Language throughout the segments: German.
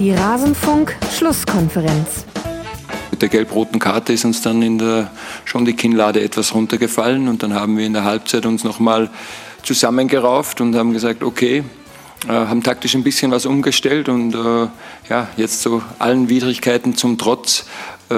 Die Rasenfunk-Schlusskonferenz. Mit der gelb-roten Karte ist uns dann in der, schon die Kinnlade etwas runtergefallen und dann haben wir in der Halbzeit uns nochmal zusammengerauft und haben gesagt, okay, äh, haben taktisch ein bisschen was umgestellt und äh, ja, jetzt so allen Widrigkeiten zum Trotz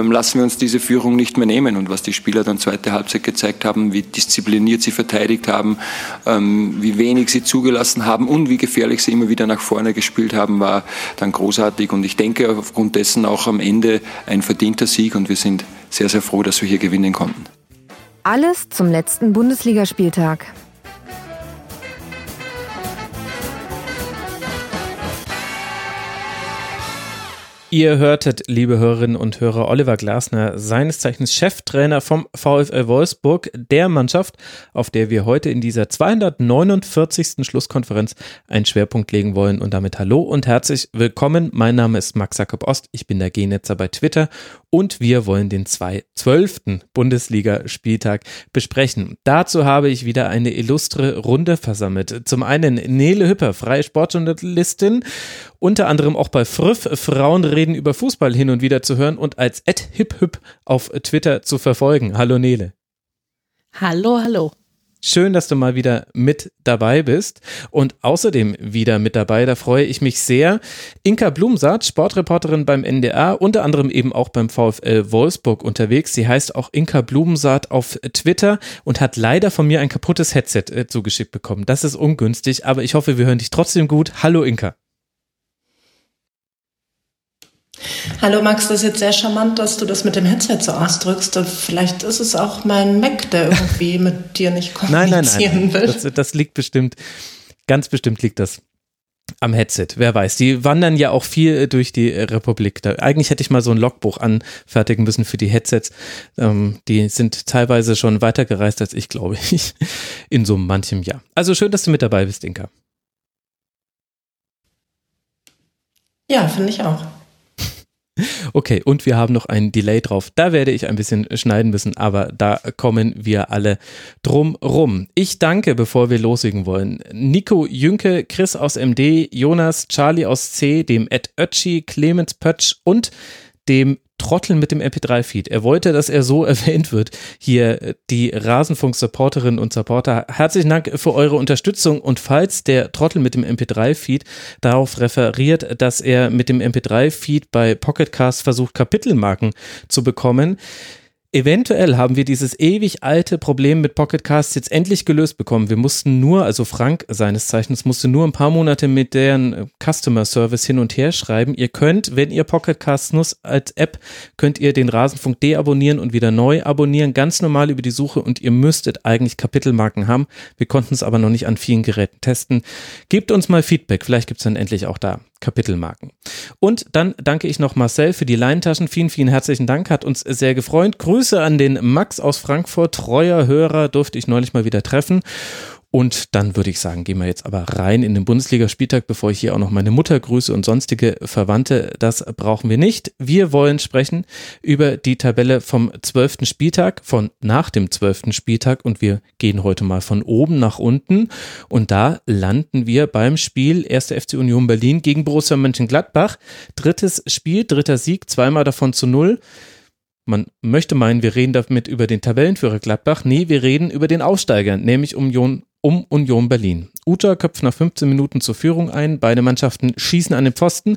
lassen wir uns diese Führung nicht mehr nehmen. Und was die Spieler dann zweite Halbzeit gezeigt haben, wie diszipliniert sie verteidigt haben, ähm, wie wenig sie zugelassen haben und wie gefährlich sie immer wieder nach vorne gespielt haben, war dann großartig. Und ich denke aufgrund dessen auch am Ende ein verdienter Sieg und wir sind sehr, sehr froh, dass wir hier gewinnen konnten. Alles zum letzten Bundesligaspieltag. Ihr hörtet, liebe Hörerinnen und Hörer, Oliver Glasner, seines Zeichens Cheftrainer vom VfL Wolfsburg, der Mannschaft, auf der wir heute in dieser 249. Schlusskonferenz einen Schwerpunkt legen wollen. Und damit hallo und herzlich willkommen. Mein Name ist Max Jakob Ost, ich bin der G-Netzer bei Twitter und wir wollen den zwölften Bundesligaspieltag besprechen. Dazu habe ich wieder eine illustre Runde versammelt. Zum einen Nele Hüpper, freie Sportjournalistin, unter anderem auch bei Früff Frauen reden über Fußball hin und wieder zu hören und als @hiphüp auf Twitter zu verfolgen. Hallo Nele. Hallo, hallo. Schön, dass du mal wieder mit dabei bist und außerdem wieder mit dabei, da freue ich mich sehr. Inka Blumsaat, Sportreporterin beim NDR, unter anderem eben auch beim VfL Wolfsburg unterwegs. Sie heißt auch Inka Blumsaat auf Twitter und hat leider von mir ein kaputtes Headset äh, zugeschickt bekommen. Das ist ungünstig, aber ich hoffe, wir hören dich trotzdem gut. Hallo Inka. Hallo Max, das ist jetzt sehr charmant, dass du das mit dem Headset so ausdrückst. Vielleicht ist es auch mein Mac, der irgendwie mit dir nicht kommunizieren nein, nein, nein. will. Das, das liegt bestimmt, ganz bestimmt liegt das am Headset, wer weiß. Die wandern ja auch viel durch die Republik. Da, eigentlich hätte ich mal so ein Logbuch anfertigen müssen für die Headsets. Ähm, die sind teilweise schon weitergereist als ich, glaube ich, in so manchem Jahr. Also schön, dass du mit dabei bist, Inka. Ja, finde ich auch. Okay, und wir haben noch einen Delay drauf. Da werde ich ein bisschen schneiden müssen, aber da kommen wir alle drum rum. Ich danke, bevor wir loslegen wollen. Nico Jünke, Chris aus MD, Jonas, Charlie aus C, dem Ed Ötschi, Clemens Pötsch und dem Trotteln mit dem MP3-Feed. Er wollte, dass er so erwähnt wird. Hier die Rasenfunk-Supporterinnen und Supporter. Herzlichen Dank für eure Unterstützung. Und falls der Trottel mit dem MP3-Feed darauf referiert, dass er mit dem MP3-Feed bei Pocketcast versucht, Kapitelmarken zu bekommen, Eventuell haben wir dieses ewig alte Problem mit Pocket Casts jetzt endlich gelöst bekommen. Wir mussten nur, also Frank seines Zeichens, musste nur ein paar Monate mit deren äh, Customer Service hin und her schreiben. Ihr könnt, wenn ihr Pocket Casts nutzt als App, könnt ihr den Rasenfunk deabonnieren und wieder neu abonnieren, ganz normal über die Suche und ihr müsstet eigentlich Kapitelmarken haben. Wir konnten es aber noch nicht an vielen Geräten testen. Gebt uns mal Feedback, vielleicht gibt es dann endlich auch da Kapitelmarken. Und dann danke ich noch Marcel für die Leintaschen. Vielen, vielen herzlichen Dank, hat uns sehr gefreut. Grüße an den Max aus Frankfurt, treuer Hörer, durfte ich neulich mal wieder treffen. Und dann würde ich sagen, gehen wir jetzt aber rein in den Bundesligaspieltag, bevor ich hier auch noch meine Mutter grüße und sonstige Verwandte. Das brauchen wir nicht. Wir wollen sprechen über die Tabelle vom zwölften Spieltag, von nach dem zwölften Spieltag. Und wir gehen heute mal von oben nach unten. Und da landen wir beim Spiel 1. FC Union Berlin gegen Borussia Mönchengladbach. Drittes Spiel, dritter Sieg, zweimal davon zu null. Man möchte meinen, wir reden damit über den Tabellenführer Gladbach. Nee, wir reden über den Aufsteiger, nämlich Union um Union Berlin. Uta köpft nach 15 Minuten zur Führung ein, beide Mannschaften schießen an den Pfosten,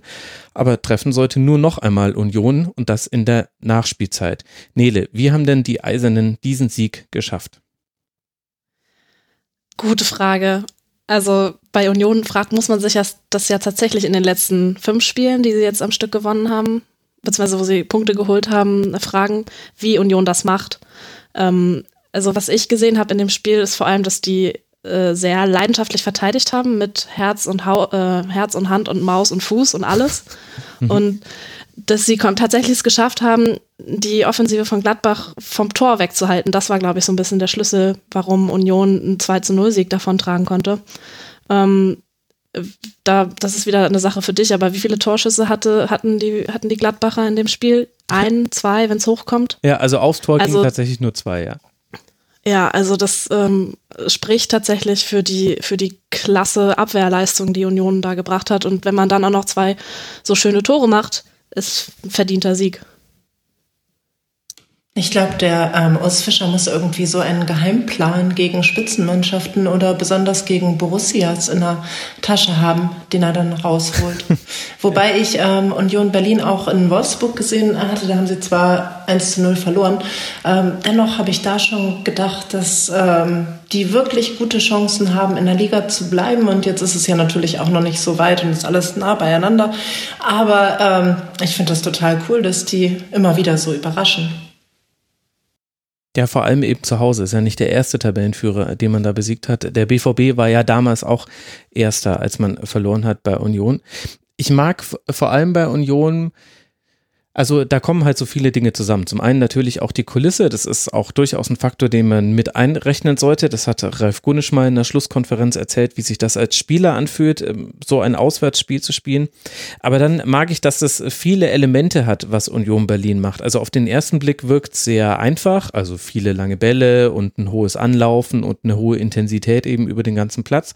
aber treffen sollte nur noch einmal Union und das in der Nachspielzeit. Nele, wie haben denn die Eisernen diesen Sieg geschafft? Gute Frage. Also bei Union fragt, muss man sich das ja tatsächlich in den letzten fünf Spielen, die sie jetzt am Stück gewonnen haben, beziehungsweise wo sie Punkte geholt haben, fragen, wie Union das macht. Ähm, also was ich gesehen habe in dem Spiel ist vor allem, dass die äh, sehr leidenschaftlich verteidigt haben mit Herz und, Hau äh, Herz und Hand und Maus und Fuß und alles. Mhm. Und dass sie tatsächlich es geschafft haben, die Offensive von Gladbach vom Tor wegzuhalten. Das war, glaube ich, so ein bisschen der Schlüssel, warum Union einen 2 zu 0 Sieg davon tragen konnte. Ähm, da, das ist wieder eine Sache für dich, aber wie viele Torschüsse hatte, hatten, die, hatten die Gladbacher in dem Spiel? Ein, zwei, wenn es hochkommt? Ja, also aufs Tor also, ging tatsächlich nur zwei, ja. Ja, also das ähm, spricht tatsächlich für die, für die klasse Abwehrleistung, die Union da gebracht hat. Und wenn man dann auch noch zwei so schöne Tore macht, ist ein verdienter Sieg. Ich glaube, der ähm, Urs Fischer muss irgendwie so einen Geheimplan gegen Spitzenmannschaften oder besonders gegen Borussias in der Tasche haben, den er dann rausholt. Wobei ich ähm, Union Berlin auch in Wolfsburg gesehen hatte, da haben sie zwar 1 zu 0 verloren, ähm, dennoch habe ich da schon gedacht, dass ähm, die wirklich gute Chancen haben, in der Liga zu bleiben. Und jetzt ist es ja natürlich auch noch nicht so weit und ist alles nah beieinander. Aber ähm, ich finde das total cool, dass die immer wieder so überraschen. Ja, vor allem eben zu Hause. Ist ja nicht der erste Tabellenführer, den man da besiegt hat. Der BVB war ja damals auch erster, als man verloren hat bei Union. Ich mag vor allem bei Union also da kommen halt so viele Dinge zusammen. Zum einen natürlich auch die Kulisse, das ist auch durchaus ein Faktor, den man mit einrechnen sollte. Das hat Ralf Gunisch mal in der Schlusskonferenz erzählt, wie sich das als Spieler anfühlt, ähm, so ein Auswärtsspiel zu spielen. Aber dann mag ich, dass das viele Elemente hat, was Union Berlin macht. Also auf den ersten Blick wirkt es sehr einfach, also viele lange Bälle und ein hohes Anlaufen und eine hohe Intensität eben über den ganzen Platz.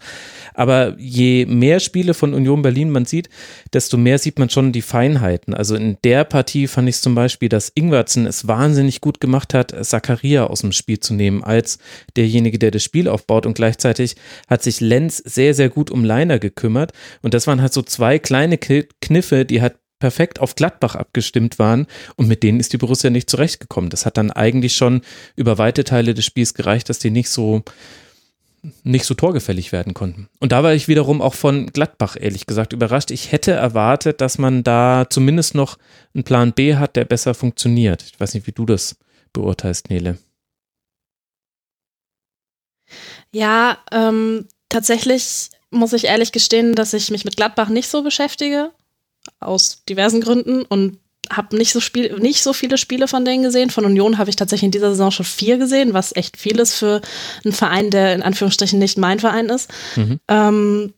Aber je mehr Spiele von Union Berlin man sieht, desto mehr sieht man schon die Feinheiten. Also in der Partie Partie fand ich zum Beispiel, dass Ingwertsen es wahnsinnig gut gemacht hat, Zakaria aus dem Spiel zu nehmen, als derjenige, der das Spiel aufbaut. Und gleichzeitig hat sich Lenz sehr, sehr gut um Leiner gekümmert. Und das waren halt so zwei kleine Kniffe, die halt perfekt auf Gladbach abgestimmt waren und mit denen ist die Borussia nicht zurechtgekommen. Das hat dann eigentlich schon über weite Teile des Spiels gereicht, dass die nicht so nicht so torgefällig werden konnten. Und da war ich wiederum auch von Gladbach ehrlich gesagt überrascht. Ich hätte erwartet, dass man da zumindest noch einen Plan B hat, der besser funktioniert. Ich weiß nicht, wie du das beurteilst, Nele. Ja, ähm, tatsächlich muss ich ehrlich gestehen, dass ich mich mit Gladbach nicht so beschäftige, aus diversen Gründen. Und habe nicht so Spiel, nicht so viele Spiele von denen gesehen. Von Union habe ich tatsächlich in dieser Saison schon vier gesehen, was echt viel ist für einen Verein, der in Anführungsstrichen nicht mein Verein ist. Mhm. Ähm,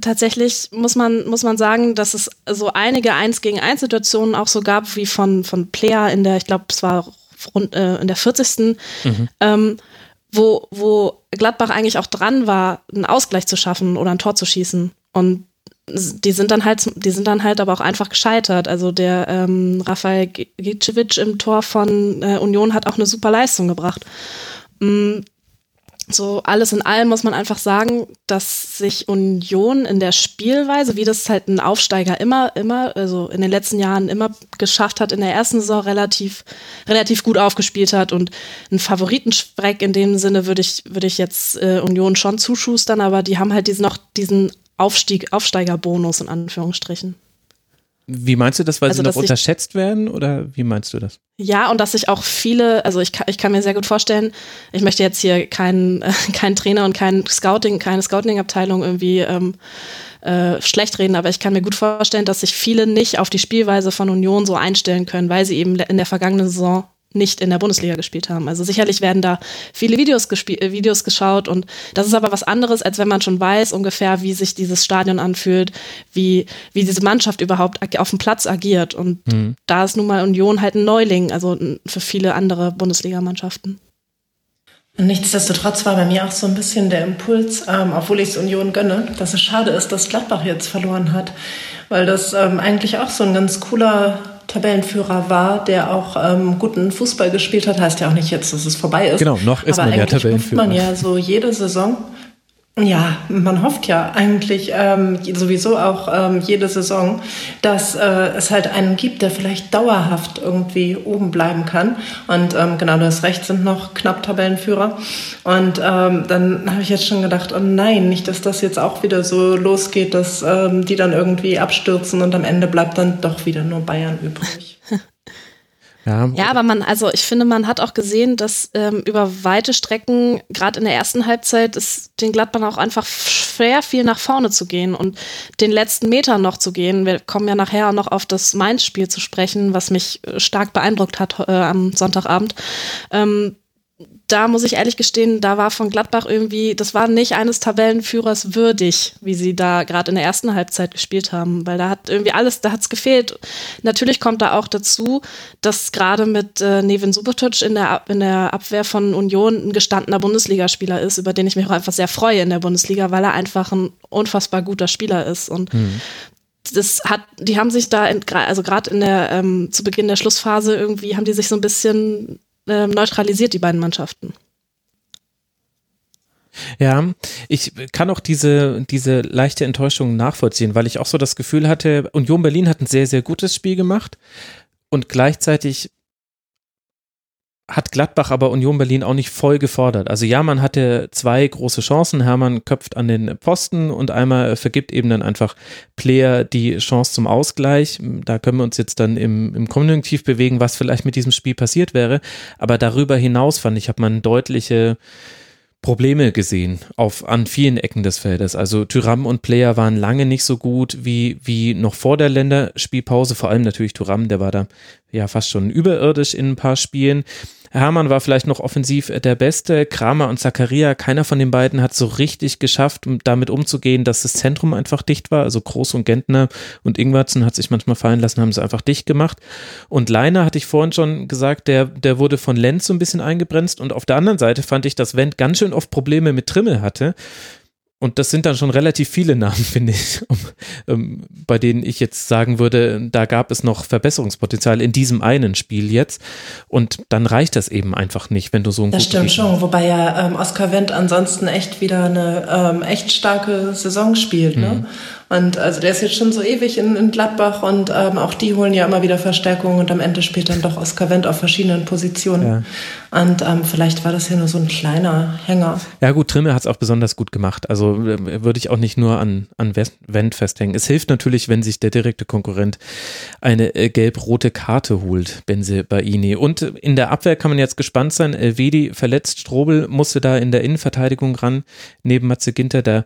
tatsächlich muss man, muss man sagen, dass es so einige Eins gegen Eins Situationen auch so gab, wie von, von Player in der, ich glaube, es war rund, äh, in der 40. Mhm. Ähm, wo, wo Gladbach eigentlich auch dran war, einen Ausgleich zu schaffen oder ein Tor zu schießen. Und die sind dann halt, die sind dann halt aber auch einfach gescheitert. Also der ähm, Rafael Gicevic im Tor von äh, Union hat auch eine super Leistung gebracht. Mm, so alles in allem muss man einfach sagen, dass sich Union in der Spielweise, wie das halt ein Aufsteiger immer, immer, also in den letzten Jahren immer geschafft hat, in der ersten Saison relativ, relativ gut aufgespielt hat und ein Favoritenspreck in dem Sinne würde ich, würde ich jetzt äh, Union schon zuschustern, aber die haben halt diesen noch diesen Aufstieg, Aufsteigerbonus in Anführungsstrichen. Wie meinst du das, weil also, sie noch unterschätzt werden oder wie meinst du das? Ja, und dass sich auch viele, also ich, ich kann mir sehr gut vorstellen, ich möchte jetzt hier keinen äh, kein Trainer und kein Scouting, keine Scouting-Abteilung irgendwie ähm, äh, schlecht reden, aber ich kann mir gut vorstellen, dass sich viele nicht auf die Spielweise von Union so einstellen können, weil sie eben in der vergangenen Saison nicht in der Bundesliga gespielt haben. Also sicherlich werden da viele Videos, äh, Videos geschaut und das ist aber was anderes, als wenn man schon weiß ungefähr, wie sich dieses Stadion anfühlt, wie, wie diese Mannschaft überhaupt auf dem Platz agiert. Und mhm. da ist nun mal Union halt ein Neuling, also für viele andere Bundesligamannschaften. Nichtsdestotrotz war bei mir auch so ein bisschen der Impuls, ähm, obwohl ich es Union gönne, dass es schade ist, dass Gladbach jetzt verloren hat, weil das ähm, eigentlich auch so ein ganz cooler Tabellenführer war, der auch ähm, guten Fußball gespielt hat, heißt ja auch nicht jetzt, dass es vorbei ist. Genau, noch ist Aber man ja Tabellenführer. man ja so jede Saison ja, man hofft ja eigentlich ähm, sowieso auch ähm, jede Saison, dass äh, es halt einen gibt, der vielleicht dauerhaft irgendwie oben bleiben kann. Und ähm, genau, du hast recht, sind noch knapp Tabellenführer. Und ähm, dann habe ich jetzt schon gedacht, oh nein, nicht, dass das jetzt auch wieder so losgeht, dass ähm, die dann irgendwie abstürzen und am Ende bleibt dann doch wieder nur Bayern übrig. Ja. ja, aber man, also ich finde, man hat auch gesehen, dass ähm, über weite Strecken, gerade in der ersten Halbzeit, ist den Gladbach auch einfach schwer, viel nach vorne zu gehen und den letzten Meter noch zu gehen. Wir kommen ja nachher noch auf das Mainz-Spiel zu sprechen, was mich äh, stark beeindruckt hat äh, am Sonntagabend. Ähm, da muss ich ehrlich gestehen, da war von Gladbach irgendwie, das war nicht eines Tabellenführers würdig, wie sie da gerade in der ersten Halbzeit gespielt haben, weil da hat irgendwie alles, da hat es gefehlt. Natürlich kommt da auch dazu, dass gerade mit äh, Nevin Subotic in der, in der Abwehr von Union ein gestandener Bundesligaspieler ist, über den ich mich auch einfach sehr freue in der Bundesliga, weil er einfach ein unfassbar guter Spieler ist und mhm das hat, die haben sich da, also gerade in der, ähm, zu Beginn der Schlussphase irgendwie, haben die sich so ein bisschen äh, neutralisiert, die beiden Mannschaften. Ja, ich kann auch diese, diese leichte Enttäuschung nachvollziehen, weil ich auch so das Gefühl hatte, Union Berlin hat ein sehr, sehr gutes Spiel gemacht und gleichzeitig hat Gladbach aber Union Berlin auch nicht voll gefordert. Also ja, man hatte zwei große Chancen. Hermann köpft an den Posten und einmal vergibt eben dann einfach Player die Chance zum Ausgleich. Da können wir uns jetzt dann im, im Konjunktiv bewegen, was vielleicht mit diesem Spiel passiert wäre. Aber darüber hinaus fand ich, hat man deutliche Probleme gesehen auf an vielen Ecken des Feldes. Also Tyram und Player waren lange nicht so gut wie wie noch vor der Länderspielpause. Vor allem natürlich Tyram, der war da ja fast schon überirdisch in ein paar Spielen. Hermann war vielleicht noch offensiv der Beste. Kramer und Zakaria, keiner von den beiden hat so richtig geschafft, damit umzugehen, dass das Zentrum einfach dicht war. Also Groß und Gentner und Ingwertsen hat sich manchmal fallen lassen, haben es einfach dicht gemacht. Und Leiner hatte ich vorhin schon gesagt, der, der wurde von Lenz so ein bisschen eingebremst. Und auf der anderen Seite fand ich, dass Wendt ganz schön oft Probleme mit Trimmel hatte. Und das sind dann schon relativ viele Namen, finde ich, um, bei denen ich jetzt sagen würde, da gab es noch Verbesserungspotenzial in diesem einen Spiel jetzt. Und dann reicht das eben einfach nicht, wenn du so ein Das stimmt Gegner schon, wobei ja ähm, Oskar Wendt ansonsten echt wieder eine ähm, echt starke Saison spielt. Ne? Mhm. Und also der ist jetzt schon so ewig in, in Gladbach und ähm, auch die holen ja immer wieder Verstärkung und am Ende spielt dann doch Oskar Wendt auf verschiedenen Positionen. Ja. Und ähm, vielleicht war das ja nur so ein kleiner Hänger. Ja gut, Trimmel hat es auch besonders gut gemacht. Also äh, würde ich auch nicht nur an, an Wendt festhängen. Es hilft natürlich, wenn sich der direkte Konkurrent eine äh, gelb-rote Karte holt, Benze Baini. Und in der Abwehr kann man jetzt gespannt sein. Elvedi verletzt, Strobel musste da in der Innenverteidigung ran, neben Matze Ginter, der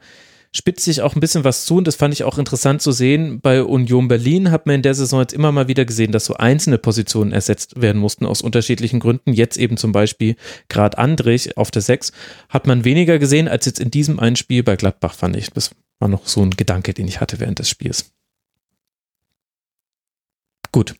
spitzt sich auch ein bisschen was zu und das fand ich auch interessant zu sehen. Bei Union Berlin hat man in der Saison jetzt immer mal wieder gesehen, dass so einzelne Positionen ersetzt werden mussten aus unterschiedlichen Gründen. Jetzt eben zum Beispiel gerade Andrich auf der 6 hat man weniger gesehen als jetzt in diesem einen Spiel bei Gladbach, fand ich. Das war noch so ein Gedanke, den ich hatte während des Spiels. Gut.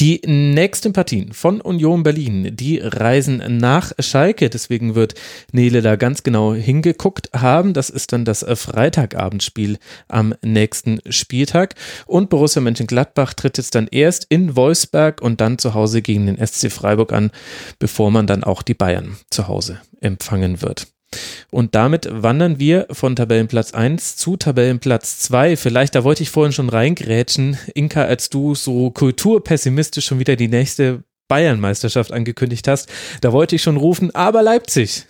Die nächsten Partien von Union Berlin, die reisen nach Schalke. Deswegen wird Nele da ganz genau hingeguckt haben. Das ist dann das Freitagabendspiel am nächsten Spieltag. Und Borussia Mönchengladbach tritt jetzt dann erst in Wolfsberg und dann zu Hause gegen den SC Freiburg an, bevor man dann auch die Bayern zu Hause empfangen wird. Und damit wandern wir von Tabellenplatz 1 zu Tabellenplatz 2. Vielleicht, da wollte ich vorhin schon reingrätschen, Inka, als du so kulturpessimistisch schon wieder die nächste Bayernmeisterschaft angekündigt hast, da wollte ich schon rufen, aber Leipzig.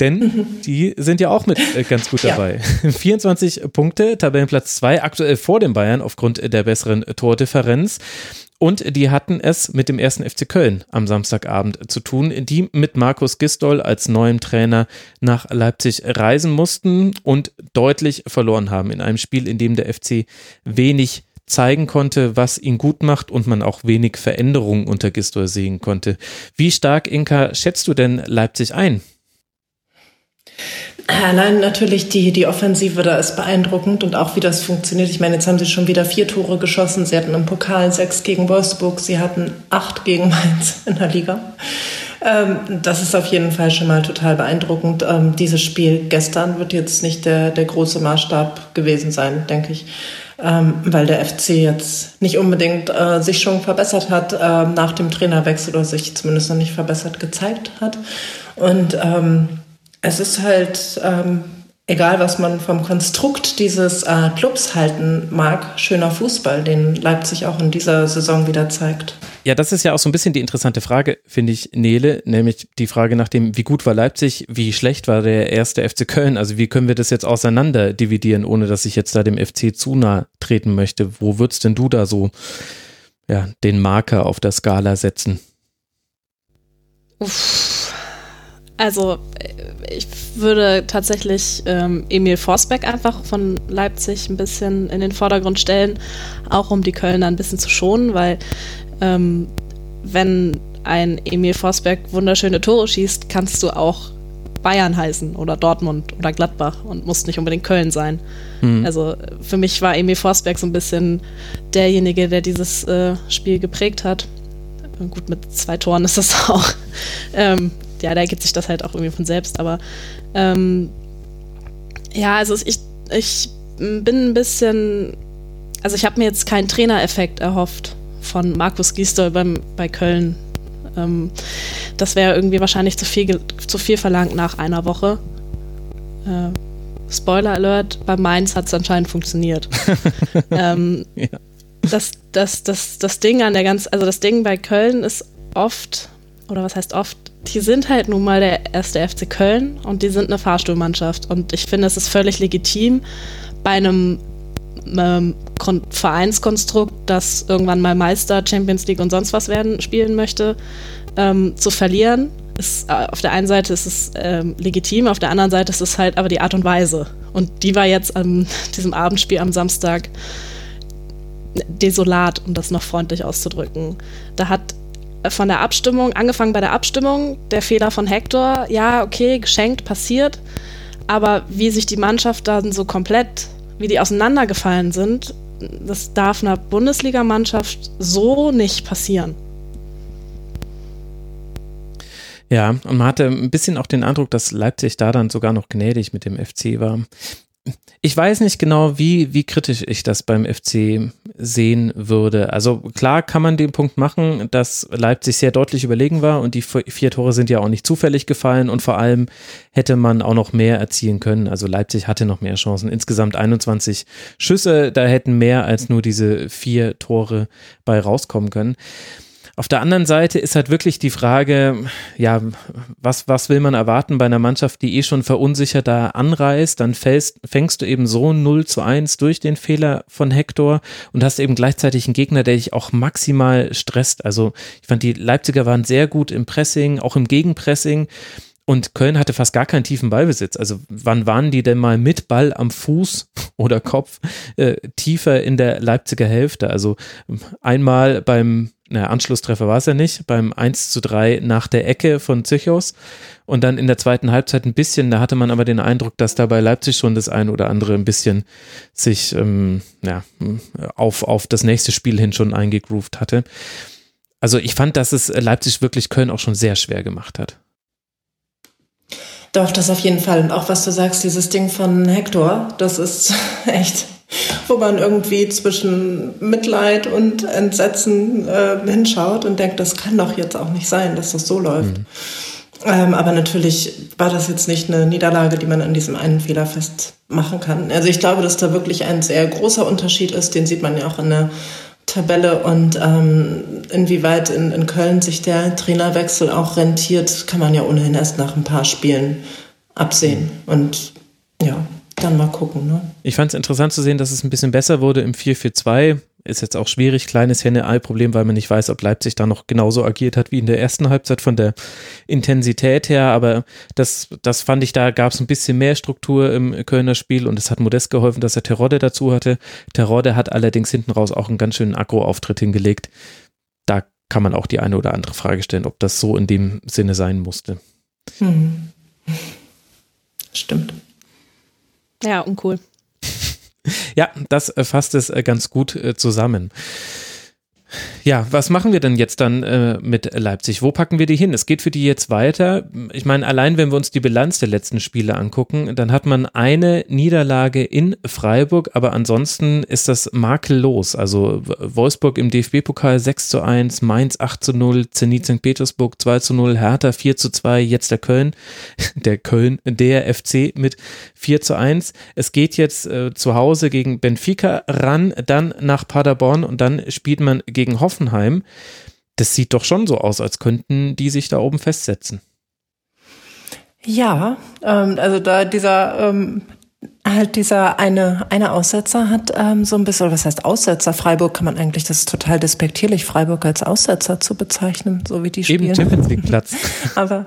Denn die sind ja auch mit äh, ganz gut dabei. Ja. 24 Punkte, Tabellenplatz 2, aktuell vor den Bayern aufgrund der besseren Tordifferenz. Und die hatten es mit dem ersten FC Köln am Samstagabend zu tun, die mit Markus Gistol als neuem Trainer nach Leipzig reisen mussten und deutlich verloren haben in einem Spiel, in dem der FC wenig zeigen konnte, was ihn gut macht und man auch wenig Veränderungen unter Gistol sehen konnte. Wie stark, Inka, schätzt du denn Leipzig ein? Allein natürlich die, die Offensive da ist beeindruckend und auch wie das funktioniert. Ich meine, jetzt haben sie schon wieder vier Tore geschossen. Sie hatten im Pokal sechs gegen Wolfsburg, sie hatten acht gegen Mainz in der Liga. Ähm, das ist auf jeden Fall schon mal total beeindruckend. Ähm, dieses Spiel gestern wird jetzt nicht der, der große Maßstab gewesen sein, denke ich. Ähm, weil der FC jetzt nicht unbedingt äh, sich schon verbessert hat äh, nach dem Trainerwechsel oder sich zumindest noch nicht verbessert gezeigt hat. Und ähm, es ist halt, ähm, egal was man vom Konstrukt dieses äh, Clubs halten mag, schöner Fußball, den Leipzig auch in dieser Saison wieder zeigt. Ja, das ist ja auch so ein bisschen die interessante Frage, finde ich, Nele, nämlich die Frage nach dem, wie gut war Leipzig, wie schlecht war der erste FC Köln, also wie können wir das jetzt auseinander dividieren, ohne dass ich jetzt da dem FC zu nahe treten möchte. Wo würdest denn du da so ja, den Marker auf der Skala setzen? Uff. Also äh, ich würde tatsächlich ähm, Emil Forsbeck einfach von Leipzig ein bisschen in den Vordergrund stellen, auch um die Kölner ein bisschen zu schonen, weil ähm, wenn ein Emil Forsberg wunderschöne Tore schießt, kannst du auch Bayern heißen oder Dortmund oder Gladbach und musst nicht unbedingt Köln sein. Mhm. Also für mich war Emil Forsberg so ein bisschen derjenige, der dieses äh, Spiel geprägt hat. Gut, mit zwei Toren ist das auch. Ähm, ja, da ergibt sich das halt auch irgendwie von selbst, aber ähm, ja, also ich, ich bin ein bisschen, also ich habe mir jetzt keinen Trainereffekt erhofft von Markus Gisdol beim, bei Köln. Ähm, das wäre irgendwie wahrscheinlich zu viel, zu viel verlangt nach einer Woche. Äh, Spoiler Alert, bei Mainz hat es anscheinend funktioniert. ähm, ja. das, das, das, das Ding an der ganz, also das Ding bei Köln ist oft, oder was heißt oft, die sind halt nun mal der erste FC Köln und die sind eine Fahrstuhlmannschaft. Und ich finde, es ist völlig legitim, bei einem ähm, Vereinskonstrukt, das irgendwann mal Meister, Champions League und sonst was werden, spielen möchte, ähm, zu verlieren. Ist, äh, auf der einen Seite ist es ähm, legitim, auf der anderen Seite ist es halt aber die Art und Weise. Und die war jetzt an diesem Abendspiel am Samstag desolat, um das noch freundlich auszudrücken. Da hat von der Abstimmung, angefangen bei der Abstimmung, der Fehler von Hector, ja, okay, geschenkt, passiert. Aber wie sich die Mannschaft dann so komplett, wie die auseinandergefallen sind, das darf einer Bundesligamannschaft so nicht passieren. Ja, und man hatte ein bisschen auch den Eindruck, dass Leipzig da dann sogar noch gnädig mit dem FC war ich weiß nicht genau, wie, wie kritisch ich das beim FC sehen würde. Also klar kann man den Punkt machen, dass Leipzig sehr deutlich überlegen war und die vier Tore sind ja auch nicht zufällig gefallen und vor allem hätte man auch noch mehr erzielen können. Also Leipzig hatte noch mehr Chancen. Insgesamt 21 Schüsse, da hätten mehr als nur diese vier Tore bei rauskommen können. Auf der anderen Seite ist halt wirklich die Frage, ja, was, was will man erwarten bei einer Mannschaft, die eh schon verunsichert da anreist, dann fällst, fängst du eben so 0 zu 1 durch den Fehler von Hector und hast eben gleichzeitig einen Gegner, der dich auch maximal stresst. Also ich fand, die Leipziger waren sehr gut im Pressing, auch im Gegenpressing. Und Köln hatte fast gar keinen tiefen Ballbesitz. Also wann waren die denn mal mit Ball am Fuß oder Kopf äh, tiefer in der Leipziger Hälfte? Also einmal beim naja, Anschlusstreffer war es ja nicht, beim 1 zu 3 nach der Ecke von Zychos und dann in der zweiten Halbzeit ein bisschen, da hatte man aber den Eindruck, dass da bei Leipzig schon das ein oder andere ein bisschen sich ähm, ja, auf, auf das nächste Spiel hin schon eingegroovt hatte. Also ich fand, dass es Leipzig wirklich Köln auch schon sehr schwer gemacht hat. Doch, das auf jeden Fall. Und auch was du sagst, dieses Ding von Hector, das ist echt wo man irgendwie zwischen Mitleid und Entsetzen äh, hinschaut und denkt, das kann doch jetzt auch nicht sein, dass das so läuft. Mhm. Ähm, aber natürlich war das jetzt nicht eine Niederlage, die man an diesem einen Fehler festmachen kann. Also ich glaube, dass da wirklich ein sehr großer Unterschied ist, den sieht man ja auch in der Tabelle und ähm, inwieweit in, in Köln sich der Trainerwechsel auch rentiert, kann man ja ohnehin erst nach ein paar Spielen absehen. Und ja, dann mal gucken. Ne? Ich fand es interessant zu sehen, dass es ein bisschen besser wurde im 4-4-2. Ist jetzt auch schwierig, kleines Henne-Ei-Problem, weil man nicht weiß, ob Leipzig da noch genauso agiert hat wie in der ersten Halbzeit von der Intensität her. Aber das, das fand ich, da gab es ein bisschen mehr Struktur im Kölner Spiel und es hat Modest geholfen, dass er Terodde dazu hatte. Terodde hat allerdings hinten raus auch einen ganz schönen Agro-Auftritt hingelegt. Da kann man auch die eine oder andere Frage stellen, ob das so in dem Sinne sein musste. Hm. Stimmt. Ja, uncool. ja, das fasst es äh, ganz gut äh, zusammen. Ja, was machen wir denn jetzt dann äh, mit Leipzig? Wo packen wir die hin? Es geht für die jetzt weiter. Ich meine, allein wenn wir uns die Bilanz der letzten Spiele angucken, dann hat man eine Niederlage in Freiburg, aber ansonsten ist das makellos. Also Wolfsburg im DFB-Pokal 6 zu 1, Mainz 8 zu 0, Zenit St. Petersburg 2 zu 0, Hertha 4 zu 2, jetzt der Köln, der Köln, der FC mit 4 zu 1. Es geht jetzt äh, zu Hause gegen Benfica ran, dann nach Paderborn und dann spielt man gegen Hoffenheim Hoffenheim, das sieht doch schon so aus, als könnten die sich da oben festsetzen. Ja, ähm, also da dieser ähm, halt dieser eine eine Aussetzer hat ähm, so ein bisschen, was heißt Aussetzer? Freiburg kann man eigentlich, das ist total despektierlich, Freiburg als Aussetzer zu bezeichnen, so wie die spielen. Eben Champions League Platz. Aber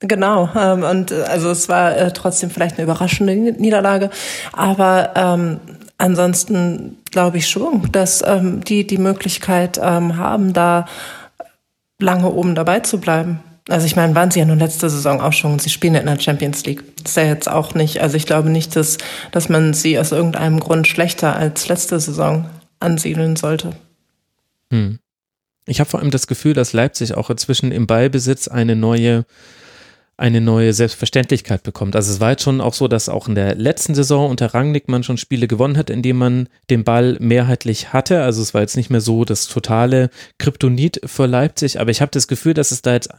Genau, ähm, und also es war äh, trotzdem vielleicht eine überraschende Niederlage, aber ähm, ansonsten glaube ich schon, dass ähm, die die Möglichkeit ähm, haben, da lange oben dabei zu bleiben. Also ich meine, waren sie ja nun letzte Saison auch schon. Sie spielen ja in der Champions League. Das ist ja jetzt auch nicht. Also ich glaube nicht, dass, dass man sie aus irgendeinem Grund schlechter als letzte Saison ansiedeln sollte. Hm. Ich habe vor allem das Gefühl, dass Leipzig auch inzwischen im Ballbesitz eine neue eine neue Selbstverständlichkeit bekommt. Also es war jetzt schon auch so, dass auch in der letzten Saison unter Rangnick man schon Spiele gewonnen hat, indem man den Ball mehrheitlich hatte. Also es war jetzt nicht mehr so das totale Kryptonit für Leipzig, aber ich habe das Gefühl, dass es da jetzt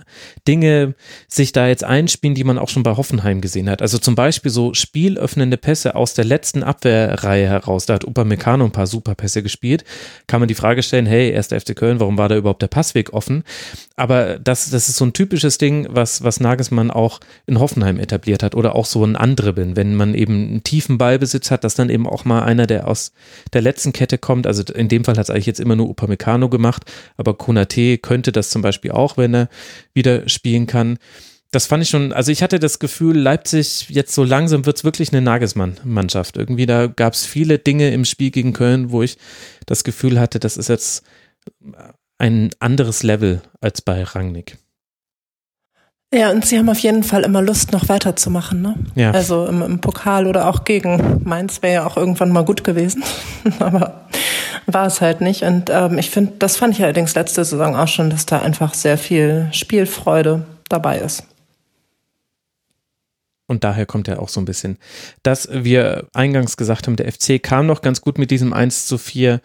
Dinge sich da jetzt einspielen, die man auch schon bei Hoffenheim gesehen hat. Also zum Beispiel so spielöffnende Pässe aus der letzten Abwehrreihe heraus. Da hat Upamecano ein paar super Pässe gespielt. Kann man die Frage stellen, hey, erster FC Köln, warum war da überhaupt der Passweg offen? Aber das, das ist so ein typisches Ding, was, was Nagelsmann auch in Hoffenheim etabliert hat oder auch so ein Andribbeln, wenn man eben einen tiefen Ballbesitz hat, dass dann eben auch mal einer, der aus der letzten Kette kommt, also in dem Fall hat es eigentlich jetzt immer nur Upamecano gemacht, aber Konate könnte das zum Beispiel auch, wenn er wieder spielen kann. Das fand ich schon, also ich hatte das Gefühl, Leipzig jetzt so langsam wird es wirklich eine Nagelsmann-Mannschaft. Irgendwie da gab es viele Dinge im Spiel gegen Köln, wo ich das Gefühl hatte, das ist jetzt ein anderes Level als bei Rangnick. Ja, und sie haben auf jeden Fall immer Lust, noch weiterzumachen, ne? Ja. Also im, im Pokal oder auch gegen Mainz wäre ja auch irgendwann mal gut gewesen. Aber war es halt nicht. Und ähm, ich finde, das fand ich allerdings letzte Saison auch schon, dass da einfach sehr viel Spielfreude dabei ist. Und daher kommt ja auch so ein bisschen, dass wir eingangs gesagt haben, der FC kam noch ganz gut mit diesem 1 zu 4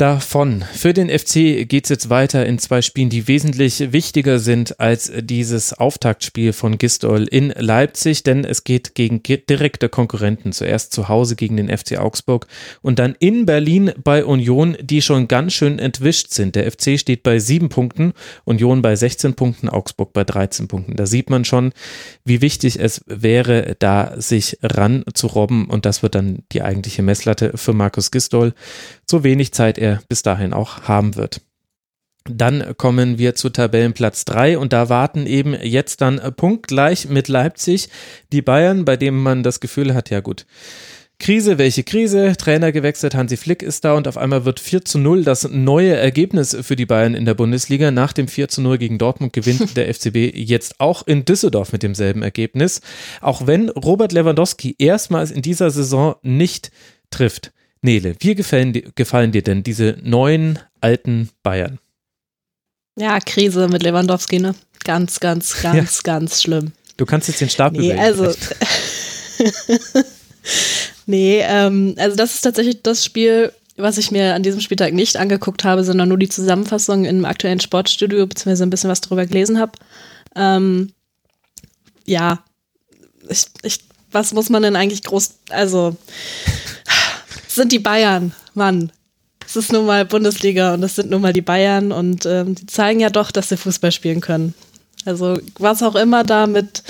davon. Für den FC geht es jetzt weiter in zwei Spielen, die wesentlich wichtiger sind als dieses Auftaktspiel von Gistol in Leipzig, denn es geht gegen direkte Konkurrenten. Zuerst zu Hause gegen den FC Augsburg und dann in Berlin bei Union, die schon ganz schön entwischt sind. Der FC steht bei sieben Punkten, Union bei 16 Punkten, Augsburg bei 13 Punkten. Da sieht man schon, wie wichtig es wäre, da sich ran zu robben und das wird dann die eigentliche Messlatte für Markus Gistol. So wenig Zeit er bis dahin auch haben wird. Dann kommen wir zu Tabellenplatz 3 und da warten eben jetzt dann punktgleich mit Leipzig die Bayern, bei dem man das Gefühl hat, ja gut, Krise, welche Krise? Trainer gewechselt, Hansi Flick ist da und auf einmal wird 4 zu 0 das neue Ergebnis für die Bayern in der Bundesliga. Nach dem 4 zu 0 gegen Dortmund gewinnt der FCB jetzt auch in Düsseldorf mit demselben Ergebnis. Auch wenn Robert Lewandowski erstmals in dieser Saison nicht trifft. Nele, wie gefallen, gefallen dir denn diese neuen alten Bayern? Ja, Krise mit Lewandowski, ne? Ganz, ganz, ganz, ja. ganz schlimm. Du kannst jetzt den Stab nee. Also, nee, ähm, also das ist tatsächlich das Spiel, was ich mir an diesem Spieltag nicht angeguckt habe, sondern nur die Zusammenfassung im aktuellen Sportstudio, beziehungsweise ein bisschen was darüber gelesen habe. Ähm, ja, ich, ich, was muss man denn eigentlich groß, also sind die Bayern, Mann. Es ist nun mal Bundesliga und es sind nun mal die Bayern und ähm, die zeigen ja doch, dass sie Fußball spielen können. Also was auch immer da mit,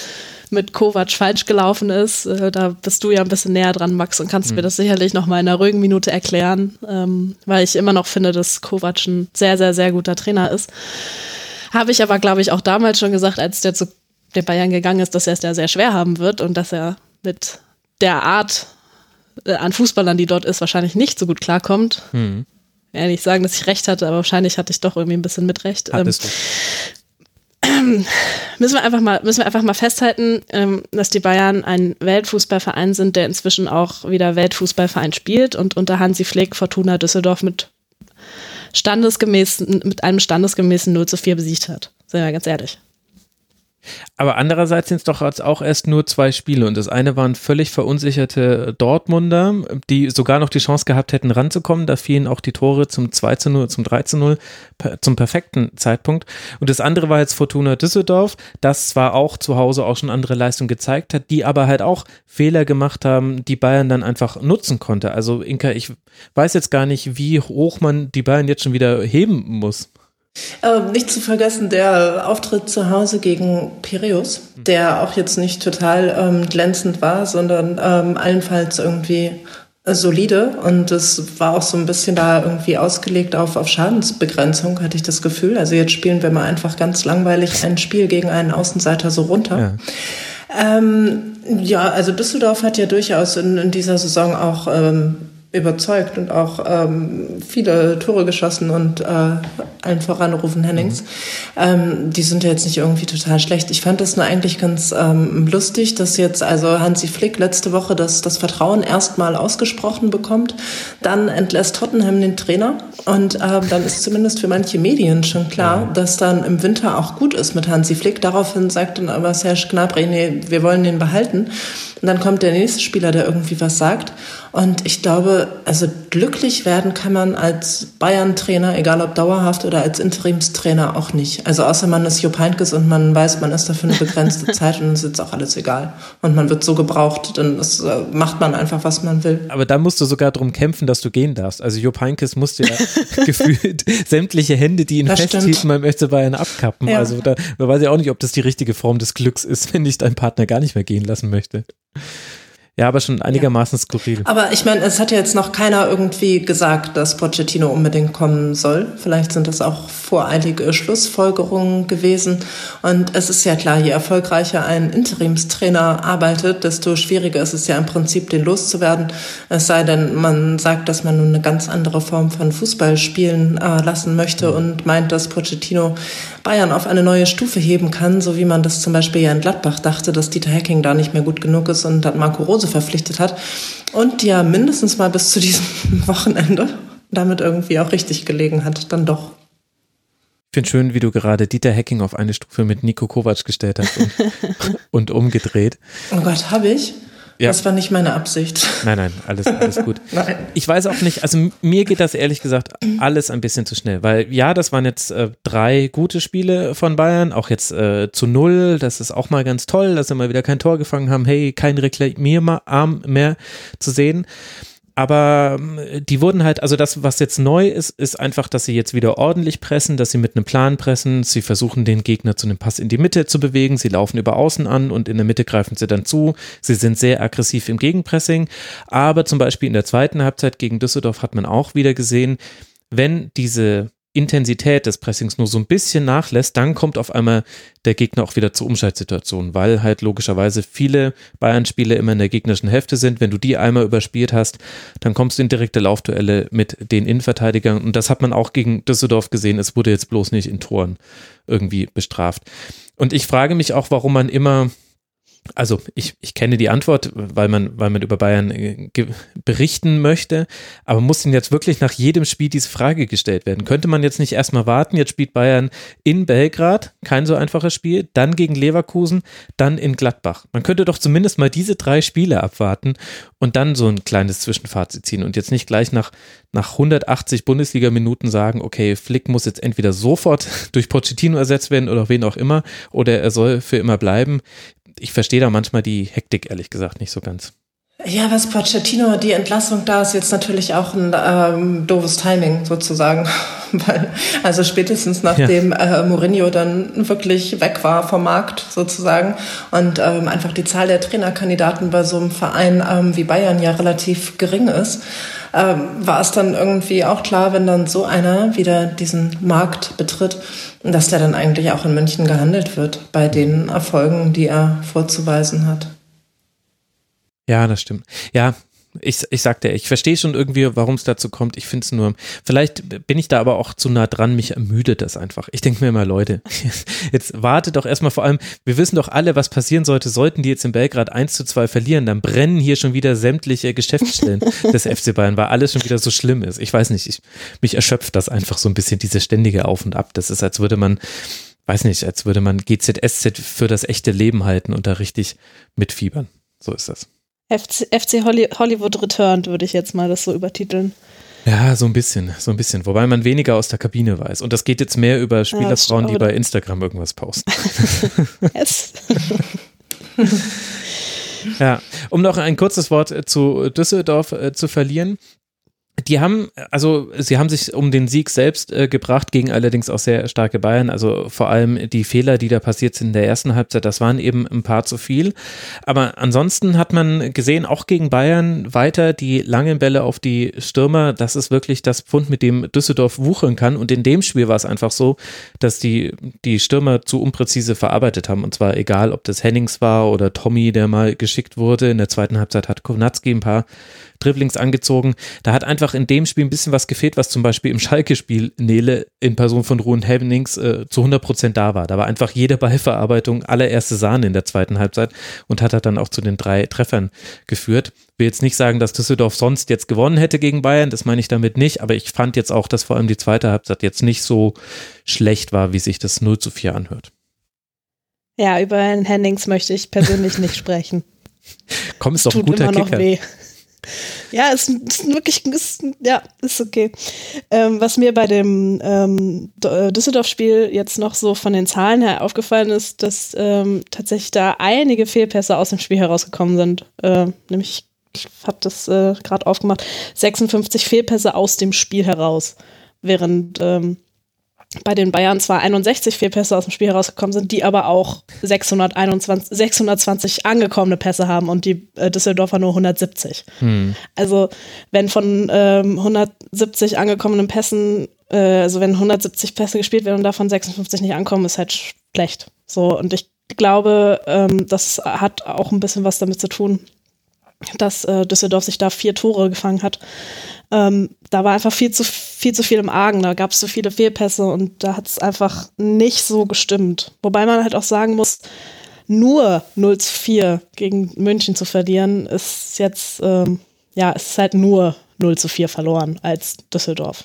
mit Kovac falsch gelaufen ist, äh, da bist du ja ein bisschen näher dran, Max, und kannst mhm. mir das sicherlich noch mal in einer ruhigen Minute erklären, ähm, weil ich immer noch finde, dass Kovac ein sehr, sehr, sehr guter Trainer ist. Habe ich aber, glaube ich, auch damals schon gesagt, als der zu den Bayern gegangen ist, dass er es da sehr schwer haben wird und dass er mit der Art äh, an Fußballern, die dort ist, wahrscheinlich nicht so gut klarkommt. Hm. Ja, nicht sagen, dass ich recht hatte, aber wahrscheinlich hatte ich doch irgendwie ein bisschen mit recht. Hattest ähm, müssen wir einfach mal, müssen wir einfach mal festhalten, ähm, dass die Bayern ein Weltfußballverein sind, der inzwischen auch wieder Weltfußballverein spielt und unter Hansi Flick Fortuna Düsseldorf mit standesgemäßen, mit einem standesgemäßen 0 zu 4 besiegt hat. Sind wir ganz ehrlich. Aber andererseits sind es doch auch erst nur zwei Spiele und das eine waren völlig verunsicherte Dortmunder, die sogar noch die Chance gehabt hätten ranzukommen. Da fielen auch die Tore zum 2 zu 0, zum 3 zu 0 zum perfekten Zeitpunkt. Und das andere war jetzt Fortuna Düsseldorf, das zwar auch zu Hause auch schon andere Leistung gezeigt hat, die aber halt auch Fehler gemacht haben, die Bayern dann einfach nutzen konnte. Also Inka, ich weiß jetzt gar nicht, wie hoch man die Bayern jetzt schon wieder heben muss. Ähm, nicht zu vergessen der Auftritt zu Hause gegen Piräus, der auch jetzt nicht total ähm, glänzend war, sondern ähm, allenfalls irgendwie solide und es war auch so ein bisschen da irgendwie ausgelegt auf, auf Schadensbegrenzung, hatte ich das Gefühl. Also jetzt spielen wir mal einfach ganz langweilig ein Spiel gegen einen Außenseiter so runter. Ja, ähm, ja also Düsseldorf hat ja durchaus in, in dieser Saison auch ähm, überzeugt und auch ähm, viele Tore geschossen und äh, allen voran Rufen Hennings. Mhm. Ähm, die sind ja jetzt nicht irgendwie total schlecht. Ich fand das nur eigentlich ganz ähm, lustig, dass jetzt also Hansi Flick letzte Woche das, das Vertrauen erstmal ausgesprochen bekommt. Dann entlässt Tottenham den Trainer und äh, dann ist zumindest für manche Medien schon klar, ja. dass dann im Winter auch gut ist mit Hansi Flick. Daraufhin sagt dann aber Serge Gnabry, nee, wir wollen den behalten. Und dann kommt der nächste Spieler, der irgendwie was sagt. Und ich glaube, also glücklich werden kann man als Bayern-Trainer, egal ob dauerhaft oder als Interimstrainer, auch nicht. Also außer man ist Jupp Heynckes und man weiß, man ist da für eine begrenzte Zeit und dann ist jetzt auch alles egal. Und man wird so gebraucht, dann ist, äh, macht man einfach, was man will. Aber da musst du sogar darum kämpfen, dass du gehen darfst. Also Jupp Heynckes musste ja gefühlt sämtliche Hände, die ihn das festhielten beim FC Bayern abkappen. Ja. Also da, da weiß ich auch nicht, ob das die richtige Form des Glücks ist, wenn dich dein Partner gar nicht mehr gehen lassen möchte. Ja, aber schon einigermaßen ja. skurril. Aber ich meine, es hat ja jetzt noch keiner irgendwie gesagt, dass Pochettino unbedingt kommen soll. Vielleicht sind das auch voreilige Schlussfolgerungen gewesen. Und es ist ja klar, je erfolgreicher ein Interimstrainer arbeitet, desto schwieriger ist es ja im Prinzip, den loszuwerden. Es sei denn, man sagt, dass man nun eine ganz andere Form von Fußball spielen äh, lassen möchte und meint, dass Pochettino Bayern auf eine neue Stufe heben kann, so wie man das zum Beispiel ja in Gladbach dachte, dass Dieter Hecking da nicht mehr gut genug ist und dann Marco Rose verpflichtet hat. Und ja mindestens mal bis zu diesem Wochenende damit irgendwie auch richtig gelegen hat, dann doch. Ich finde schön, wie du gerade Dieter Hecking auf eine Stufe mit Nico Kovac gestellt hast und, und umgedreht. Oh Gott, habe ich? Ja. Das war nicht meine Absicht. Nein, nein, alles, alles gut. nein. Ich weiß auch nicht, also mir geht das ehrlich gesagt alles ein bisschen zu schnell, weil ja, das waren jetzt äh, drei gute Spiele von Bayern, auch jetzt äh, zu null, das ist auch mal ganz toll, dass sie mal wieder kein Tor gefangen haben, hey, kein Reklamierarm mehr zu sehen aber ähm, die wurden halt, also das, was jetzt neu ist, ist einfach, dass sie jetzt wieder ordentlich pressen, dass sie mit einem Plan pressen. Sie versuchen, den Gegner zu einem Pass in die Mitte zu bewegen. Sie laufen über außen an und in der Mitte greifen sie dann zu. Sie sind sehr aggressiv im Gegenpressing. Aber zum Beispiel in der zweiten Halbzeit gegen Düsseldorf hat man auch wieder gesehen, wenn diese Intensität des Pressings nur so ein bisschen nachlässt, dann kommt auf einmal der Gegner auch wieder zur Umschaltsituation, weil halt logischerweise viele Bayern-Spiele immer in der gegnerischen Hälfte sind. Wenn du die einmal überspielt hast, dann kommst du in direkte Laufduelle mit den Innenverteidigern und das hat man auch gegen Düsseldorf gesehen. Es wurde jetzt bloß nicht in Toren irgendwie bestraft. Und ich frage mich auch, warum man immer also ich, ich kenne die Antwort, weil man, weil man über Bayern äh, berichten möchte, aber muss denn jetzt wirklich nach jedem Spiel diese Frage gestellt werden? Könnte man jetzt nicht erstmal warten, jetzt spielt Bayern in Belgrad, kein so einfaches Spiel, dann gegen Leverkusen, dann in Gladbach. Man könnte doch zumindest mal diese drei Spiele abwarten und dann so ein kleines Zwischenfazit ziehen und jetzt nicht gleich nach, nach 180 Bundesliga-Minuten sagen, okay, Flick muss jetzt entweder sofort durch Pochettino ersetzt werden oder wen auch immer oder er soll für immer bleiben ich verstehe da manchmal die Hektik ehrlich gesagt nicht so ganz. Ja, was Pochettino, die Entlassung da ist jetzt natürlich auch ein ähm, doofes Timing sozusagen. Weil, also spätestens nachdem ja. äh, Mourinho dann wirklich weg war vom Markt sozusagen und ähm, einfach die Zahl der Trainerkandidaten bei so einem Verein ähm, wie Bayern ja relativ gering ist, ähm, war es dann irgendwie auch klar, wenn dann so einer wieder diesen Markt betritt, dass der dann eigentlich auch in München gehandelt wird bei den Erfolgen, die er vorzuweisen hat. Ja, das stimmt. Ja, ich, ich sagte, ich verstehe schon irgendwie, warum es dazu kommt. Ich finde es nur, vielleicht bin ich da aber auch zu nah dran, mich ermüdet das einfach. Ich denke mir immer, Leute, jetzt wartet doch erstmal vor allem, wir wissen doch alle, was passieren sollte, sollten die jetzt in Belgrad 1 zu 2 verlieren, dann brennen hier schon wieder sämtliche Geschäftsstellen des FC Bayern, weil alles schon wieder so schlimm ist. Ich weiß nicht, ich, mich erschöpft das einfach so ein bisschen, diese ständige Auf und Ab. Das ist, als würde man, weiß nicht, als würde man GZSZ für das echte Leben halten und da richtig mitfiebern. So ist das. FC, FC Hollywood Returned, würde ich jetzt mal das so übertiteln. Ja, so ein bisschen, so ein bisschen. Wobei man weniger aus der Kabine weiß. Und das geht jetzt mehr über Spielerfrauen, ja, die bei Instagram irgendwas posten. Yes. ja, um noch ein kurzes Wort zu Düsseldorf äh, zu verlieren die haben, also sie haben sich um den Sieg selbst äh, gebracht, gegen allerdings auch sehr starke Bayern. Also vor allem die Fehler, die da passiert sind in der ersten Halbzeit, das waren eben ein paar zu viel. Aber ansonsten hat man gesehen, auch gegen Bayern weiter die langen Bälle auf die Stürmer. Das ist wirklich das Pfund, mit dem Düsseldorf wuchern kann. Und in dem Spiel war es einfach so, dass die, die Stürmer zu unpräzise verarbeitet haben. Und zwar egal, ob das Hennings war oder Tommy, der mal geschickt wurde. In der zweiten Halbzeit hat Kownatski ein paar Dribblings angezogen. Da hat einfach in dem Spiel ein bisschen was gefehlt, was zum Beispiel im Schalke-Spiel Nele in Person von Ruhen Hennings äh, zu 100 Prozent da war. Da war einfach jede Ballverarbeitung allererste Sahne in der zweiten Halbzeit und hat dann auch zu den drei Treffern geführt. Will jetzt nicht sagen, dass Düsseldorf sonst jetzt gewonnen hätte gegen Bayern, das meine ich damit nicht, aber ich fand jetzt auch, dass vor allem die zweite Halbzeit jetzt nicht so schlecht war, wie sich das 0 zu 4 anhört. Ja, über Herrn Hennings möchte ich persönlich nicht sprechen. Komm, ist doch ein guter Kicker. Weh. Ja, es ist wirklich, ist, ja, ist okay. Ähm, was mir bei dem ähm, äh, Düsseldorf-Spiel jetzt noch so von den Zahlen her aufgefallen ist, dass ähm, tatsächlich da einige Fehlpässe aus dem Spiel herausgekommen sind. Äh, nämlich, ich habe das äh, gerade aufgemacht, 56 Fehlpässe aus dem Spiel heraus. Während ähm, bei den Bayern zwar 61 Fehlpässe aus dem Spiel herausgekommen sind, die aber auch 621, 620 angekommene Pässe haben und die äh, Düsseldorfer nur 170. Hm. Also wenn von ähm, 170 angekommenen Pässen, äh, also wenn 170 Pässe gespielt werden und davon 56 nicht ankommen, ist halt schlecht. So und ich glaube, ähm, das hat auch ein bisschen was damit zu tun, dass äh, Düsseldorf sich da vier Tore gefangen hat. Ähm, da war einfach viel zu, viel zu viel im Argen, da gab es zu viele Fehlpässe und da hat es einfach nicht so gestimmt. Wobei man halt auch sagen muss, nur 0 zu 4 gegen München zu verlieren, ist jetzt, ähm, ja, es ist halt nur 0 zu 4 verloren als Düsseldorf.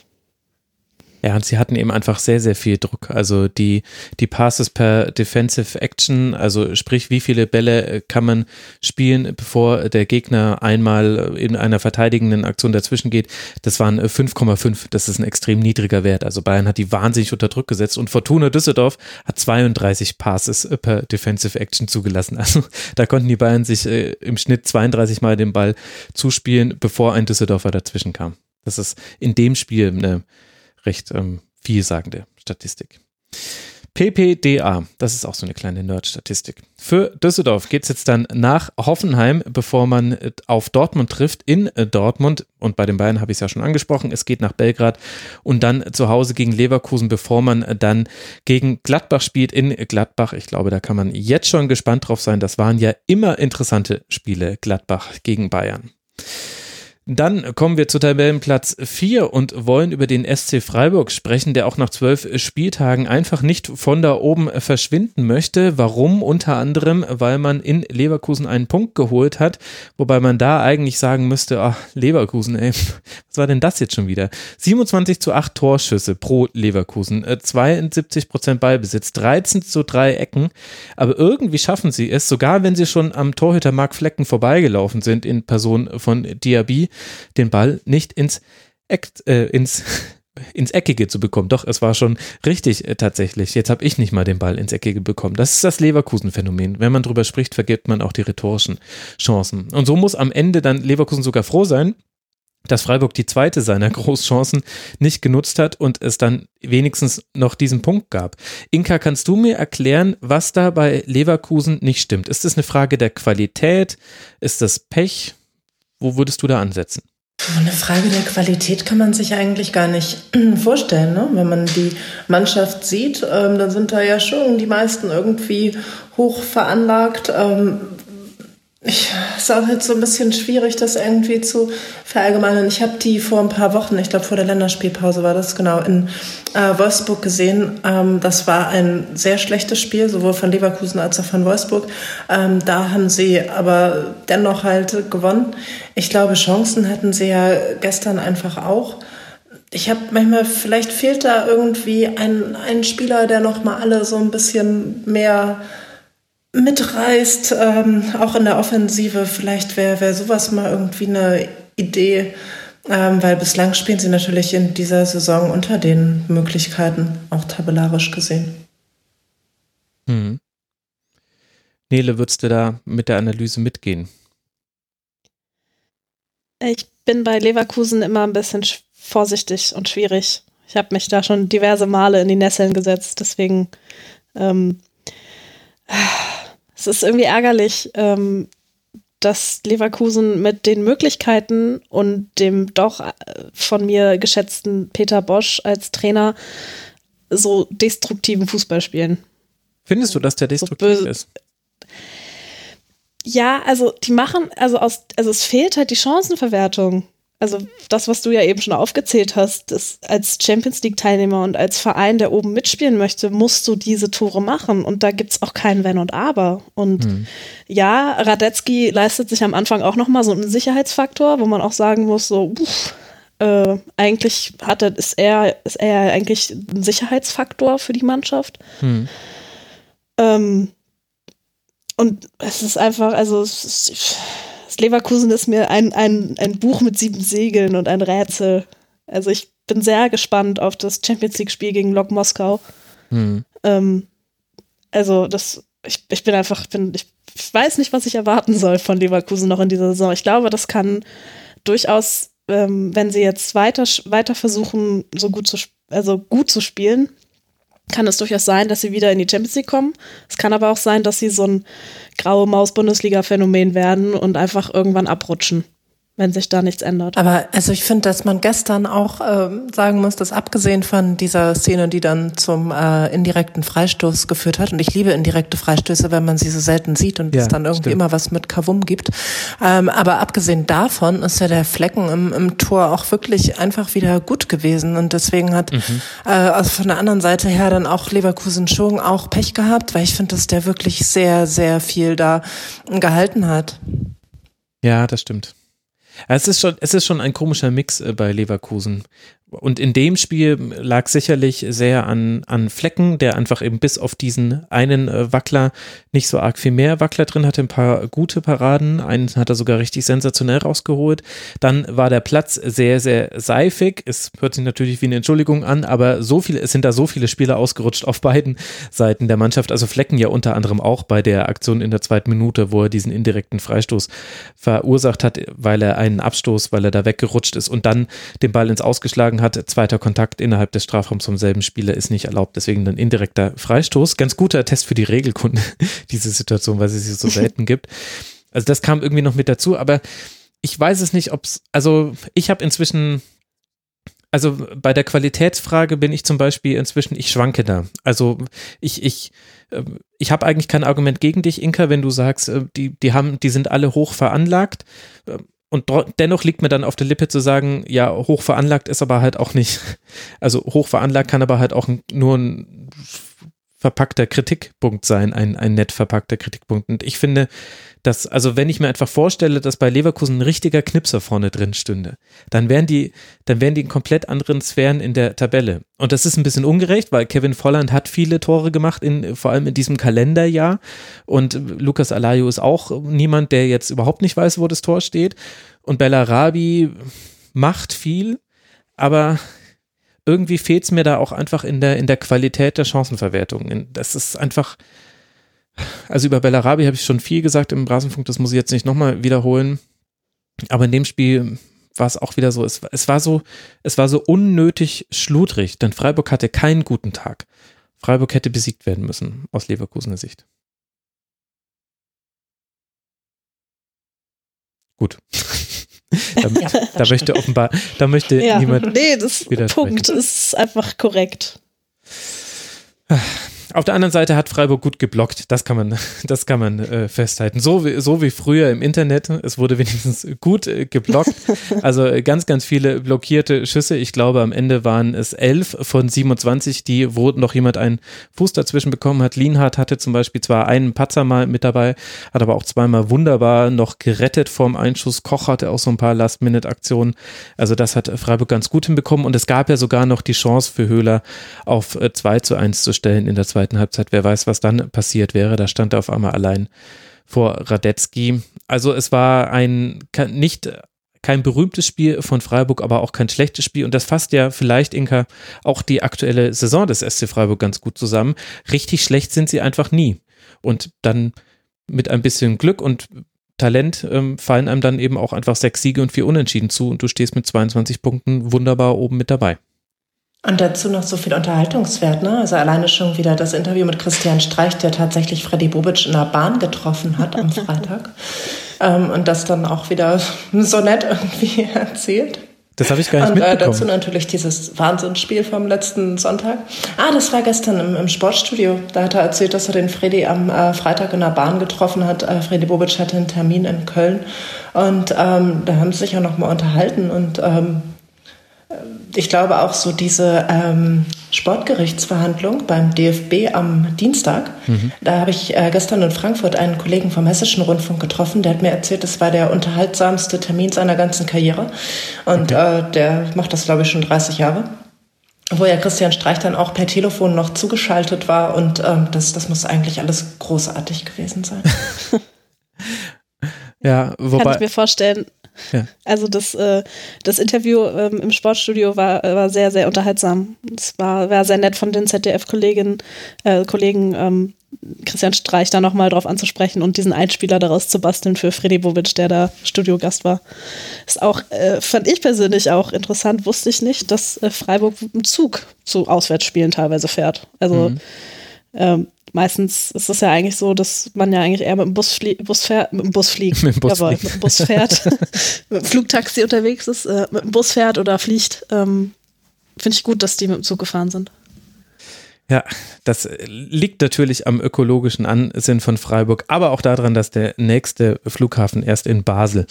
Ja, und sie hatten eben einfach sehr, sehr viel Druck. Also die, die Passes per Defensive Action, also sprich, wie viele Bälle äh, kann man spielen, bevor der Gegner einmal in einer verteidigenden Aktion dazwischen geht, das waren 5,5. Äh, das ist ein extrem niedriger Wert. Also Bayern hat die wahnsinnig unter Druck gesetzt und Fortuna Düsseldorf hat 32 Passes äh, per Defensive Action zugelassen. Also da konnten die Bayern sich im Schnitt 32 Mal den Ball zuspielen, bevor ein Düsseldorfer dazwischen kam. Das ist in dem Spiel eine recht ähm, vielsagende Statistik. PPDA, das ist auch so eine kleine Nerd-Statistik. Für Düsseldorf geht es jetzt dann nach Hoffenheim, bevor man äh, auf Dortmund trifft, in äh, Dortmund. Und bei den Bayern habe ich es ja schon angesprochen. Es geht nach Belgrad und dann zu Hause gegen Leverkusen, bevor man äh, dann gegen Gladbach spielt in Gladbach. Ich glaube, da kann man jetzt schon gespannt drauf sein. Das waren ja immer interessante Spiele, Gladbach gegen Bayern. Dann kommen wir zu Tabellenplatz 4 und wollen über den SC Freiburg sprechen, der auch nach zwölf Spieltagen einfach nicht von da oben verschwinden möchte. Warum? Unter anderem, weil man in Leverkusen einen Punkt geholt hat, wobei man da eigentlich sagen müsste, ach, Leverkusen, ey, was war denn das jetzt schon wieder? 27 zu 8 Torschüsse pro Leverkusen, 72 äh, Prozent Ballbesitz, 13 zu 3 Ecken, aber irgendwie schaffen sie es, sogar wenn sie schon am Torhüter Mark Flecken vorbeigelaufen sind in Person von Diaby, den Ball nicht ins, Eck, äh, ins, ins Eckige zu bekommen. Doch, es war schon richtig äh, tatsächlich. Jetzt habe ich nicht mal den Ball ins Eckige bekommen. Das ist das Leverkusen-Phänomen. Wenn man drüber spricht, vergibt man auch die rhetorischen Chancen. Und so muss am Ende dann Leverkusen sogar froh sein, dass Freiburg die zweite seiner Großchancen nicht genutzt hat und es dann wenigstens noch diesen Punkt gab. Inka, kannst du mir erklären, was da bei Leverkusen nicht stimmt? Ist das eine Frage der Qualität? Ist das Pech? Wo würdest du da ansetzen? Eine Frage der Qualität kann man sich eigentlich gar nicht vorstellen. Ne? Wenn man die Mannschaft sieht, ähm, dann sind da ja schon die meisten irgendwie hoch veranlagt. Ähm, ich, ist auch jetzt so ein bisschen schwierig, das irgendwie zu verallgemeinern. Ich habe die vor ein paar Wochen, ich glaube vor der Länderspielpause war das genau, in äh, Wolfsburg gesehen. Ähm, das war ein sehr schlechtes Spiel, sowohl von Leverkusen als auch von Wolfsburg. Ähm, da haben sie aber dennoch halt gewonnen. Ich glaube, Chancen hatten sie ja gestern einfach auch. Ich habe manchmal, vielleicht fehlt da irgendwie ein, ein Spieler, der noch mal alle so ein bisschen mehr mitreißt, ähm, auch in der Offensive. Vielleicht wäre wär sowas mal irgendwie eine Idee, ähm, weil bislang spielen sie natürlich in dieser Saison unter den Möglichkeiten, auch tabellarisch gesehen. Hm. Nele, würdest du da mit der Analyse mitgehen? Ich bin bei Leverkusen immer ein bisschen vorsichtig und schwierig. Ich habe mich da schon diverse Male in die Nesseln gesetzt, deswegen ähm, es ist irgendwie ärgerlich, ähm, dass Leverkusen mit den Möglichkeiten und dem doch äh, von mir geschätzten Peter Bosch als Trainer so destruktiven Fußball spielen. Findest du, dass der destruktiv so ist? Ja, also die machen, also aus, also es fehlt halt die Chancenverwertung also das, was du ja eben schon aufgezählt hast, dass als Champions League-Teilnehmer und als Verein, der oben mitspielen möchte, musst du diese Tore machen. Und da gibt es auch kein Wenn und Aber. Und hm. ja, Radetzky leistet sich am Anfang auch nochmal so einen Sicherheitsfaktor, wo man auch sagen muss, so, uff, äh, eigentlich hat er, ist er, ist er eigentlich ein Sicherheitsfaktor für die Mannschaft. Hm. Ähm, und es ist einfach, also es ist, Leverkusen ist mir ein, ein, ein Buch mit sieben Segeln und ein Rätsel. Also ich bin sehr gespannt auf das Champions League-Spiel gegen Lok Moskau. Mhm. Ähm, also das, ich, ich bin einfach, bin, ich, ich weiß nicht, was ich erwarten soll von Leverkusen noch in dieser Saison. Ich glaube, das kann durchaus, ähm, wenn sie jetzt weiter, weiter versuchen, so gut zu, also gut zu spielen, kann es durchaus sein, dass sie wieder in die Champions League kommen. Es kann aber auch sein, dass sie so ein graue Maus-Bundesliga-Phänomen werden und einfach irgendwann abrutschen wenn sich da nichts ändert. Aber also ich finde, dass man gestern auch ähm, sagen muss, dass abgesehen von dieser Szene, die dann zum äh, indirekten Freistoß geführt hat, und ich liebe indirekte Freistöße, wenn man sie so selten sieht und ja, es dann irgendwie stimmt. immer was mit Kavum gibt. Ähm, aber abgesehen davon ist ja der Flecken im, im Tor auch wirklich einfach wieder gut gewesen. Und deswegen hat mhm. äh, also von der anderen Seite her dann auch Leverkusen schon auch Pech gehabt, weil ich finde, dass der wirklich sehr, sehr viel da gehalten hat. Ja, das stimmt. Es ist schon, es ist schon ein komischer Mix äh, bei Leverkusen. Und in dem Spiel lag sicherlich sehr an, an Flecken, der einfach eben bis auf diesen einen äh, Wackler nicht so arg viel mehr Wackler drin hatte, ein paar gute Paraden, einen hat er sogar richtig sensationell rausgeholt. Dann war der Platz sehr, sehr seifig. Es hört sich natürlich wie eine Entschuldigung an, aber so viele, es sind da so viele Spieler ausgerutscht auf beiden Seiten der Mannschaft. Also Flecken ja unter anderem auch bei der Aktion in der zweiten Minute, wo er diesen indirekten Freistoß verursacht hat, weil er einen Abstoß, weil er da weggerutscht ist und dann den Ball ins Ausgeschlagen hat hat, zweiter Kontakt innerhalb des Strafraums vom selben Spieler ist nicht erlaubt, deswegen ein indirekter Freistoß. Ganz guter Test für die Regelkunde, diese Situation, weil es sie so selten gibt. Also das kam irgendwie noch mit dazu, aber ich weiß es nicht, ob es, also ich habe inzwischen also bei der Qualitätsfrage bin ich zum Beispiel inzwischen, ich schwanke da. Also ich, ich, ähm, ich habe eigentlich kein Argument gegen dich, Inka, wenn du sagst, äh, die, die haben, die sind alle hoch veranlagt. Und dennoch liegt mir dann auf der Lippe zu sagen, ja, hoch veranlagt ist aber halt auch nicht, also hoch veranlagt kann aber halt auch nur ein verpackter Kritikpunkt sein, ein, ein nett verpackter Kritikpunkt. Und ich finde, dass, also wenn ich mir einfach vorstelle, dass bei Leverkusen ein richtiger Knipser vorne drin stünde, dann wären die, dann wären die in komplett anderen Sphären in der Tabelle. Und das ist ein bisschen ungerecht, weil Kevin Volland hat viele Tore gemacht, in, vor allem in diesem Kalenderjahr. Und Lukas Alayo ist auch niemand, der jetzt überhaupt nicht weiß, wo das Tor steht. Und Bellarabi macht viel, aber irgendwie fehlt es mir da auch einfach in der, in der Qualität der Chancenverwertung. Das ist einfach, also über Bellarabi habe ich schon viel gesagt im Rasenfunk, das muss ich jetzt nicht nochmal wiederholen. Aber in dem Spiel war es auch wieder so, es, es war so, es war so unnötig schludrig, denn Freiburg hatte keinen guten Tag. Freiburg hätte besiegt werden müssen, aus Leverkusener Sicht. Gut. da, ja, da möchte offenbar, da möchte ja, niemand. Nee, das Punkt ist einfach korrekt. Auf der anderen Seite hat Freiburg gut geblockt, das kann man, das kann man äh, festhalten. So wie, so wie früher im Internet, es wurde wenigstens gut äh, geblockt. Also äh, ganz, ganz viele blockierte Schüsse. Ich glaube, am Ende waren es elf von 27, die, wo noch jemand einen Fuß dazwischen bekommen hat. Lienhardt hatte zum Beispiel zwar einen Patzer mal mit dabei, hat aber auch zweimal wunderbar noch gerettet vorm Einschuss. Koch hatte auch so ein paar Last-Minute-Aktionen. Also das hat Freiburg ganz gut hinbekommen und es gab ja sogar noch die Chance für Höhler auf 2 äh, zu 1 zu stellen in der zweiten zweiten Halbzeit. Wer weiß, was dann passiert wäre. Da stand er auf einmal allein vor Radetzky. Also es war ein nicht kein berühmtes Spiel von Freiburg, aber auch kein schlechtes Spiel. Und das fasst ja vielleicht, Inka, auch die aktuelle Saison des SC Freiburg ganz gut zusammen. Richtig schlecht sind sie einfach nie. Und dann mit ein bisschen Glück und Talent ähm, fallen einem dann eben auch einfach sechs Siege und vier Unentschieden zu und du stehst mit 22 Punkten wunderbar oben mit dabei. Und dazu noch so viel Unterhaltungswert, ne? Also alleine schon wieder das Interview mit Christian Streich, der tatsächlich Freddy Bobic in der Bahn getroffen hat am Freitag. ähm, und das dann auch wieder so nett irgendwie erzählt. Das habe ich gar nicht und, äh, mitbekommen. dazu natürlich dieses Wahnsinnsspiel vom letzten Sonntag. Ah, das war gestern im, im Sportstudio. Da hat er erzählt, dass er den Freddy am äh, Freitag in der Bahn getroffen hat. Äh, Freddy Bobic hatte einen Termin in Köln. Und ähm, da haben sie sich auch noch mal unterhalten. Und ähm, ich glaube auch so diese ähm, Sportgerichtsverhandlung beim DFB am Dienstag. Mhm. Da habe ich äh, gestern in Frankfurt einen Kollegen vom Hessischen Rundfunk getroffen, der hat mir erzählt, es war der unterhaltsamste Termin seiner ganzen Karriere. Und okay. äh, der macht das, glaube ich, schon 30 Jahre. Wo ja Christian Streich dann auch per Telefon noch zugeschaltet war. Und ähm, das, das muss eigentlich alles großartig gewesen sein. ja, wobei. Kann ich mir vorstellen, ja. Also das, äh, das Interview ähm, im Sportstudio war, war sehr, sehr unterhaltsam. Es war, war sehr nett von den ZDF-Kollegen, äh, Kollegen ähm, Christian Streich da nochmal drauf anzusprechen und diesen Einspieler daraus zu basteln für Freddy Bobic, der da Studiogast war. Ist auch, äh, fand ich persönlich auch interessant, wusste ich nicht, dass äh, Freiburg im Zug zu Auswärtsspielen teilweise fährt. Also mhm. Ähm, meistens ist es ja eigentlich so, dass man ja eigentlich eher mit dem Bus, Bus fährt, mit dem Bus fliegt, mit dem Bus, Jawohl, mit dem Bus fährt, mit dem Flugtaxi unterwegs ist, äh, mit dem Bus fährt oder fliegt. Ähm, Finde ich gut, dass die mit dem Zug gefahren sind. Ja, das liegt natürlich am ökologischen Ansinn von Freiburg, aber auch daran, dass der nächste Flughafen erst in Basel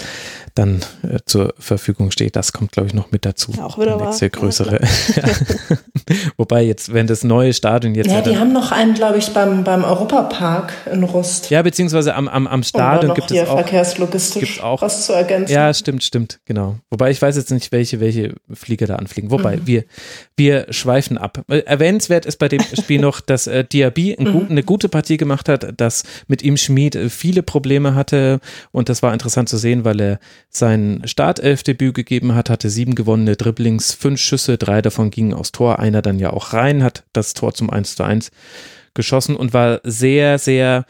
dann äh, zur Verfügung steht. Das kommt, glaube ich, noch mit dazu. Auch wieder der nächste größere. Ja. Wobei jetzt, wenn das neue Stadion jetzt. Ja, die haben noch einen, glaube ich, beim, beim Europapark in Rust. Ja, beziehungsweise am, am, am Stadion gibt es auch. Verkehrslogistisch auch, was zu ergänzen. Ja, stimmt, stimmt, genau. Wobei ich weiß jetzt nicht, welche, welche Flieger da anfliegen. Wobei, mhm. wir, wir schweifen ab. Erwähnenswert ist bei dem Spiel noch, dass äh, Diaby ein mhm. eine gute Partie gemacht hat, dass mit ihm Schmid äh, viele Probleme hatte und das war interessant zu sehen, weil er sein Startelfdebüt gegeben hat, hatte sieben gewonnene Dribblings, fünf Schüsse, drei davon gingen aufs Tor, einer dann ja auch rein, hat das Tor zum 1 zu 1 geschossen und war sehr, sehr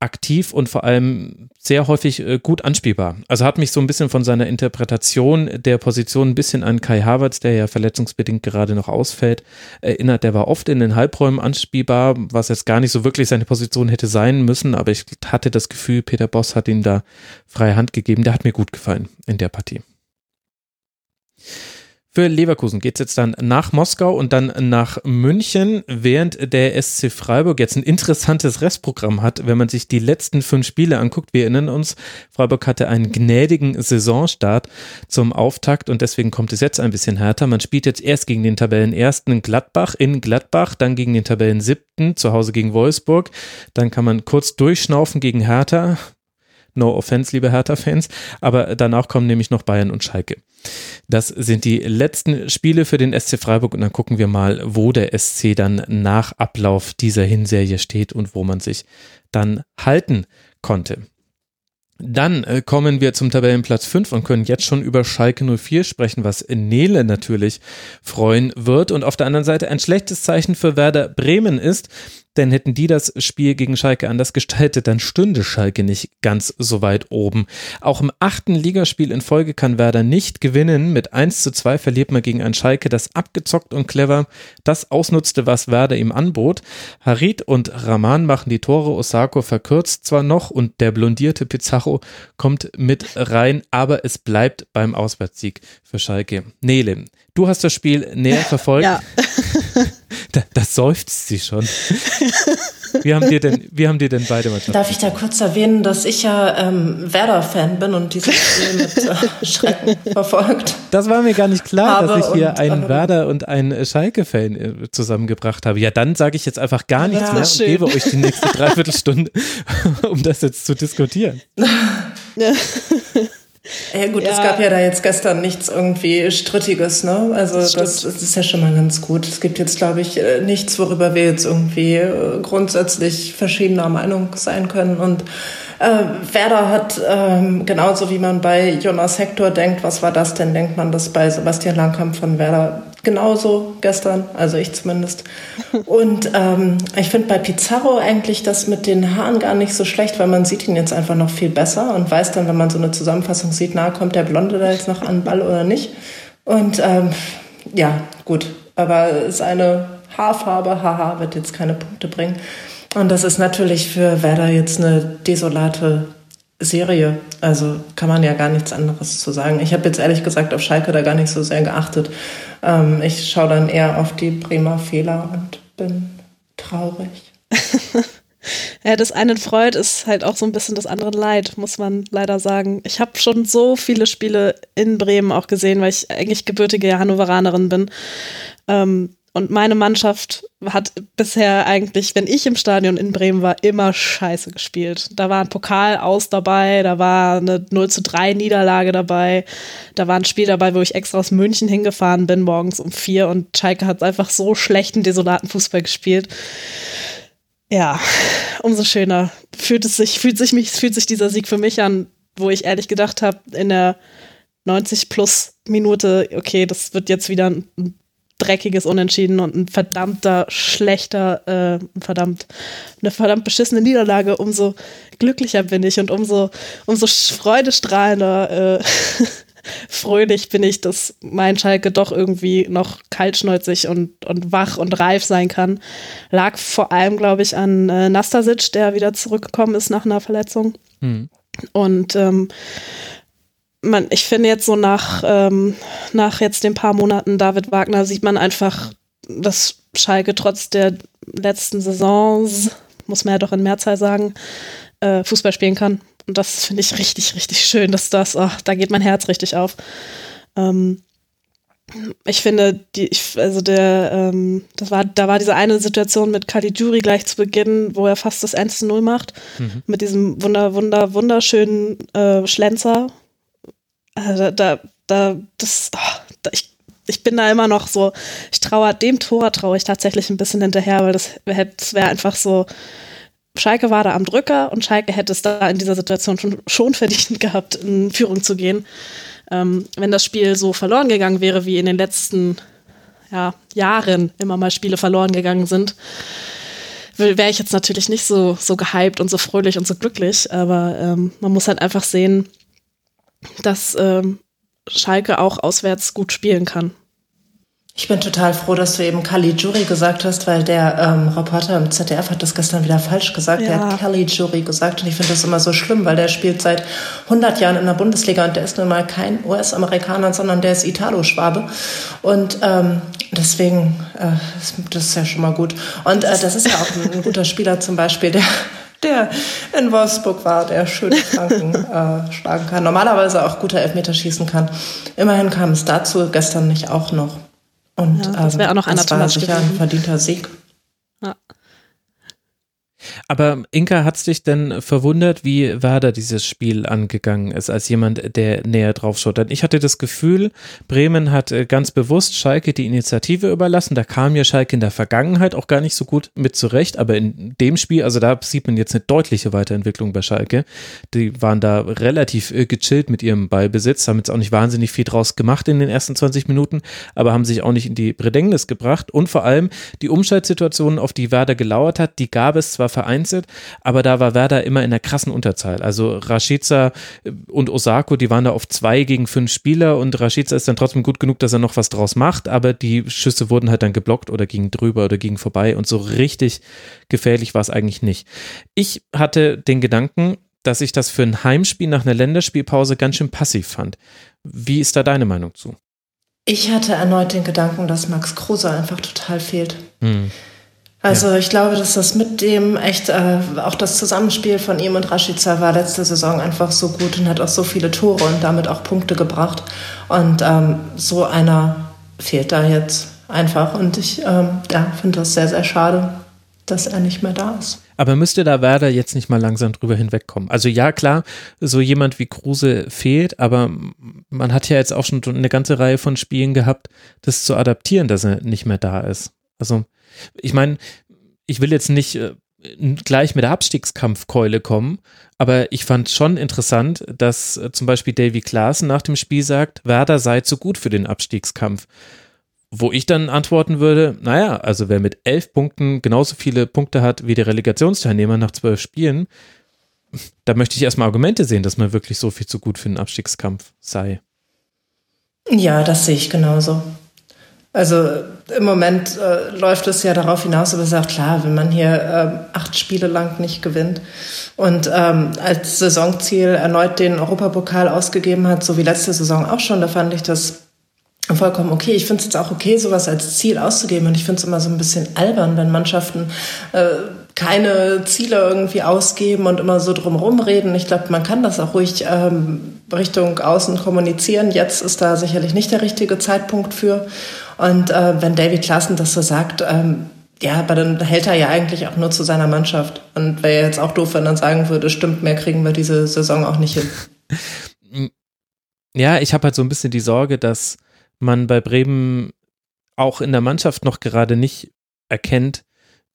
aktiv und vor allem sehr häufig äh, gut anspielbar. Also hat mich so ein bisschen von seiner Interpretation der Position ein bisschen an Kai Havertz, der ja verletzungsbedingt gerade noch ausfällt, erinnert. Der war oft in den Halbräumen anspielbar, was jetzt gar nicht so wirklich seine Position hätte sein müssen, aber ich hatte das Gefühl, Peter Boss hat ihm da freie Hand gegeben. Der hat mir gut gefallen in der Partie. Für Leverkusen geht es jetzt dann nach Moskau und dann nach München, während der SC Freiburg jetzt ein interessantes Restprogramm hat, wenn man sich die letzten fünf Spiele anguckt. Wir erinnern uns, Freiburg hatte einen gnädigen Saisonstart zum Auftakt und deswegen kommt es jetzt ein bisschen härter. Man spielt jetzt erst gegen den Tabellenersten Gladbach in Gladbach, dann gegen den Tabellen siebten zu Hause gegen Wolfsburg. Dann kann man kurz durchschnaufen gegen Hertha. No offense, liebe Hertha-Fans. Aber danach kommen nämlich noch Bayern und Schalke. Das sind die letzten Spiele für den SC Freiburg und dann gucken wir mal, wo der SC dann nach Ablauf dieser Hinserie steht und wo man sich dann halten konnte. Dann äh, kommen wir zum Tabellenplatz 5 und können jetzt schon über Schalke 04 sprechen, was Nele natürlich freuen wird. Und auf der anderen Seite ein schlechtes Zeichen für Werder Bremen ist, denn hätten die das Spiel gegen Schalke anders gestaltet, dann stünde Schalke nicht ganz so weit oben. Auch im achten Ligaspiel in Folge kann Werder nicht gewinnen. Mit 1 zu 2 verliert man gegen ein Schalke, das abgezockt und clever das ausnutzte, was Werder ihm anbot. Harit und Rahman machen die Tore, Osako verkürzt zwar noch und der blondierte Pizarro kommt mit rein, aber es bleibt beim Auswärtssieg für Schalke. Nele, du hast das Spiel näher verfolgt. Ja. Da, das seufzt sie schon. Wie haben dir denn, wie haben dir denn beide Mannschaften? Darf ich da kurz erwähnen, dass ich ja ähm, Werder-Fan bin und dieses Spiel mit äh, Schrecken verfolgt. Das war mir gar nicht klar, dass ich hier einen ähm, Werder und einen Schalke-Fan äh, zusammengebracht habe. Ja, dann sage ich jetzt einfach gar nichts ja, mehr schön. und gebe euch die nächste Dreiviertelstunde, um das jetzt zu diskutieren. Ja. Gut, ja. es gab ja da jetzt gestern nichts irgendwie Strittiges, ne? Also das, das, das, ist ja schon mal ganz gut. Es gibt jetzt, glaube ich, äh, nichts, worüber wir jetzt irgendwie äh, grundsätzlich verschiedener Meinung sein können. Und Äh, Werder hat ähm, genauso wie man bei Jonas Hector denkt, was war das denn, denkt man das bei Sebastian Langkamp von Werder genauso gestern, also ich zumindest. Und ähm, ich finde bei Pizarro eigentlich das mit den Haaren gar nicht so schlecht, weil man sieht ihn jetzt einfach noch viel besser und weiß dann, wenn man so eine Zusammenfassung sieht, na, kommt der Blonde da jetzt noch an den Ball oder nicht. Und ähm, ja, gut, aber seine Haarfarbe, haha, wird jetzt keine Punkte bringen. Und das ist natürlich für Werder jetzt eine desolate Serie. Also kann man ja gar nichts anderes zu sagen. Ich habe jetzt ehrlich gesagt auf Schalke da gar nicht so sehr geachtet. Ähm, ich schaue dann eher auf die Bremer Fehler und bin traurig. ja, das einen freut, ist halt auch so ein bisschen das andere Leid, muss man leider sagen. Ich habe schon so viele Spiele in Bremen auch gesehen, weil ich eigentlich gebürtige Hannoveranerin bin. Ähm, und meine Mannschaft hat bisher eigentlich, wenn ich im Stadion in Bremen war, immer scheiße gespielt. Da war ein Pokal aus dabei, da war eine 0 zu 3 Niederlage dabei, da war ein Spiel dabei, wo ich extra aus München hingefahren bin, morgens um vier und Schalke hat einfach so schlechten, desolaten Fußball gespielt. Ja, umso schöner fühlt es sich, fühlt sich mich, fühlt sich dieser Sieg für mich an, wo ich ehrlich gedacht habe, in der 90 plus Minute, okay, das wird jetzt wieder ein dreckiges Unentschieden und ein verdammter schlechter, äh, verdammt, eine verdammt beschissene Niederlage, umso glücklicher bin ich und umso, umso freudestrahlender, äh, fröhlich bin ich, dass mein Schalke doch irgendwie noch kaltschnäuzig und, und wach und reif sein kann. Lag vor allem, glaube ich, an äh, Nastasic, der wieder zurückgekommen ist nach einer Verletzung. Mhm. Und ähm, man, ich finde jetzt so nach, ähm, nach jetzt den paar Monaten David Wagner sieht man einfach, dass Schalke trotz der letzten Saisons, muss man ja doch in Mehrzahl sagen, äh, Fußball spielen kann. Und das finde ich richtig, richtig schön, dass das, ach, da geht mein Herz richtig auf. Ähm, ich finde, die, ich, also der, ähm, das war, da war diese eine Situation mit Caligiuri gleich zu Beginn, wo er fast das 1 zu 0 macht, mhm. mit diesem wunder, wunder, wunderschönen äh, Schlenzer, also da, da, das, oh, da, ich, ich bin da immer noch so, ich traue dem Tor traue ich tatsächlich ein bisschen hinterher, weil das, das wäre einfach so, Schalke war da am Drücker und Schalke hätte es da in dieser Situation schon, schon verdient gehabt, in Führung zu gehen. Ähm, wenn das Spiel so verloren gegangen wäre, wie in den letzten ja, Jahren immer mal Spiele verloren gegangen sind, wäre ich jetzt natürlich nicht so, so gehypt und so fröhlich und so glücklich. Aber ähm, man muss halt einfach sehen, dass ähm, Schalke auch auswärts gut spielen kann. Ich bin total froh, dass du eben Kali Jury gesagt hast, weil der ähm, Reporter im ZDF hat das gestern wieder falsch gesagt. Ja. Der hat Kali Jury gesagt und ich finde das immer so schlimm, weil der spielt seit 100 Jahren in der Bundesliga und der ist nun mal kein US-Amerikaner, sondern der ist Italo-Schwabe und ähm, deswegen, äh, das ist ja schon mal gut. Und äh, das ist ja auch ein, ein guter Spieler zum Beispiel, der der in Wolfsburg war, der schön Franken äh, schlagen kann, normalerweise auch guter Elfmeter schießen kann. Immerhin kam es dazu gestern nicht auch noch. Und ja, das wäre auch noch ähm, das war sicher ein verdienter Sieg. Ja. Aber Inka, hat es dich denn verwundert, wie Werder dieses Spiel angegangen ist, als jemand, der näher drauf schaut? Denn ich hatte das Gefühl, Bremen hat äh, ganz bewusst Schalke die Initiative überlassen. Da kam ja Schalke in der Vergangenheit auch gar nicht so gut mit zurecht, aber in dem Spiel, also da sieht man jetzt eine deutliche Weiterentwicklung bei Schalke. Die waren da relativ äh, gechillt mit ihrem Ballbesitz, haben jetzt auch nicht wahnsinnig viel draus gemacht in den ersten 20 Minuten, aber haben sich auch nicht in die Bedrängnis gebracht. Und vor allem die Umschaltsituationen, auf die Werder gelauert hat, die gab es zwar vereinzelt, aber da war Werder immer in der krassen Unterzahl. Also Rashica und Osako, die waren da auf zwei gegen fünf Spieler und Rashica ist dann trotzdem gut genug, dass er noch was draus macht, aber die Schüsse wurden halt dann geblockt oder gingen drüber oder gingen vorbei und so richtig gefährlich war es eigentlich nicht. Ich hatte den Gedanken, dass ich das für ein Heimspiel nach einer Länderspielpause ganz schön passiv fand. Wie ist da deine Meinung zu? Ich hatte erneut den Gedanken, dass Max Kruse einfach total fehlt. Hm. Also ja. ich glaube, dass das mit dem echt, äh, auch das Zusammenspiel von ihm und Rashica war letzte Saison einfach so gut und hat auch so viele Tore und damit auch Punkte gebracht. Und ähm, so einer fehlt da jetzt einfach. Und ich ähm, ja, finde das sehr, sehr schade, dass er nicht mehr da ist. Aber müsste da Werder jetzt nicht mal langsam drüber hinwegkommen? Also ja, klar, so jemand wie Kruse fehlt, aber man hat ja jetzt auch schon eine ganze Reihe von Spielen gehabt, das zu adaptieren, dass er nicht mehr da ist. Also ich meine, ich will jetzt nicht äh, gleich mit der Abstiegskampfkeule kommen. Aber ich fand schon interessant, dass äh, zum Beispiel Davy Klaassen nach dem Spiel sagt, Werder sei zu gut für den Abstiegskampf. Wo ich dann antworten würde, naja, also wer mit elf Punkten genauso viele Punkte hat wie die Relegationsteilnehmer nach zwölf Spielen, da möchte ich erstmal Argumente sehen, dass man wirklich so viel zu gut für den Abstiegskampf sei. Ja, das sehe ich genauso. Also im Moment äh, läuft es ja darauf hinaus, aber sagt klar, wenn man hier äh, acht Spiele lang nicht gewinnt und ähm, als Saisonziel erneut den Europapokal ausgegeben hat, so wie letzte Saison auch schon, da fand ich das vollkommen okay. Ich finde es jetzt auch okay, sowas als Ziel auszugeben und ich finde es immer so ein bisschen albern, wenn Mannschaften äh, keine Ziele irgendwie ausgeben und immer so drumherum reden. Ich glaube, man kann das auch ruhig ähm, Richtung Außen kommunizieren. Jetzt ist da sicherlich nicht der richtige Zeitpunkt für. Und äh, wenn David Klassen das so sagt, ähm, ja, aber dann hält er ja eigentlich auch nur zu seiner Mannschaft. Und wäre jetzt auch doof, wenn er sagen würde, stimmt, mehr kriegen wir diese Saison auch nicht hin. Ja, ich habe halt so ein bisschen die Sorge, dass man bei Bremen auch in der Mannschaft noch gerade nicht erkennt,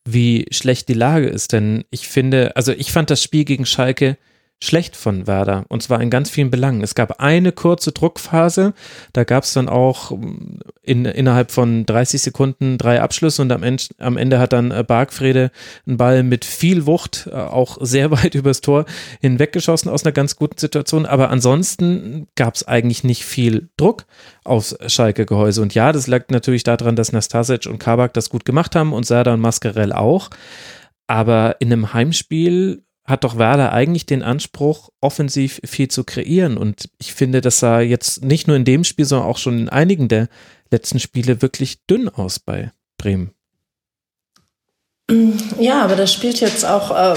wie schlecht die Lage ist. Denn ich finde, also ich fand das Spiel gegen Schalke schlecht von Werder und zwar in ganz vielen Belangen. Es gab eine kurze Druckphase, da gab es dann auch mm, in, innerhalb von 30 Sekunden drei Abschlüsse und am Ende, am Ende hat dann äh, Bargfrede einen Ball mit viel Wucht, äh, auch sehr weit übers Tor hinweggeschossen aus einer ganz guten Situation, aber ansonsten gab es eigentlich nicht viel Druck aufs Schalke-Gehäuse. Und ja, das lag natürlich daran, dass Nastasic und Kabak das gut gemacht haben und Serda und Mascarell auch, aber in einem Heimspiel hat doch Werder eigentlich den Anspruch, offensiv viel zu kreieren. Und ich finde, das sah jetzt nicht nur in dem Spiel, sondern auch schon in einigen der letzten Spiele wirklich dünn aus bei Bremen. Ja, aber das spielt jetzt auch äh,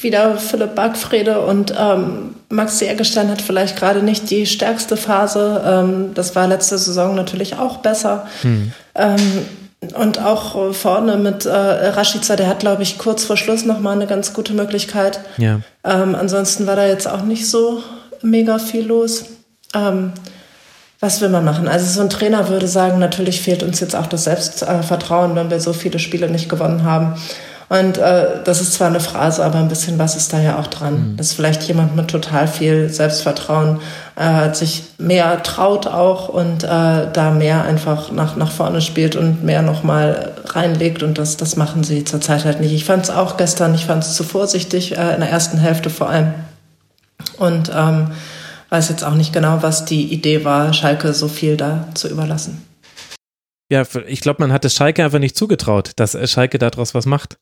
wieder Philipp Backfrede und ähm, Max Eggestein hat vielleicht gerade nicht die stärkste Phase. Ähm, das war letzte Saison natürlich auch besser. Hm. Ähm, und auch vorne mit äh, Rashica, der hat, glaube ich, kurz vor Schluss nochmal eine ganz gute Möglichkeit. Ja. Ähm, ansonsten war da jetzt auch nicht so mega viel los. Ähm, was will man machen? Also so ein Trainer würde sagen, natürlich fehlt uns jetzt auch das Selbstvertrauen, wenn wir so viele Spiele nicht gewonnen haben. Und äh, das ist zwar eine Phrase, aber ein bisschen was ist da ja auch dran. Mhm. Dass vielleicht jemand mit total viel Selbstvertrauen äh, sich mehr traut auch und äh, da mehr einfach nach, nach vorne spielt und mehr nochmal reinlegt. Und das, das machen sie zurzeit halt nicht. Ich fand es auch gestern, ich fand es zu vorsichtig, äh, in der ersten Hälfte vor allem. Und ähm, weiß jetzt auch nicht genau, was die Idee war, Schalke so viel da zu überlassen. Ja, ich glaube, man hat es Schalke einfach nicht zugetraut, dass Schalke daraus was macht.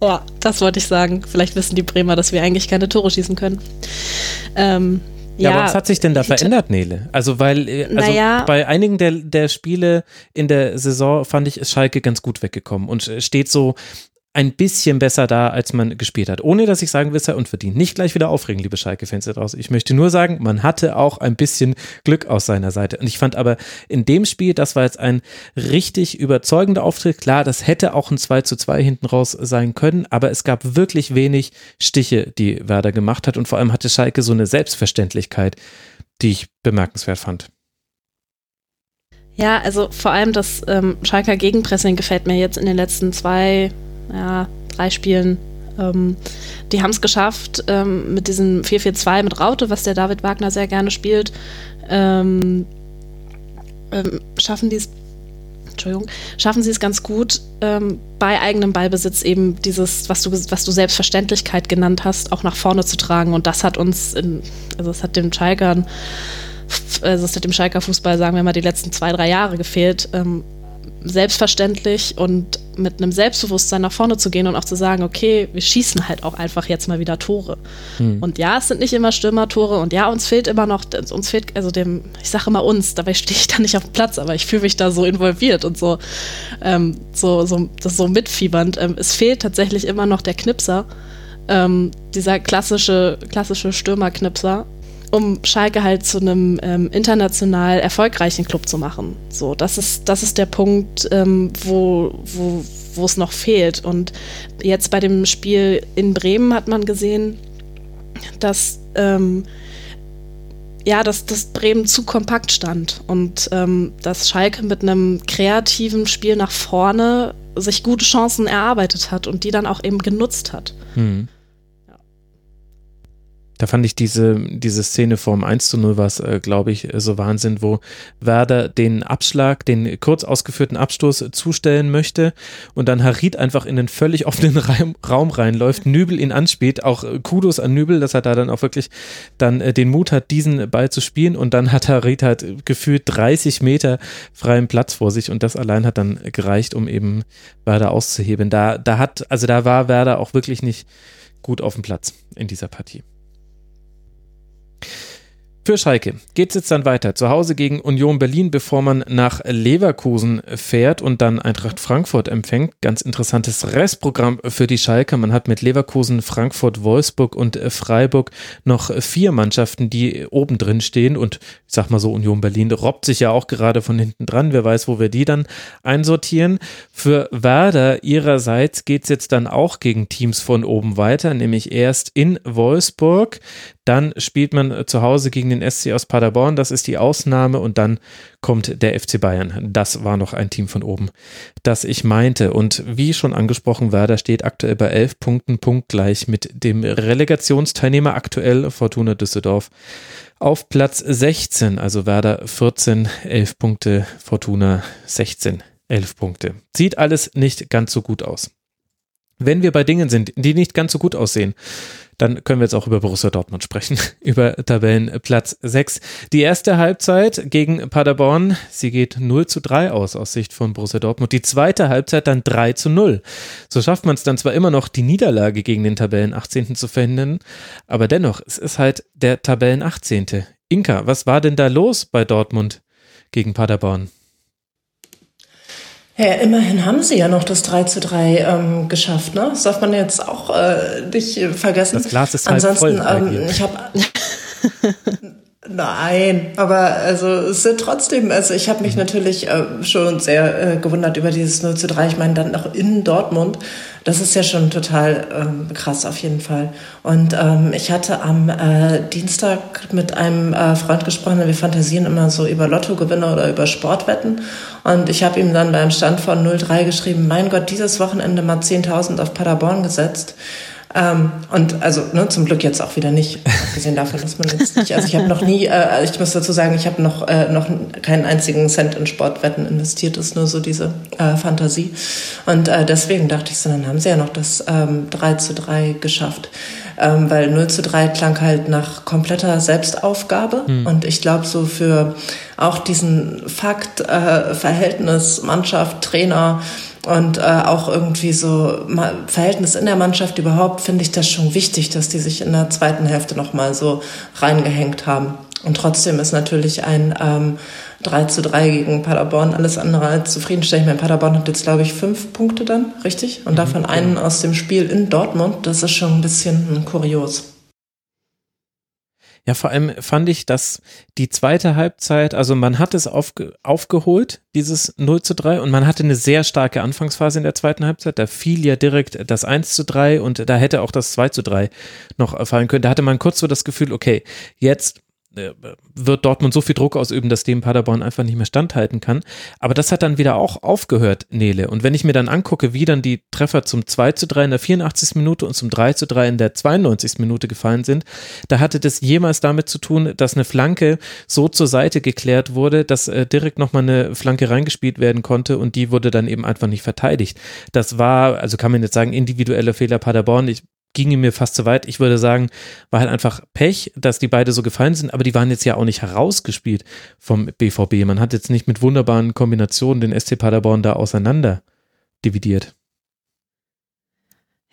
Ja, das wollte ich sagen. Vielleicht wissen die Bremer, dass wir eigentlich keine Tore schießen können. Ähm, ja, ja, aber was hat sich denn da verändert, Nele? Also, weil, äh, also naja. bei einigen der, der Spiele in der Saison fand ich, ist Schalke ganz gut weggekommen und steht so ein bisschen besser da, als man gespielt hat. Ohne dass ich sagen will, sei unverdient. Nicht gleich wieder aufregen, liebe Schalke-Fans da draußen. Ich möchte nur sagen, man hatte auch ein bisschen Glück aus seiner Seite. Und ich fand aber in dem Spiel, das war jetzt ein richtig überzeugender Auftritt. Klar, das hätte auch ein 2 zu 2 hinten raus sein können, aber es gab wirklich wenig Stiche, die Werder gemacht hat. Und vor allem hatte Schalke so eine Selbstverständlichkeit, die ich bemerkenswert fand. Ja, also vor allem das ähm, Schalker Gegenpressing gefällt mir jetzt in den letzten zwei ja, drei Spielen. Ähm, die haben es geschafft ähm, mit diesem 4-4-2 mit Raute, was der David Wagner sehr gerne spielt. Ähm, ähm schaffen die es Entschuldigung, schaffen sie es ganz gut, ähm, bei eigenem Ballbesitz eben dieses, was du, was du Selbstverständlichkeit genannt hast, auch nach vorne zu tragen. Und das hat uns, in, also es hat dem Schalkern, also es hat dem Schalker Fußball, sagen wir mal, die letzten zwei, drei Jahre gefehlt. Selbstverständlich und mit einem Selbstbewusstsein nach vorne zu gehen und auch zu sagen, okay, wir schießen halt auch einfach jetzt mal wieder Tore. Hm. Und ja, es sind nicht immer Stürmertore und ja, uns fehlt immer noch, uns fehlt, also dem, ich sage immer uns, dabei stehe ich da nicht auf dem Platz, aber ich fühle mich da so involviert und so, ähm, so, so, das so mitfiebernd. Ähm, es fehlt tatsächlich immer noch der Knipser, ähm, dieser klassische, klassische Stürmerknipser um Schalke halt zu einem ähm, international erfolgreichen Club zu machen. So, das ist, das ist der Punkt, ähm, wo, wo, wo es noch fehlt. Und jetzt bei dem Spiel in Bremen hat man gesehen, dass ähm, ja, dass das Bremen zu kompakt stand und ähm, dass Schalke mit einem kreativen Spiel nach vorne sich gute Chancen erarbeitet hat und die dann auch eben genutzt hat. Mhm. Da fand ich diese, diese Szene vom 1 zu 0 was, äh, glaube ich, so Wahnsinn, wo Werder den Abschlag, den kurz ausgeführten Abstoß zustellen möchte und dann Harid einfach in den völlig offenen Raum reinläuft, Nübel ihn anspielt, auch äh, Kudos an Nübel, dass er da dann auch wirklich dann äh, den Mut hat, diesen Ball zu spielen und dann hat Harid halt gefühlt 30 Meter freien Platz vor sich und das allein hat dann gereicht, um eben Werder auszuheben. Da, da hat, also da war Werder auch wirklich nicht gut auf dem Platz in dieser Partie. Für Schalke geht es jetzt dann weiter. Zu Hause gegen Union Berlin, bevor man nach Leverkusen fährt und dann Eintracht Frankfurt empfängt. Ganz interessantes Restprogramm für die Schalke. Man hat mit Leverkusen, Frankfurt, Wolfsburg und Freiburg noch vier Mannschaften, die oben drin stehen. Und ich sag mal so, Union Berlin robbt sich ja auch gerade von hinten dran. Wer weiß, wo wir die dann einsortieren. Für Werder ihrerseits geht es jetzt dann auch gegen Teams von oben weiter, nämlich erst in Wolfsburg. Dann spielt man äh, zu Hause gegen den SC aus Paderborn, das ist die Ausnahme. Und dann kommt der FC Bayern. Das war noch ein Team von oben, das ich meinte. Und wie schon angesprochen, Werder steht aktuell bei elf Punkten, punktgleich mit dem Relegationsteilnehmer aktuell Fortuna Düsseldorf auf Platz 16. Also Werder 14, 11 Punkte, Fortuna 16, 11 Punkte. Sieht alles nicht ganz so gut aus. Wenn wir bei Dingen sind, die nicht ganz so gut aussehen, dann können wir jetzt auch über Borussia Dortmund sprechen, über Tabellenplatz 6. Die erste Halbzeit gegen Paderborn, sie geht 0 zu 3 aus, aus Sicht von Borussia Dortmund. Die zweite Halbzeit dann 3 zu 0. So schafft man es dann zwar immer noch, die Niederlage gegen den Tabellen 18. zu verhindern, aber dennoch, es ist halt der Tabellen 18. Inka, was war denn da los bei Dortmund gegen Paderborn? Ja, immerhin haben sie ja noch das 3 zu 3 ähm, geschafft, ne? Das darf man jetzt auch äh, nicht vergessen. Das Glas ist halb Ansonsten, voll. Ähm, ich habe Nein, aber also es sind trotzdem, also ich habe mich mhm. natürlich äh, schon sehr äh, gewundert über dieses 0 zu 3. Ich meine, dann noch in Dortmund. Das ist ja schon total ähm, krass auf jeden Fall. Und ähm, ich hatte am äh, Dienstag mit einem äh, Freund gesprochen, wir fantasieren immer so über Lottogewinne oder über Sportwetten. Und ich habe ihm dann beim Stand von 0-3 geschrieben, mein Gott, dieses Wochenende mal 10.000 auf Paderborn gesetzt. Ähm, und also ne, zum Glück jetzt auch wieder nicht, abgesehen davon, dass man jetzt nicht, also ich habe noch nie, äh, ich muss dazu sagen, ich habe noch, äh, noch keinen einzigen Cent in Sportwetten investiert, ist nur so diese äh, Fantasie. Und äh, deswegen dachte ich so, dann haben sie ja noch das ähm, 3 zu 3 geschafft. Ähm, weil 0 zu 3 klang halt nach kompletter Selbstaufgabe. Mhm. Und ich glaube, so für auch diesen Fakt, äh, Verhältnis, Mannschaft, Trainer, und äh, auch irgendwie so Verhältnis in der Mannschaft überhaupt finde ich das schon wichtig, dass die sich in der zweiten Hälfte nochmal so reingehängt haben. Und trotzdem ist natürlich ein ähm, 3 zu 3 gegen Paderborn alles andere als zufriedenstellend. Mein Paderborn hat jetzt, glaube ich, fünf Punkte dann, richtig? Und mhm, davon einen aus dem Spiel in Dortmund. Das ist schon ein bisschen kurios. Ja, vor allem fand ich, dass die zweite Halbzeit, also man hat es aufge, aufgeholt, dieses 0 zu 3, und man hatte eine sehr starke Anfangsphase in der zweiten Halbzeit. Da fiel ja direkt das 1 zu 3 und da hätte auch das 2 zu 3 noch fallen können. Da hatte man kurz so das Gefühl, okay, jetzt wird Dortmund so viel Druck ausüben, dass dem Paderborn einfach nicht mehr standhalten kann. Aber das hat dann wieder auch aufgehört, Nele. Und wenn ich mir dann angucke, wie dann die Treffer zum 2 zu 3 in der 84. Minute und zum 3 zu 3 in der 92. Minute gefallen sind, da hatte das jemals damit zu tun, dass eine Flanke so zur Seite geklärt wurde, dass äh, direkt nochmal eine Flanke reingespielt werden konnte und die wurde dann eben einfach nicht verteidigt. Das war, also kann man jetzt sagen, individuelle Fehler Paderborn. Ich ginge mir fast zu weit. Ich würde sagen, war halt einfach Pech, dass die beide so gefallen sind, aber die waren jetzt ja auch nicht herausgespielt vom BVB. Man hat jetzt nicht mit wunderbaren Kombinationen den SC Paderborn da auseinander dividiert.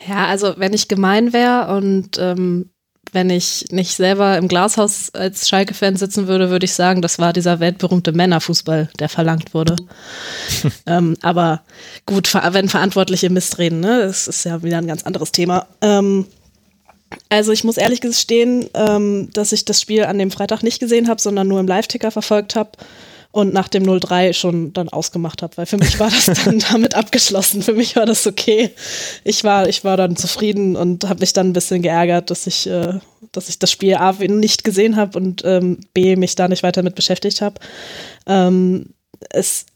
Ja, also wenn ich gemein wäre und ähm, wenn ich nicht selber im Glashaus als Schalke-Fan sitzen würde, würde ich sagen, das war dieser weltberühmte Männerfußball, der verlangt wurde. ähm, aber gut, wenn Verantwortliche mistreden, ne, das ist ja wieder ein ganz anderes Thema. Ähm, also ich muss ehrlich gestehen, ähm, dass ich das Spiel an dem Freitag nicht gesehen habe, sondern nur im Live-Ticker verfolgt habe und nach dem 03 schon dann ausgemacht habe, weil für mich war das dann damit abgeschlossen. Für mich war das okay. Ich war, ich war dann zufrieden und habe mich dann ein bisschen geärgert, dass ich, äh, dass ich das Spiel A nicht gesehen habe und ähm, B mich da nicht weiter mit beschäftigt habe. Ähm, es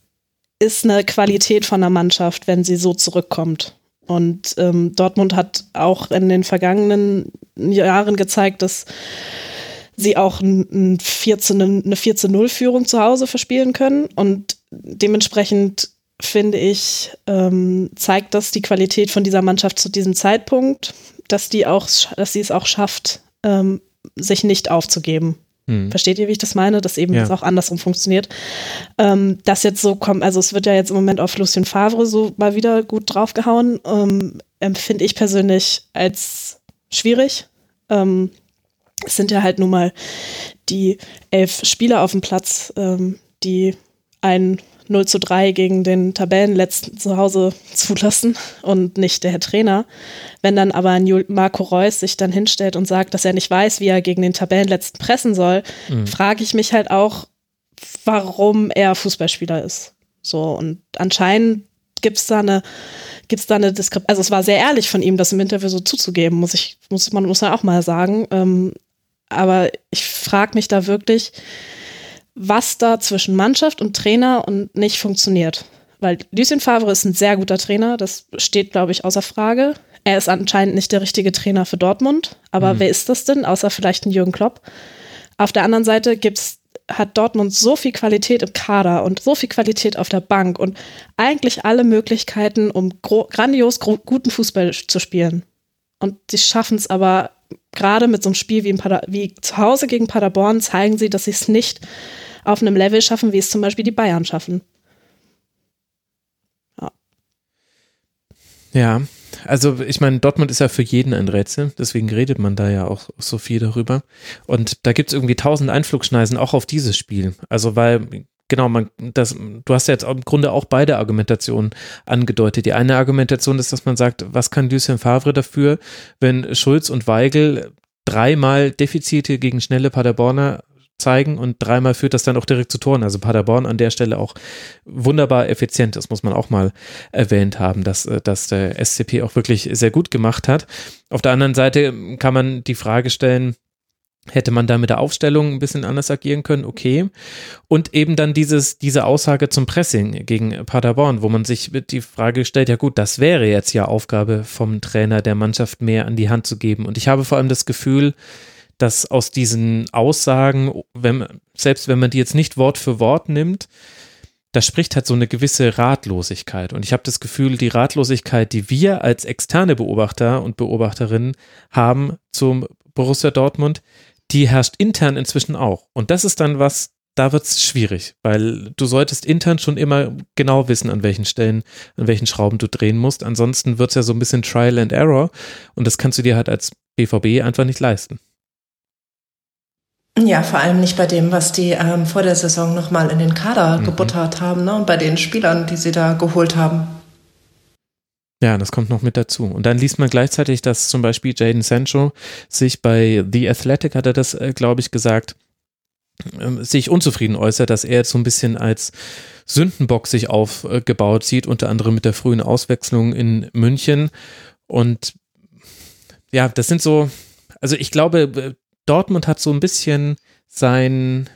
ist eine Qualität von der Mannschaft, wenn sie so zurückkommt. Und ähm, Dortmund hat auch in den vergangenen Jahren gezeigt, dass sie auch ein 14, eine 14-0-Führung zu Hause verspielen können. Und dementsprechend finde ich, ähm, zeigt das die Qualität von dieser Mannschaft zu diesem Zeitpunkt, dass die auch, dass sie es auch schafft, ähm, sich nicht aufzugeben. Hm. Versteht ihr, wie ich das meine? Dass eben ja. auch andersrum funktioniert. Ähm, das jetzt so kommt, also es wird ja jetzt im Moment auf Lucien Favre so mal wieder gut draufgehauen, ähm, empfinde ich persönlich als schwierig. Ähm, es sind ja halt nun mal die elf Spieler auf dem Platz, ähm, die ein 0 zu 3 gegen den Tabellenletzten zu Hause zulassen und nicht der Herr Trainer. Wenn dann aber ein Marco Reus sich dann hinstellt und sagt, dass er nicht weiß, wie er gegen den Tabellenletzten pressen soll, mhm. frage ich mich halt auch, warum er Fußballspieler ist. So, und anscheinend gibt es da eine, gibt's da eine Diskrepanz. Also es war sehr ehrlich von ihm, das im Interview so zuzugeben, muss ich, muss man, muss man auch mal sagen. Ähm, aber ich frage mich da wirklich, was da zwischen Mannschaft und Trainer und nicht funktioniert. Weil Lucien Favre ist ein sehr guter Trainer, das steht, glaube ich, außer Frage. Er ist anscheinend nicht der richtige Trainer für Dortmund, aber mhm. wer ist das denn, außer vielleicht ein Jürgen Klopp? Auf der anderen Seite gibt's, hat Dortmund so viel Qualität im Kader und so viel Qualität auf der Bank und eigentlich alle Möglichkeiten, um grandios guten Fußball zu spielen. Und sie schaffen es aber gerade mit so einem Spiel wie, wie zu Hause gegen Paderborn, zeigen sie, dass sie es nicht auf einem Level schaffen, wie es zum Beispiel die Bayern schaffen. Ja. Ja, also ich meine, Dortmund ist ja für jeden ein Rätsel, deswegen redet man da ja auch so viel darüber. Und da gibt es irgendwie tausend Einflugschneisen auch auf dieses Spiel. Also weil genau, man, das, du hast ja jetzt im Grunde auch beide Argumentationen angedeutet. Die eine Argumentation ist, dass man sagt, was kann Lucien Favre dafür, wenn Schulz und Weigel dreimal Defizite gegen schnelle Paderborner zeigen und dreimal führt das dann auch direkt zu Toren. Also Paderborn an der Stelle auch wunderbar effizient. Das muss man auch mal erwähnt haben, dass, äh, dass der SCP auch wirklich sehr gut gemacht hat. Auf der anderen Seite kann man die Frage stellen, Hätte man da mit der Aufstellung ein bisschen anders agieren können, okay. Und eben dann dieses, diese Aussage zum Pressing gegen Paderborn, wo man sich die Frage stellt, ja gut, das wäre jetzt ja Aufgabe vom Trainer der Mannschaft mehr an die Hand zu geben. Und ich habe vor allem das Gefühl, dass aus diesen Aussagen, wenn, selbst wenn man die jetzt nicht Wort für Wort nimmt, da spricht halt so eine gewisse Ratlosigkeit. Und ich habe das Gefühl, die Ratlosigkeit, die wir als externe Beobachter und Beobachterinnen haben zum Borussia Dortmund, die herrscht intern inzwischen auch. Und das ist dann was, da wird es schwierig, weil du solltest intern schon immer genau wissen, an welchen Stellen, an welchen Schrauben du drehen musst. Ansonsten wird es ja so ein bisschen Trial and Error und das kannst du dir halt als BVB einfach nicht leisten. Ja, vor allem nicht bei dem, was die ähm, vor der Saison nochmal in den Kader mhm. gebuttert haben ne? und bei den Spielern, die sie da geholt haben. Ja, das kommt noch mit dazu. Und dann liest man gleichzeitig, dass zum Beispiel Jaden Sancho sich bei The Athletic, hat er das, äh, glaube ich, gesagt, äh, sich unzufrieden äußert, dass er jetzt so ein bisschen als Sündenbock sich aufgebaut sieht, unter anderem mit der frühen Auswechslung in München. Und ja, das sind so, also ich glaube, Dortmund hat so ein bisschen sein,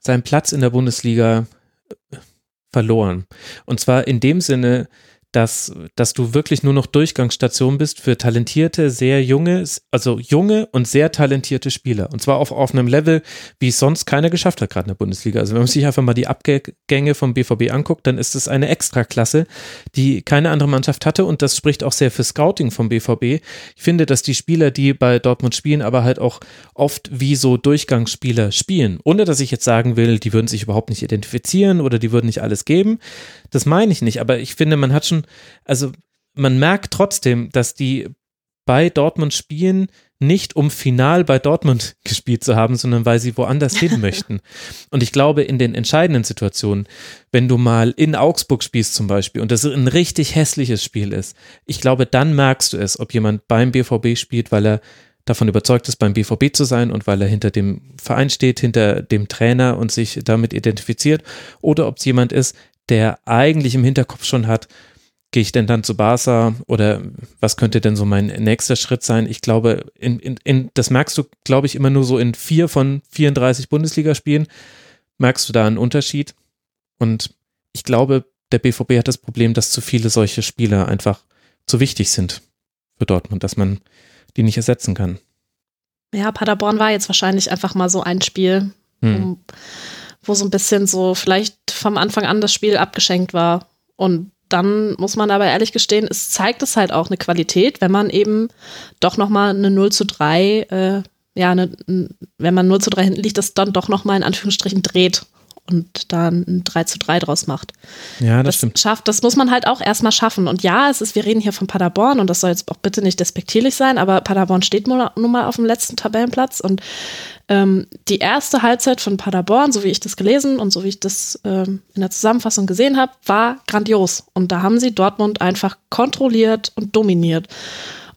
sein Platz in der Bundesliga verloren. Und zwar in dem Sinne, dass, dass du wirklich nur noch Durchgangsstation bist für talentierte, sehr junge, also junge und sehr talentierte Spieler. Und zwar auf, auf einem Level, wie es sonst keiner geschafft hat, gerade in der Bundesliga. Also wenn man sich einfach mal die Abgänge vom BVB anguckt, dann ist es eine Extraklasse, die keine andere Mannschaft hatte. Und das spricht auch sehr für Scouting vom BVB. Ich finde, dass die Spieler, die bei Dortmund spielen, aber halt auch oft wie so Durchgangsspieler spielen. Ohne dass ich jetzt sagen will, die würden sich überhaupt nicht identifizieren oder die würden nicht alles geben. Das meine ich nicht. Aber ich finde, man hat schon also man merkt trotzdem, dass die bei Dortmund spielen, nicht um final bei Dortmund gespielt zu haben, sondern weil sie woanders hin möchten. Und ich glaube, in den entscheidenden Situationen, wenn du mal in Augsburg spielst zum Beispiel und das ein richtig hässliches Spiel ist, ich glaube, dann merkst du es, ob jemand beim BVB spielt, weil er davon überzeugt ist, beim BVB zu sein und weil er hinter dem Verein steht, hinter dem Trainer und sich damit identifiziert, oder ob es jemand ist, der eigentlich im Hinterkopf schon hat, gehe ich denn dann zu Barca oder was könnte denn so mein nächster Schritt sein? Ich glaube, in, in, in, das merkst du, glaube ich, immer nur so in vier von 34 Bundesligaspielen. Merkst du da einen Unterschied? Und ich glaube, der BVB hat das Problem, dass zu viele solche Spieler einfach zu wichtig sind für Dortmund, dass man die nicht ersetzen kann. Ja, Paderborn war jetzt wahrscheinlich einfach mal so ein Spiel, hm. Wo so ein bisschen so vielleicht vom Anfang an das Spiel abgeschenkt war. Und dann muss man aber ehrlich gestehen, es zeigt es halt auch eine Qualität, wenn man eben doch nochmal eine 0 zu 3, äh, ja, eine, wenn man 0 zu 3 hinten liegt, das dann doch nochmal in Anführungsstrichen dreht und da ein 3 zu 3 draus macht. Ja, das, das stimmt. Schafft, das muss man halt auch erstmal schaffen. Und ja, es ist, wir reden hier von Paderborn und das soll jetzt auch bitte nicht despektierlich sein, aber Paderborn steht nun mal auf dem letzten Tabellenplatz und ähm, die erste Halbzeit von Paderborn, so wie ich das gelesen und so wie ich das ähm, in der Zusammenfassung gesehen habe, war grandios. Und da haben sie Dortmund einfach kontrolliert und dominiert.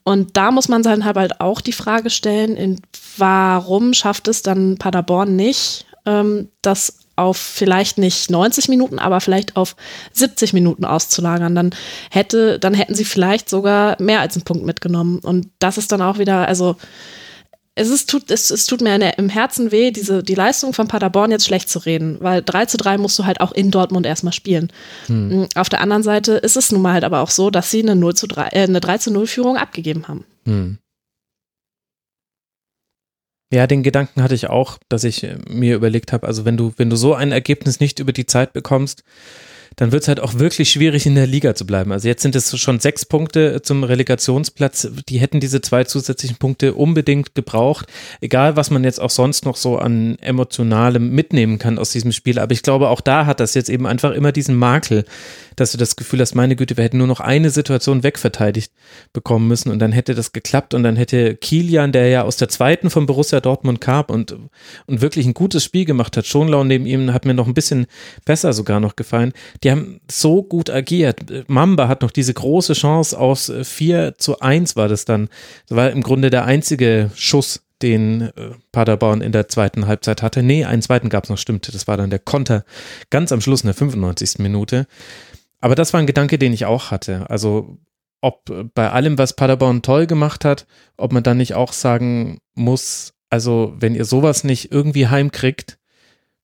Und da muss man dann halt auch die Frage stellen, in, warum schafft es dann Paderborn nicht, ähm, das auf vielleicht nicht 90 Minuten, aber vielleicht auf 70 Minuten auszulagern. Dann hätte, dann hätten sie vielleicht sogar mehr als einen Punkt mitgenommen. Und das ist dann auch wieder, also es, ist, tut, es, es tut mir im Herzen weh, diese, die Leistung von Paderborn jetzt schlecht zu reden, weil 3 zu 3 musst du halt auch in Dortmund erstmal spielen. Hm. Mm, auf der anderen Seite ist es nun mal halt aber auch so, dass sie eine 0 zu 3, äh, eine 3 zu 0 Führung abgegeben haben. Hm. Ja, den Gedanken hatte ich auch, dass ich äh, mir überlegt habe, also wenn du, wenn du so ein Ergebnis nicht über die Zeit bekommst, dann wird es halt auch wirklich schwierig, in der Liga zu bleiben. Also jetzt sind es schon sechs Punkte zum Relegationsplatz. Die hätten diese zwei zusätzlichen Punkte unbedingt gebraucht. Egal, was man jetzt auch sonst noch so an emotionalem mitnehmen kann aus diesem Spiel. Aber ich glaube, auch da hat das jetzt eben einfach immer diesen Makel, dass du das Gefühl hast, meine Güte, wir hätten nur noch eine Situation wegverteidigt bekommen müssen und dann hätte das geklappt und dann hätte Kilian, der ja aus der zweiten von Borussia Dortmund kam und, und wirklich ein gutes Spiel gemacht hat, Schonlau neben ihm hat mir noch ein bisschen besser sogar noch gefallen. Die haben so gut agiert. Mamba hat noch diese große Chance aus 4 zu 1 war das dann. Das war im Grunde der einzige Schuss den äh, Paderborn in der zweiten Halbzeit hatte. Nee, einen zweiten gab es noch, stimmt. Das war dann der Konter ganz am Schluss in der 95. Minute. Aber das war ein Gedanke, den ich auch hatte. Also ob bei allem, was Paderborn toll gemacht hat, ob man dann nicht auch sagen muss, also wenn ihr sowas nicht irgendwie heimkriegt,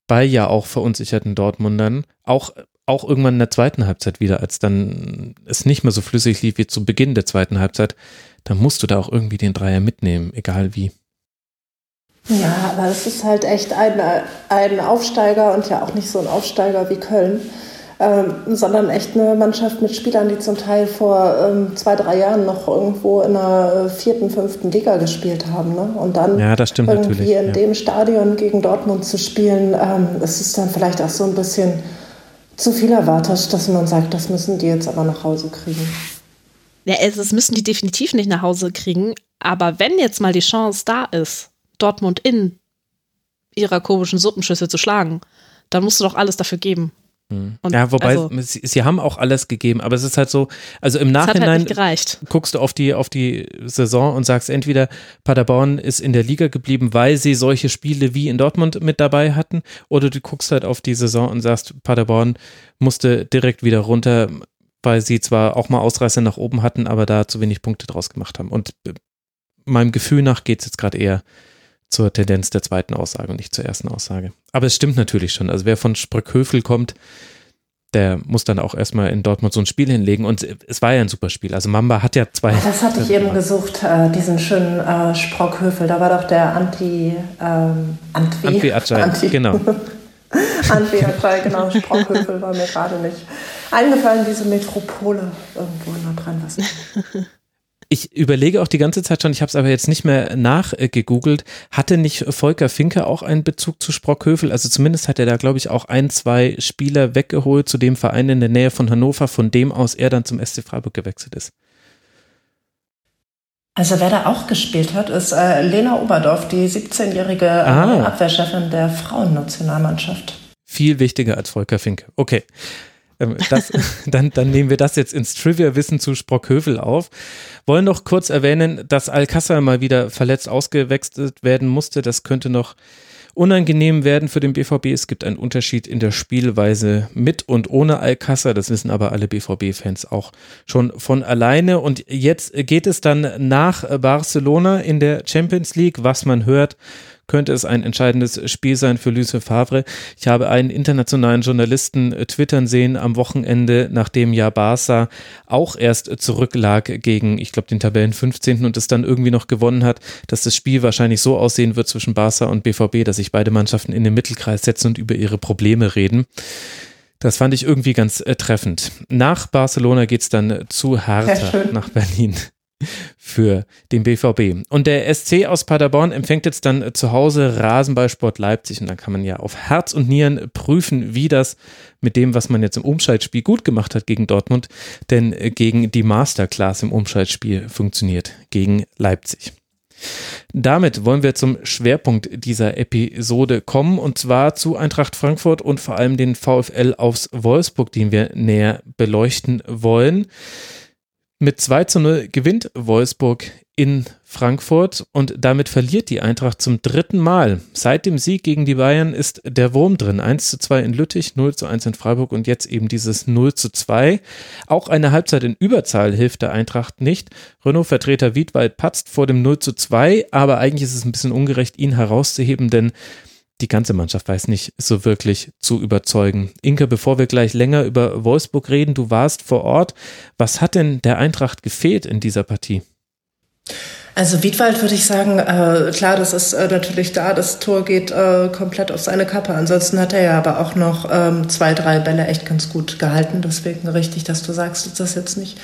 bei ja auch verunsicherten Dortmundern, auch, auch irgendwann in der zweiten Halbzeit wieder, als dann es nicht mehr so flüssig lief wie zu Beginn der zweiten Halbzeit, dann musst du da auch irgendwie den Dreier mitnehmen, egal wie. Ja, aber es ist halt echt ein, ein Aufsteiger und ja auch nicht so ein Aufsteiger wie Köln ähm, sondern echt eine Mannschaft mit Spielern, die zum Teil vor ähm, zwei, drei Jahren noch irgendwo in der vierten, fünften Liga gespielt haben. Ne? Und dann ja, irgendwie in ja. dem Stadion gegen Dortmund zu spielen, ähm, es ist dann vielleicht auch so ein bisschen zu viel erwartet, dass man sagt, das müssen die jetzt aber nach Hause kriegen. Ja, das müssen die definitiv nicht nach Hause kriegen. Aber wenn jetzt mal die Chance da ist, Dortmund in ihrer komischen Suppenschüssel zu schlagen, dann musst du doch alles dafür geben. Mhm. Und ja, wobei also, sie, sie, haben auch alles gegeben, aber es ist halt so, also im halt Nachhinein halt guckst du auf die, auf die Saison und sagst entweder Paderborn ist in der Liga geblieben, weil sie solche Spiele wie in Dortmund mit dabei hatten, oder du guckst halt auf die Saison und sagst, Paderborn musste direkt wieder runter, weil sie zwar auch mal Ausreißer nach oben hatten, aber da zu wenig Punkte draus gemacht haben. Und äh, meinem Gefühl nach geht es jetzt gerade eher zur Tendenz der zweiten Aussage und nicht zur ersten Aussage. Aber es stimmt natürlich schon. Also wer von Spröckhöfel kommt, der muss dann auch erstmal in Dortmund so ein Spiel hinlegen. Und es war ja ein super Spiel. Also Mamba hat ja zwei. Das hatte ich eben gesucht, äh, diesen schönen äh, Sprockhöfel. Da war doch der Anti. Ähm, Antwi. Antwi Ajay, Anti. genau. Antwi Ajay, genau. Sprockhöfel war mir gerade nicht eingefallen, diese Metropole irgendwo in Nordrhein-Westfalen. Ich überlege auch die ganze Zeit schon, ich habe es aber jetzt nicht mehr nachgegoogelt, hatte nicht Volker Finke auch einen Bezug zu Sprockhövel? Also zumindest hat er da, glaube ich, auch ein, zwei Spieler weggeholt zu dem Verein in der Nähe von Hannover, von dem aus er dann zum SC Freiburg gewechselt ist. Also wer da auch gespielt hat, ist äh, Lena Oberdorf, die 17-jährige äh, ah. Abwehrchefin der Frauennationalmannschaft. Viel wichtiger als Volker Finke. Okay. Ähm, das, dann, dann nehmen wir das jetzt ins Trivia-Wissen zu Sprockhövel auf. Wollen noch kurz erwähnen, dass Alcázar mal wieder verletzt ausgewechselt werden musste. Das könnte noch unangenehm werden für den BVB. Es gibt einen Unterschied in der Spielweise mit und ohne Alcázar. Das wissen aber alle BVB-Fans auch schon von alleine. Und jetzt geht es dann nach Barcelona in der Champions League. Was man hört, könnte es ein entscheidendes Spiel sein für Luis Favre. Ich habe einen internationalen Journalisten äh, twittern sehen am Wochenende, nachdem ja Barca auch erst zurücklag gegen, ich glaube, den Tabellen 15. und es dann irgendwie noch gewonnen hat, dass das Spiel wahrscheinlich so aussehen wird zwischen Barca und BVB, dass sich beide Mannschaften in den Mittelkreis setzen und über ihre Probleme reden. Das fand ich irgendwie ganz äh, treffend. Nach Barcelona geht's dann zu Hertha nach Berlin für den BVB. Und der SC aus Paderborn empfängt jetzt dann zu Hause Rasenballsport Leipzig und dann kann man ja auf Herz und Nieren prüfen, wie das mit dem, was man jetzt im Umschaltspiel gut gemacht hat gegen Dortmund, denn gegen die Masterclass im Umschaltspiel funktioniert, gegen Leipzig. Damit wollen wir zum Schwerpunkt dieser Episode kommen und zwar zu Eintracht Frankfurt und vor allem den VfL aufs Wolfsburg, den wir näher beleuchten wollen. Mit 2 zu 0 gewinnt Wolfsburg in Frankfurt und damit verliert die Eintracht zum dritten Mal. Seit dem Sieg gegen die Bayern ist der Wurm drin. 1 zu 2 in Lüttich, 0 zu 1 in Freiburg und jetzt eben dieses 0 zu 2. Auch eine Halbzeit in Überzahl hilft der Eintracht nicht. Renault-Vertreter Wiedwald patzt vor dem 0 zu 2, aber eigentlich ist es ein bisschen ungerecht, ihn herauszuheben, denn die ganze Mannschaft weiß nicht so wirklich zu überzeugen. Inke, bevor wir gleich länger über Wolfsburg reden, du warst vor Ort. Was hat denn der Eintracht gefehlt in dieser Partie? Also Wiedwald würde ich sagen, äh, klar, das ist äh, natürlich da, das Tor geht äh, komplett auf seine Kappe. Ansonsten hat er ja aber auch noch ähm, zwei, drei Bälle echt ganz gut gehalten. Deswegen richtig, dass du sagst, dass das jetzt nicht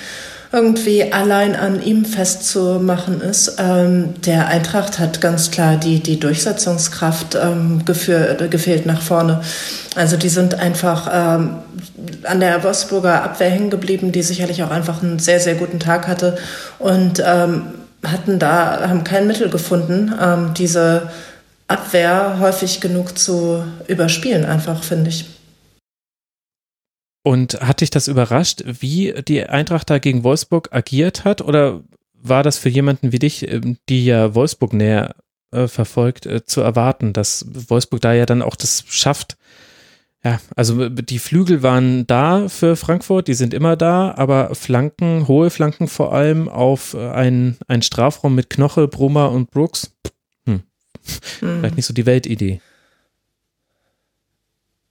irgendwie allein an ihm festzumachen ist. Ähm, der Eintracht hat ganz klar die, die Durchsetzungskraft ähm, geführt, gefehlt nach vorne. Also die sind einfach ähm, an der Wolfsburger Abwehr hängen geblieben, die sicherlich auch einfach einen sehr, sehr guten Tag hatte und ähm, hatten da, haben kein Mittel gefunden, ähm, diese Abwehr häufig genug zu überspielen, einfach, finde ich. Und hat dich das überrascht, wie die Eintracht da gegen Wolfsburg agiert hat? Oder war das für jemanden wie dich, ähm, die ja Wolfsburg näher äh, verfolgt, äh, zu erwarten, dass Wolfsburg da ja dann auch das schafft? Ja, also die Flügel waren da für Frankfurt, die sind immer da, aber Flanken, hohe Flanken vor allem auf äh, einen, einen Strafraum mit Knoche, Brummer und Brooks. Hm. Hm. Vielleicht nicht so die Weltidee.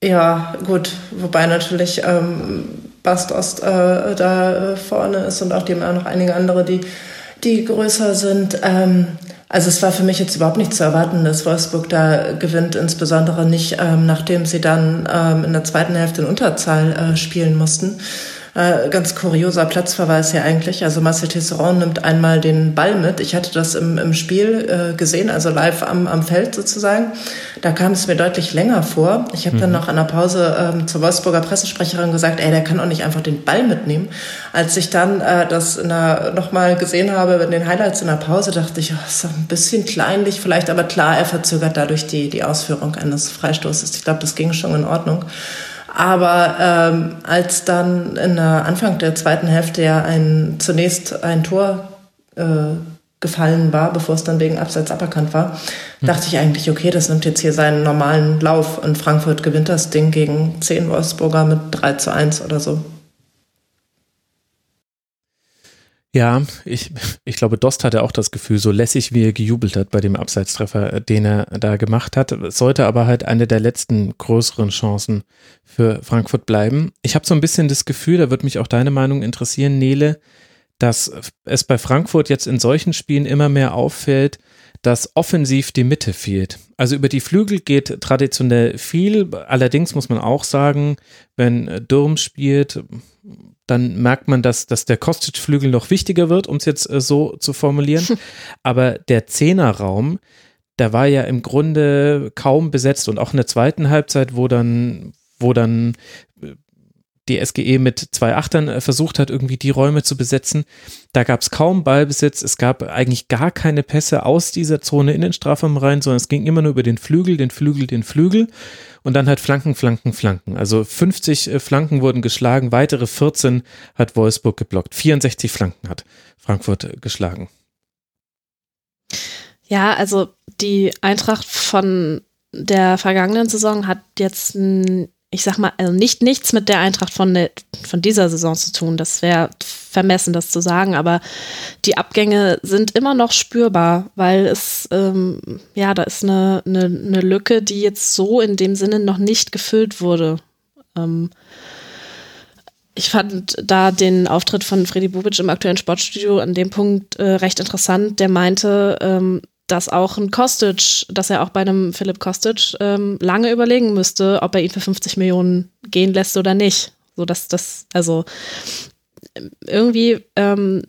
Ja, gut, wobei natürlich ähm, Bastos äh, da vorne ist und auch die noch einige andere, die, die größer sind. Ähm, also es war für mich jetzt überhaupt nicht zu erwarten, dass Wolfsburg da gewinnt, insbesondere nicht, ähm, nachdem sie dann ähm, in der zweiten Hälfte in Unterzahl äh, spielen mussten. Äh, ganz kurioser Platzverweis ja eigentlich. Also Marcel Tisserand nimmt einmal den Ball mit. Ich hatte das im, im Spiel äh, gesehen, also live am, am Feld sozusagen. Da kam es mir deutlich länger vor. Ich habe mhm. dann noch an der Pause ähm, zur Wolfsburger Pressesprecherin gesagt, ey, der kann auch nicht einfach den Ball mitnehmen. Als ich dann äh, das nochmal gesehen habe in den Highlights in der Pause, dachte ich, oh, ist ein bisschen kleinlich vielleicht, aber klar, er verzögert dadurch die, die Ausführung eines Freistoßes. Ich glaube, das ging schon in Ordnung. Aber ähm, als dann in der Anfang der zweiten Hälfte ja ein, zunächst ein Tor äh, gefallen war, bevor es dann wegen Abseits aberkannt war, hm. dachte ich eigentlich, okay, das nimmt jetzt hier seinen normalen Lauf und Frankfurt gewinnt das Ding gegen 10 Wolfsburger mit 3 zu 1 oder so. Ja, ich, ich glaube, Dost hatte auch das Gefühl, so lässig wie er gejubelt hat bei dem Abseitstreffer, den er da gemacht hat. Sollte aber halt eine der letzten größeren Chancen für Frankfurt bleiben. Ich habe so ein bisschen das Gefühl, da würde mich auch deine Meinung interessieren, Nele, dass es bei Frankfurt jetzt in solchen Spielen immer mehr auffällt, dass offensiv die Mitte fehlt. Also über die Flügel geht traditionell viel. Allerdings muss man auch sagen, wenn Durm spielt, dann merkt man, dass, dass der Kostic-Flügel noch wichtiger wird, um es jetzt äh, so zu formulieren. Aber der Zehnerraum, der war ja im Grunde kaum besetzt und auch in der zweiten Halbzeit, wo dann, wo dann die SGE mit zwei Achtern äh, versucht hat, irgendwie die Räume zu besetzen. Da gab es kaum Ballbesitz, es gab eigentlich gar keine Pässe aus dieser Zone in den Strafraum rein, sondern es ging immer nur über den Flügel, den Flügel, den Flügel und dann halt Flanken, Flanken, Flanken. Also 50 äh, Flanken wurden geschlagen, weitere 14 hat Wolfsburg geblockt. 64 Flanken hat Frankfurt äh, geschlagen. Ja, also die Eintracht von der vergangenen Saison hat jetzt ich sag mal, also nicht nichts mit der Eintracht von, der, von dieser Saison zu tun. Das wäre vermessen, das zu sagen, aber die Abgänge sind immer noch spürbar, weil es, ähm, ja, da ist eine, eine, eine, Lücke, die jetzt so in dem Sinne noch nicht gefüllt wurde. Ähm, ich fand da den Auftritt von Freddy Bubic im aktuellen Sportstudio an dem Punkt äh, recht interessant. Der meinte, ähm, dass auch ein Kostic, dass er auch bei einem Philipp Kostic ähm, lange überlegen müsste, ob er ihn für 50 Millionen gehen lässt oder nicht. So dass das, also irgendwie ähm,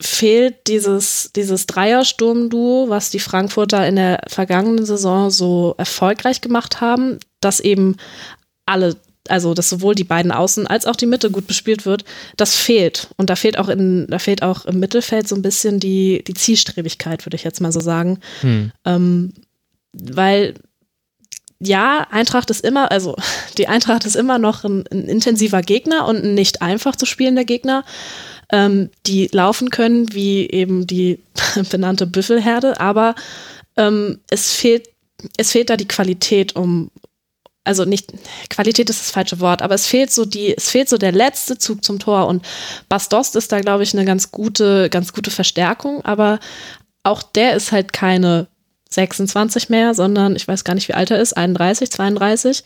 fehlt dieses, dieses Dreiersturmduo, was die Frankfurter in der vergangenen Saison so erfolgreich gemacht haben, dass eben alle also dass sowohl die beiden Außen als auch die Mitte gut bespielt wird, das fehlt. Und da fehlt auch in, da fehlt auch im Mittelfeld so ein bisschen die, die Zielstrebigkeit, würde ich jetzt mal so sagen. Hm. Ähm, weil ja, Eintracht ist immer, also die Eintracht ist immer noch ein, ein intensiver Gegner und ein nicht einfach zu spielender Gegner. Ähm, die laufen können, wie eben die benannte Büffelherde, aber ähm, es fehlt es fehlt da die Qualität, um, also nicht, Qualität ist das falsche Wort, aber es fehlt so die, es fehlt so der letzte Zug zum Tor und Bastost ist da, glaube ich, eine ganz gute, ganz gute Verstärkung, aber auch der ist halt keine 26 mehr, sondern ich weiß gar nicht, wie alt er ist, 31, 32.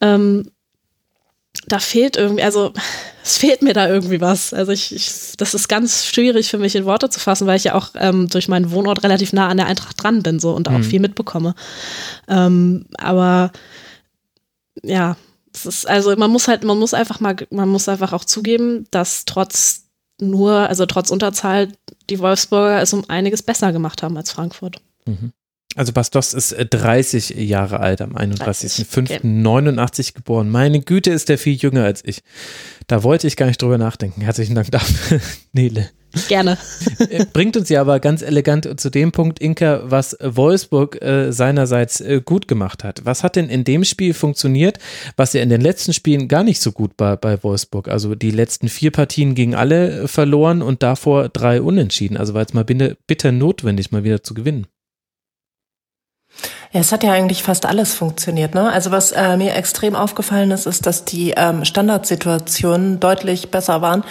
Ähm, da fehlt irgendwie, also es fehlt mir da irgendwie was. Also ich, ich, das ist ganz schwierig für mich in Worte zu fassen, weil ich ja auch ähm, durch meinen Wohnort relativ nah an der Eintracht dran bin so und auch mhm. viel mitbekomme. Ähm, aber es ist, also man muss halt, man muss einfach mal, man muss einfach auch zugeben, dass trotz nur, also trotz Unterzahl, die Wolfsburger es um einiges besser gemacht haben als Frankfurt. Mhm. Also Bastos ist 30 äh, Jahre alt, am 31.05.89 okay. geboren. Meine Güte, ist der viel jünger als ich. Da wollte ich gar nicht drüber nachdenken. Herzlichen Dank dafür, Nele. Gerne. Äh, bringt uns ja aber ganz elegant zu dem Punkt, Inka, was Wolfsburg äh, seinerseits äh, gut gemacht hat. Was hat denn in dem Spiel funktioniert, was ja in den letzten Spielen gar nicht so gut war bei Wolfsburg? Also die letzten vier Partien gingen alle verloren und davor drei unentschieden. Also war es mal bitter notwendig, mal wieder zu gewinnen. Ja, es hat ja eigentlich fast alles funktioniert. Ne? Also was äh, mir extrem aufgefallen ist, ist, dass die ähm, Standardsituationen deutlich besser waren.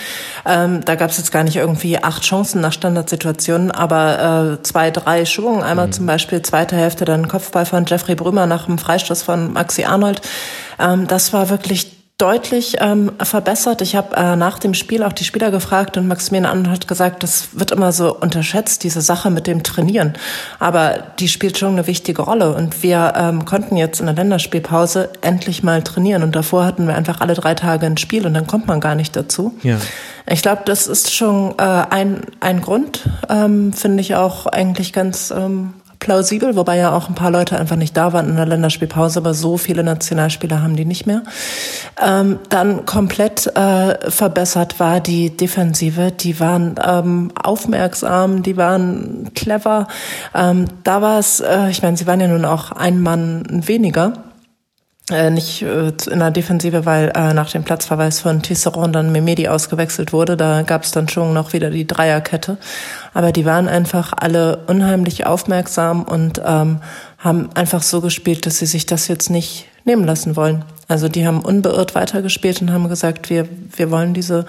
Ähm, da gab es jetzt gar nicht irgendwie acht Chancen nach Standardsituationen, aber äh, zwei, drei Schwungen. Einmal mhm. zum Beispiel zweite Hälfte dann Kopfball von Jeffrey Brümer nach dem Freistoß von Maxi Arnold. Ähm, das war wirklich deutlich ähm, verbessert. Ich habe äh, nach dem Spiel auch die Spieler gefragt und Maximilian Arnold hat gesagt, das wird immer so unterschätzt, diese Sache mit dem Trainieren. Aber die spielt schon eine wichtige Rolle. Und wir ähm, konnten jetzt in der Länderspielpause endlich mal trainieren. Und davor hatten wir einfach alle drei Tage ein Spiel und dann kommt man gar nicht dazu. Ja. Ich glaube, das ist schon äh, ein, ein Grund, ähm, finde ich auch eigentlich ganz ähm, plausibel, wobei ja auch ein paar Leute einfach nicht da waren in der Länderspielpause, aber so viele Nationalspieler haben die nicht mehr. Ähm, dann komplett äh, verbessert war die Defensive. Die waren ähm, aufmerksam, die waren clever. Ähm, da war es, äh, ich meine, sie waren ja nun auch ein Mann weniger äh, nicht äh, in der Defensive, weil äh, nach dem Platzverweis von Tisserand dann Memedi ausgewechselt wurde. Da gab es dann schon noch wieder die Dreierkette. Aber die waren einfach alle unheimlich aufmerksam und ähm, haben einfach so gespielt, dass sie sich das jetzt nicht nehmen lassen wollen. Also die haben unbeirrt weitergespielt und haben gesagt, wir, wir wollen diese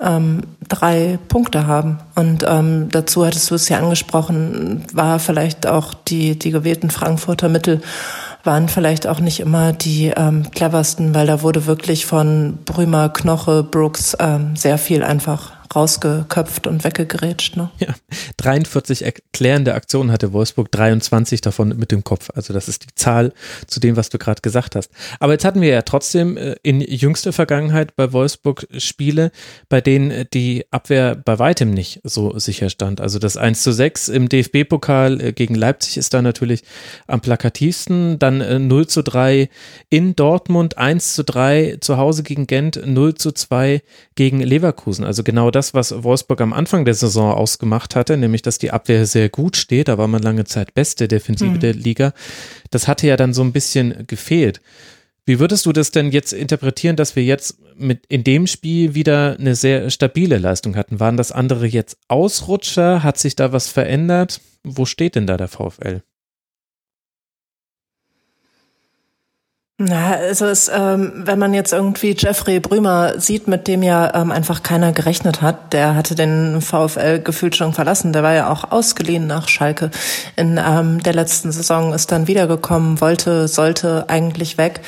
ähm, drei Punkte haben. Und ähm, dazu hattest du es ja angesprochen, war vielleicht auch die, die gewählten Frankfurter Mittel waren vielleicht auch nicht immer die ähm, cleversten, weil da wurde wirklich von Brümer, Knoche, Brooks ähm, sehr viel einfach rausgeköpft und weggegrätscht. Ne? Ja, 43 erklärende Aktionen hatte Wolfsburg, 23 davon mit dem Kopf. Also das ist die Zahl zu dem, was du gerade gesagt hast. Aber jetzt hatten wir ja trotzdem äh, in jüngster Vergangenheit bei Wolfsburg Spiele, bei denen äh, die Abwehr bei weitem nicht so sicher stand. Also das 1 zu 6 im DFB-Pokal äh, gegen Leipzig ist da natürlich am plakativsten. Dann 0 zu 3 in Dortmund, 1 zu 3 zu Hause gegen Gent, 0 zu 2 gegen Leverkusen. Also genau das das, was Wolfsburg am Anfang der Saison ausgemacht hatte, nämlich dass die Abwehr sehr gut steht. Da war man lange Zeit beste Defensive mhm. der Liga. Das hatte ja dann so ein bisschen gefehlt. Wie würdest du das denn jetzt interpretieren, dass wir jetzt mit in dem Spiel wieder eine sehr stabile Leistung hatten? Waren das andere jetzt Ausrutscher? Hat sich da was verändert? Wo steht denn da der VfL? Na, also es, ähm, wenn man jetzt irgendwie Jeffrey Brümer sieht, mit dem ja ähm, einfach keiner gerechnet hat, der hatte den VfL gefühlt schon verlassen, der war ja auch ausgeliehen nach Schalke in ähm, der letzten Saison, ist dann wiedergekommen, wollte, sollte eigentlich weg.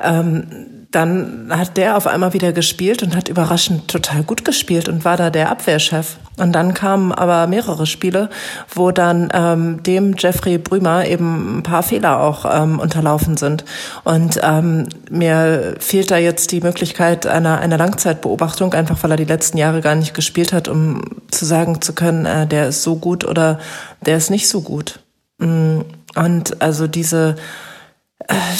Ähm, dann hat der auf einmal wieder gespielt und hat überraschend total gut gespielt und war da der Abwehrchef. Und dann kamen aber mehrere Spiele, wo dann ähm, dem Jeffrey Brümer eben ein paar Fehler auch ähm, unterlaufen sind. Und ähm, mir fehlt da jetzt die Möglichkeit einer, einer Langzeitbeobachtung, einfach weil er die letzten Jahre gar nicht gespielt hat, um zu sagen zu können, äh, der ist so gut oder der ist nicht so gut. Mm, und also diese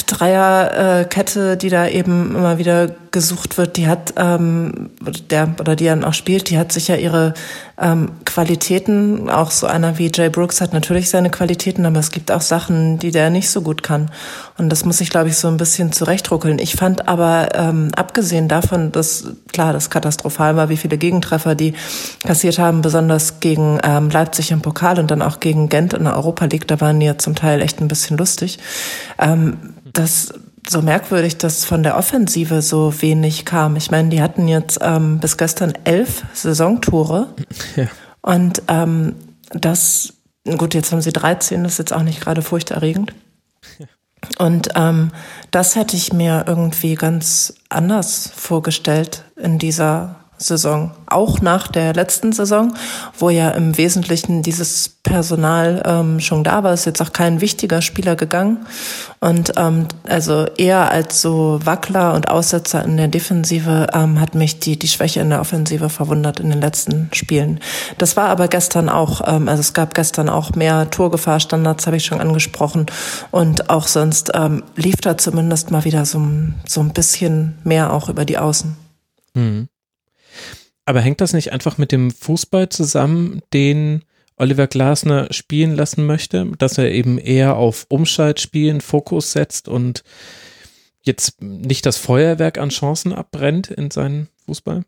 Dreierkette, die da eben immer wieder gesucht wird, die hat ähm, der oder die dann auch spielt, die hat sicher ihre ähm, Qualitäten. Auch so einer wie Jay Brooks hat natürlich seine Qualitäten, aber es gibt auch Sachen, die der nicht so gut kann. Und das muss ich, glaube ich, so ein bisschen zurechtruckeln. Ich fand aber ähm, abgesehen davon, dass klar, das katastrophal war, wie viele Gegentreffer die kassiert haben, besonders gegen ähm, Leipzig im Pokal und dann auch gegen Gent in der Europa League, da waren die ja zum Teil echt ein bisschen lustig. Ähm, das so merkwürdig, dass von der Offensive so wenig kam. Ich meine, die hatten jetzt ähm, bis gestern elf Saisontore. Ja. Und ähm, das, gut, jetzt haben sie 13, das ist jetzt auch nicht gerade furchterregend. Und ähm, das hätte ich mir irgendwie ganz anders vorgestellt in dieser Saison, auch nach der letzten Saison, wo ja im Wesentlichen dieses Personal ähm, schon da war, ist jetzt auch kein wichtiger Spieler gegangen. Und ähm, also eher als so Wackler und Aussetzer in der Defensive ähm, hat mich die, die Schwäche in der Offensive verwundert in den letzten Spielen. Das war aber gestern auch, ähm, also es gab gestern auch mehr Torgefahrstandards, habe ich schon angesprochen. Und auch sonst ähm, lief da zumindest mal wieder so, so ein bisschen mehr auch über die Außen. Mhm. Aber hängt das nicht einfach mit dem Fußball zusammen, den Oliver Glasner spielen lassen möchte, dass er eben eher auf Umschaltspielen Fokus setzt und jetzt nicht das Feuerwerk an Chancen abbrennt in seinen Fußball?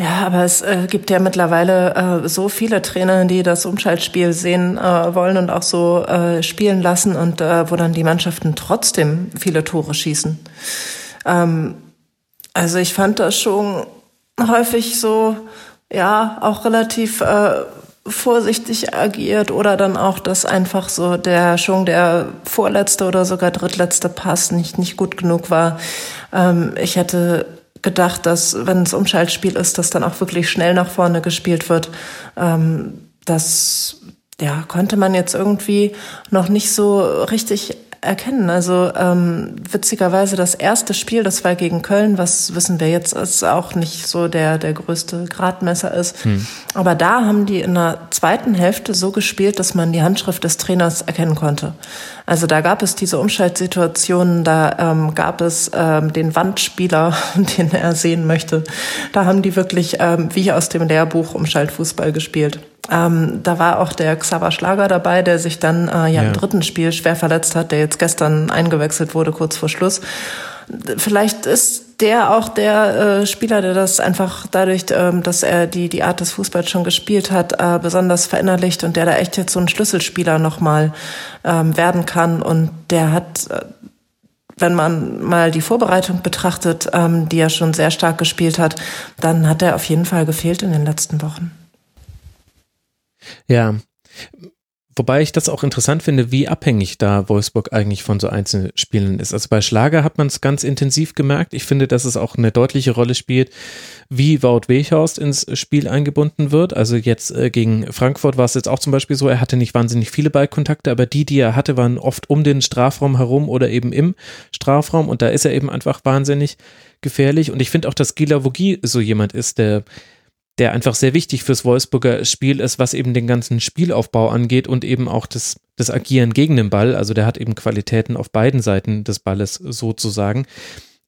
Ja, aber es äh, gibt ja mittlerweile äh, so viele Trainer, die das Umschaltspiel sehen äh, wollen und auch so äh, spielen lassen und äh, wo dann die Mannschaften trotzdem viele Tore schießen. Ähm, also ich fand das schon häufig so, ja, auch relativ äh, vorsichtig agiert oder dann auch, dass einfach so der schon der vorletzte oder sogar drittletzte Pass nicht, nicht gut genug war. Ähm, ich hätte gedacht, dass wenn es Umschaltspiel ist, dass dann auch wirklich schnell nach vorne gespielt wird. Ähm, das ja, konnte man jetzt irgendwie noch nicht so richtig erkennen. Also ähm, witzigerweise das erste Spiel, das war gegen Köln, was wissen wir jetzt, ist auch nicht so der der größte Gradmesser ist. Hm. Aber da haben die in der zweiten Hälfte so gespielt, dass man die Handschrift des Trainers erkennen konnte. Also da gab es diese Umschaltsituationen, da ähm, gab es ähm, den Wandspieler, den er sehen möchte. Da haben die wirklich ähm, wie aus dem Lehrbuch Umschaltfußball gespielt. Ähm, da war auch der Xaver Schlager dabei, der sich dann äh, ja, ja, im dritten Spiel schwer verletzt hat, der jetzt gestern eingewechselt wurde, kurz vor Schluss. Vielleicht ist der auch der äh, Spieler, der das einfach dadurch, ähm, dass er die, die Art des Fußballs schon gespielt hat, äh, besonders verinnerlicht und der da echt jetzt so ein Schlüsselspieler nochmal ähm, werden kann. Und der hat, äh, wenn man mal die Vorbereitung betrachtet, ähm, die er schon sehr stark gespielt hat, dann hat er auf jeden Fall gefehlt in den letzten Wochen. Ja. Wobei ich das auch interessant finde, wie abhängig da Wolfsburg eigentlich von so einzelnen Spielen ist. Also bei Schlager hat man es ganz intensiv gemerkt. Ich finde, dass es auch eine deutliche Rolle spielt, wie Wout Weghorst ins Spiel eingebunden wird. Also jetzt äh, gegen Frankfurt war es jetzt auch zum Beispiel so, er hatte nicht wahnsinnig viele Ballkontakte, aber die, die er hatte, waren oft um den Strafraum herum oder eben im Strafraum und da ist er eben einfach wahnsinnig gefährlich. Und ich finde auch, dass Gila Vogie so jemand ist, der der einfach sehr wichtig fürs Wolfsburger Spiel ist, was eben den ganzen Spielaufbau angeht und eben auch das, das Agieren gegen den Ball. Also der hat eben Qualitäten auf beiden Seiten des Balles sozusagen.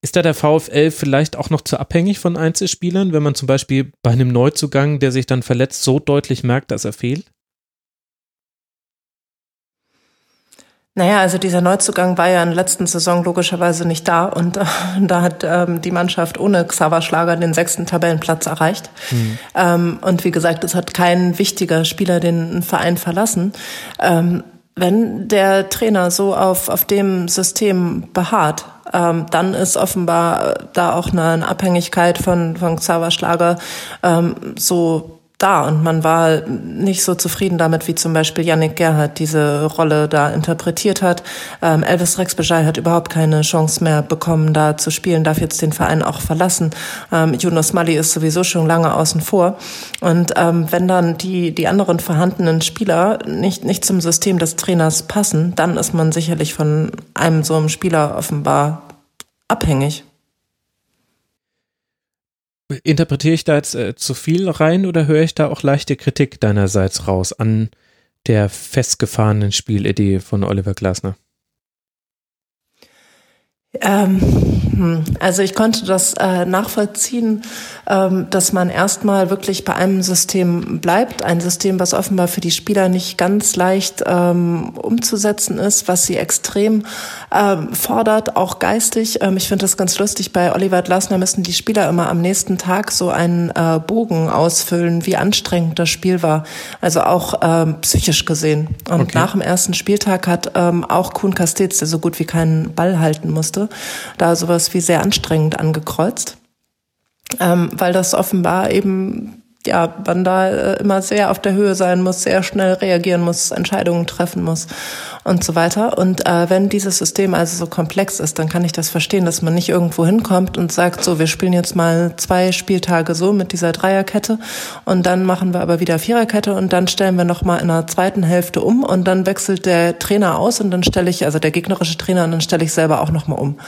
Ist da der VfL vielleicht auch noch zu abhängig von Einzelspielern, wenn man zum Beispiel bei einem Neuzugang, der sich dann verletzt, so deutlich merkt, dass er fehlt? Naja, also dieser Neuzugang war ja in der letzten Saison logischerweise nicht da und äh, da hat ähm, die Mannschaft ohne Xaver Schlager den sechsten Tabellenplatz erreicht. Mhm. Ähm, und wie gesagt, es hat kein wichtiger Spieler den Verein verlassen. Ähm, wenn der Trainer so auf, auf dem System beharrt, ähm, dann ist offenbar da auch eine, eine Abhängigkeit von, von Xaver Schlager ähm, so da und man war nicht so zufrieden damit, wie zum Beispiel Yannick Gerhardt diese Rolle da interpretiert hat. Ähm, Elvis Rex Bejai hat überhaupt keine Chance mehr bekommen, da zu spielen, darf jetzt den Verein auch verlassen. Ähm, Jonas Mali ist sowieso schon lange außen vor. Und ähm, wenn dann die, die anderen vorhandenen Spieler nicht, nicht zum System des Trainers passen, dann ist man sicherlich von einem so einem Spieler offenbar abhängig. Interpretiere ich da jetzt äh, zu viel rein oder höre ich da auch leichte Kritik deinerseits raus an der festgefahrenen Spielidee von Oliver Glasner? Ähm, hm, also ich konnte das äh, nachvollziehen, dass man erstmal wirklich bei einem System bleibt, ein System, was offenbar für die Spieler nicht ganz leicht ähm, umzusetzen ist, was sie extrem ähm, fordert, auch geistig. Ähm, ich finde das ganz lustig. Bei Oliver Glasner müssen die Spieler immer am nächsten Tag so einen äh, Bogen ausfüllen, wie anstrengend das Spiel war. Also auch ähm, psychisch gesehen. Und okay. nach dem ersten Spieltag hat auch Kuhn Castells, der so gut wie keinen Ball halten musste, da sowas wie sehr anstrengend angekreuzt, ähm, weil das offenbar eben ja, man da äh, immer sehr auf der Höhe sein muss, sehr schnell reagieren muss, Entscheidungen treffen muss und so weiter. Und äh, wenn dieses System also so komplex ist, dann kann ich das verstehen, dass man nicht irgendwo hinkommt und sagt, so, wir spielen jetzt mal zwei Spieltage so mit dieser Dreierkette und dann machen wir aber wieder Viererkette und dann stellen wir nochmal in der zweiten Hälfte um und dann wechselt der Trainer aus und dann stelle ich, also der gegnerische Trainer, und dann stelle ich selber auch nochmal um.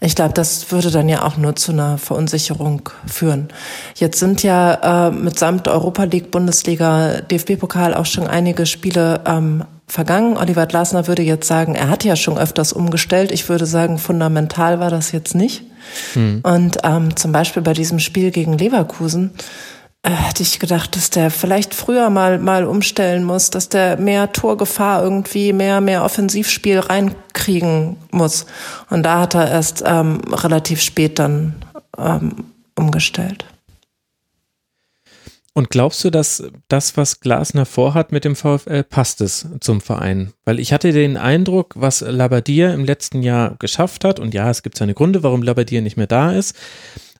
Ich glaube, das würde dann ja auch nur zu einer Verunsicherung führen. Jetzt sind ja äh, mitsamt Europa League, Bundesliga, DFB-Pokal auch schon einige Spiele ähm, vergangen. Oliver Glasner würde jetzt sagen, er hat ja schon öfters umgestellt. Ich würde sagen, fundamental war das jetzt nicht. Hm. Und ähm, zum Beispiel bei diesem Spiel gegen Leverkusen hätte ich gedacht, dass der vielleicht früher mal mal umstellen muss, dass der mehr Torgefahr irgendwie mehr mehr Offensivspiel reinkriegen muss. Und da hat er erst ähm, relativ spät dann ähm, umgestellt. Und glaubst du, dass das, was Glasner vorhat mit dem VfL, passt es zum Verein? Weil ich hatte den Eindruck, was Labadier im letzten Jahr geschafft hat, und ja, es gibt seine Gründe, warum Labadier nicht mehr da ist,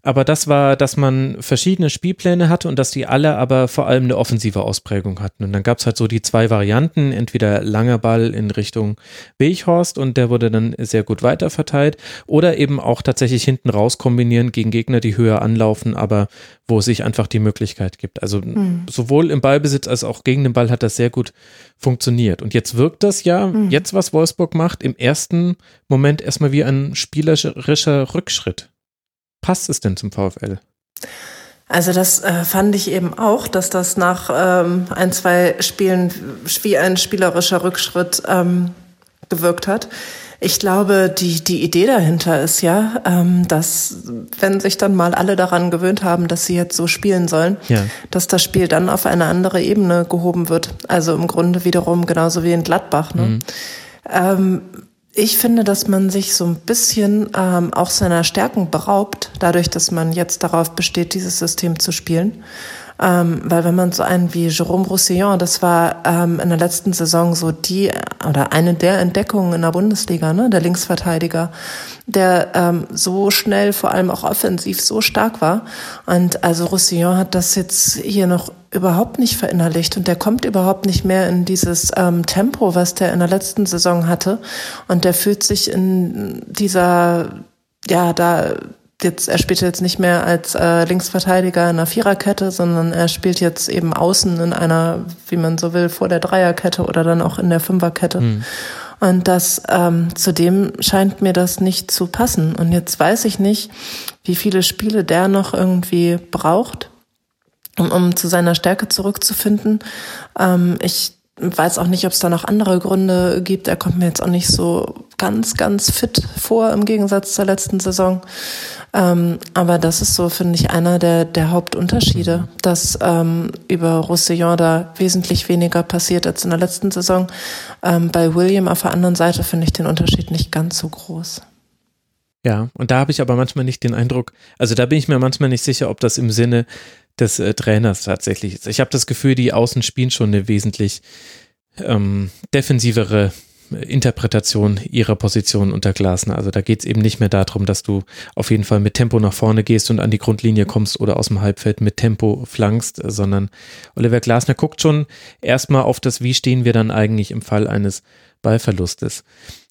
aber das war, dass man verschiedene Spielpläne hatte und dass die alle aber vor allem eine offensive Ausprägung hatten. Und dann gab es halt so die zwei Varianten, entweder langer Ball in Richtung Weichhorst und der wurde dann sehr gut weiterverteilt oder eben auch tatsächlich hinten raus kombinieren gegen Gegner, die höher anlaufen, aber wo es sich einfach die Möglichkeit gibt. Also mhm. sowohl im Ballbesitz als auch gegen den Ball hat das sehr gut funktioniert. Und jetzt wirkt das ja, mhm. jetzt was Wolfsburg macht, im ersten Moment erstmal wie ein spielerischer Rückschritt passt es denn zum VfL? Also das äh, fand ich eben auch, dass das nach ähm, ein, zwei Spielen wie ein spielerischer Rückschritt ähm, gewirkt hat. Ich glaube, die, die Idee dahinter ist ja, ähm, dass wenn sich dann mal alle daran gewöhnt haben, dass sie jetzt so spielen sollen, ja. dass das Spiel dann auf eine andere Ebene gehoben wird. Also im Grunde wiederum genauso wie in Gladbach. Ne? Mhm. Ähm, ich finde, dass man sich so ein bisschen ähm, auch seiner Stärken beraubt, dadurch, dass man jetzt darauf besteht, dieses System zu spielen. Ähm, weil wenn man so einen wie Jérôme Roussillon, das war ähm, in der letzten Saison so die oder eine der Entdeckungen in der Bundesliga, ne, der Linksverteidiger, der ähm, so schnell, vor allem auch offensiv, so stark war. Und also Roussillon hat das jetzt hier noch überhaupt nicht verinnerlicht und der kommt überhaupt nicht mehr in dieses ähm, Tempo, was der in der letzten Saison hatte. Und der fühlt sich in dieser, ja, da jetzt, er spielt jetzt nicht mehr als äh, Linksverteidiger in einer Viererkette, sondern er spielt jetzt eben außen in einer, wie man so will, vor der Dreierkette oder dann auch in der Fünferkette. Mhm. Und das ähm, zudem scheint mir das nicht zu passen. Und jetzt weiß ich nicht, wie viele Spiele der noch irgendwie braucht, um, um zu seiner Stärke zurückzufinden. Ähm, ich weiß auch nicht, ob es da noch andere Gründe gibt. Er kommt mir jetzt auch nicht so ganz, ganz fit vor im Gegensatz zur letzten Saison. Ähm, aber das ist so, finde ich, einer der, der Hauptunterschiede, dass ähm, über Roussillon da wesentlich weniger passiert als in der letzten Saison. Ähm, bei William auf der anderen Seite finde ich den Unterschied nicht ganz so groß. Ja, und da habe ich aber manchmal nicht den Eindruck, also da bin ich mir manchmal nicht sicher, ob das im Sinne des äh, Trainers tatsächlich. Ich habe das Gefühl, die Außen spielen schon eine wesentlich ähm, defensivere Interpretation ihrer Position unter Glasner. Also da geht es eben nicht mehr darum, dass du auf jeden Fall mit Tempo nach vorne gehst und an die Grundlinie kommst oder aus dem Halbfeld mit Tempo flankst, sondern Oliver Glasner guckt schon erstmal auf das, wie stehen wir dann eigentlich im Fall eines Ballverlustes.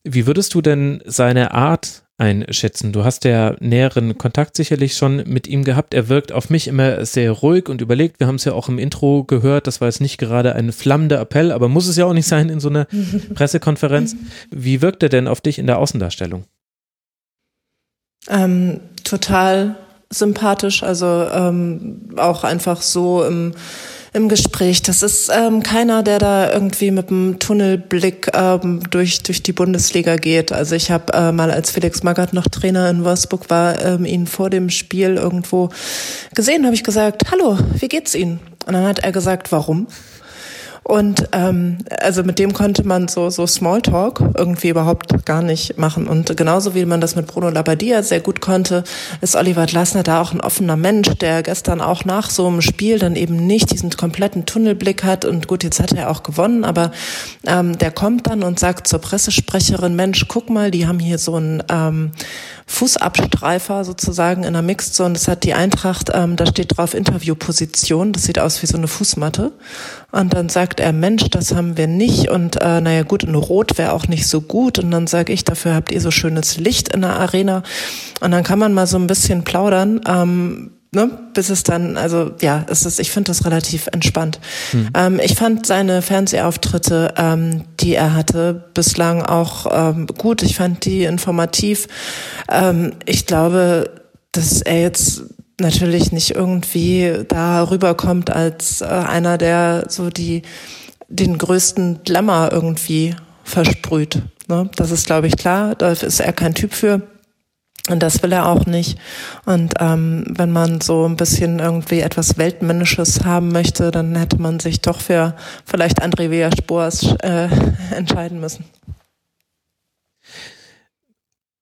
Wie würdest du denn seine Art einschätzen? Du hast ja näheren Kontakt sicherlich schon mit ihm gehabt. Er wirkt auf mich immer sehr ruhig und überlegt. Wir haben es ja auch im Intro gehört. Das war jetzt nicht gerade ein flammender Appell, aber muss es ja auch nicht sein in so einer Pressekonferenz. Wie wirkt er denn auf dich in der Außendarstellung? Ähm, total sympathisch, also ähm, auch einfach so im im Gespräch. Das ist ähm, keiner, der da irgendwie mit einem Tunnelblick ähm, durch, durch die Bundesliga geht. Also ich habe äh, mal, als Felix Magath noch Trainer in Wolfsburg war, ähm, ihn vor dem Spiel irgendwo gesehen, habe ich gesagt, hallo, wie geht's Ihnen? Und dann hat er gesagt, warum? Und ähm, also mit dem konnte man so, so Smalltalk irgendwie überhaupt gar nicht machen. Und genauso wie man das mit Bruno Labbadia sehr gut konnte, ist Oliver Glasner da auch ein offener Mensch, der gestern auch nach so einem Spiel dann eben nicht diesen kompletten Tunnelblick hat. Und gut, jetzt hat er auch gewonnen, aber ähm, der kommt dann und sagt zur Pressesprecherin, Mensch, guck mal, die haben hier so ein ähm, Fußabstreifer sozusagen in der Mixzone. Das hat die Eintracht, ähm, da steht drauf Interviewposition. Das sieht aus wie so eine Fußmatte. Und dann sagt er, Mensch, das haben wir nicht. Und äh, naja gut, in Rot wäre auch nicht so gut. Und dann sage ich, dafür habt ihr so schönes Licht in der Arena. Und dann kann man mal so ein bisschen plaudern. Ähm, ne, bis es dann, also ja, es ist, ich finde das relativ entspannt. Hm. Ähm, ich fand seine Fernsehauftritte, ähm, die er hatte, bislang auch ähm, gut. Ich fand die informativ. Ähm, ich glaube, dass er jetzt natürlich nicht irgendwie da rüberkommt als äh, einer, der so die den größten Glamour irgendwie versprüht. Ne? Das ist, glaube ich, klar. Da ist er kein Typ für. Und das will er auch nicht. Und ähm, wenn man so ein bisschen irgendwie etwas Weltmännisches haben möchte, dann hätte man sich doch für vielleicht André Villas-Boas äh, entscheiden müssen.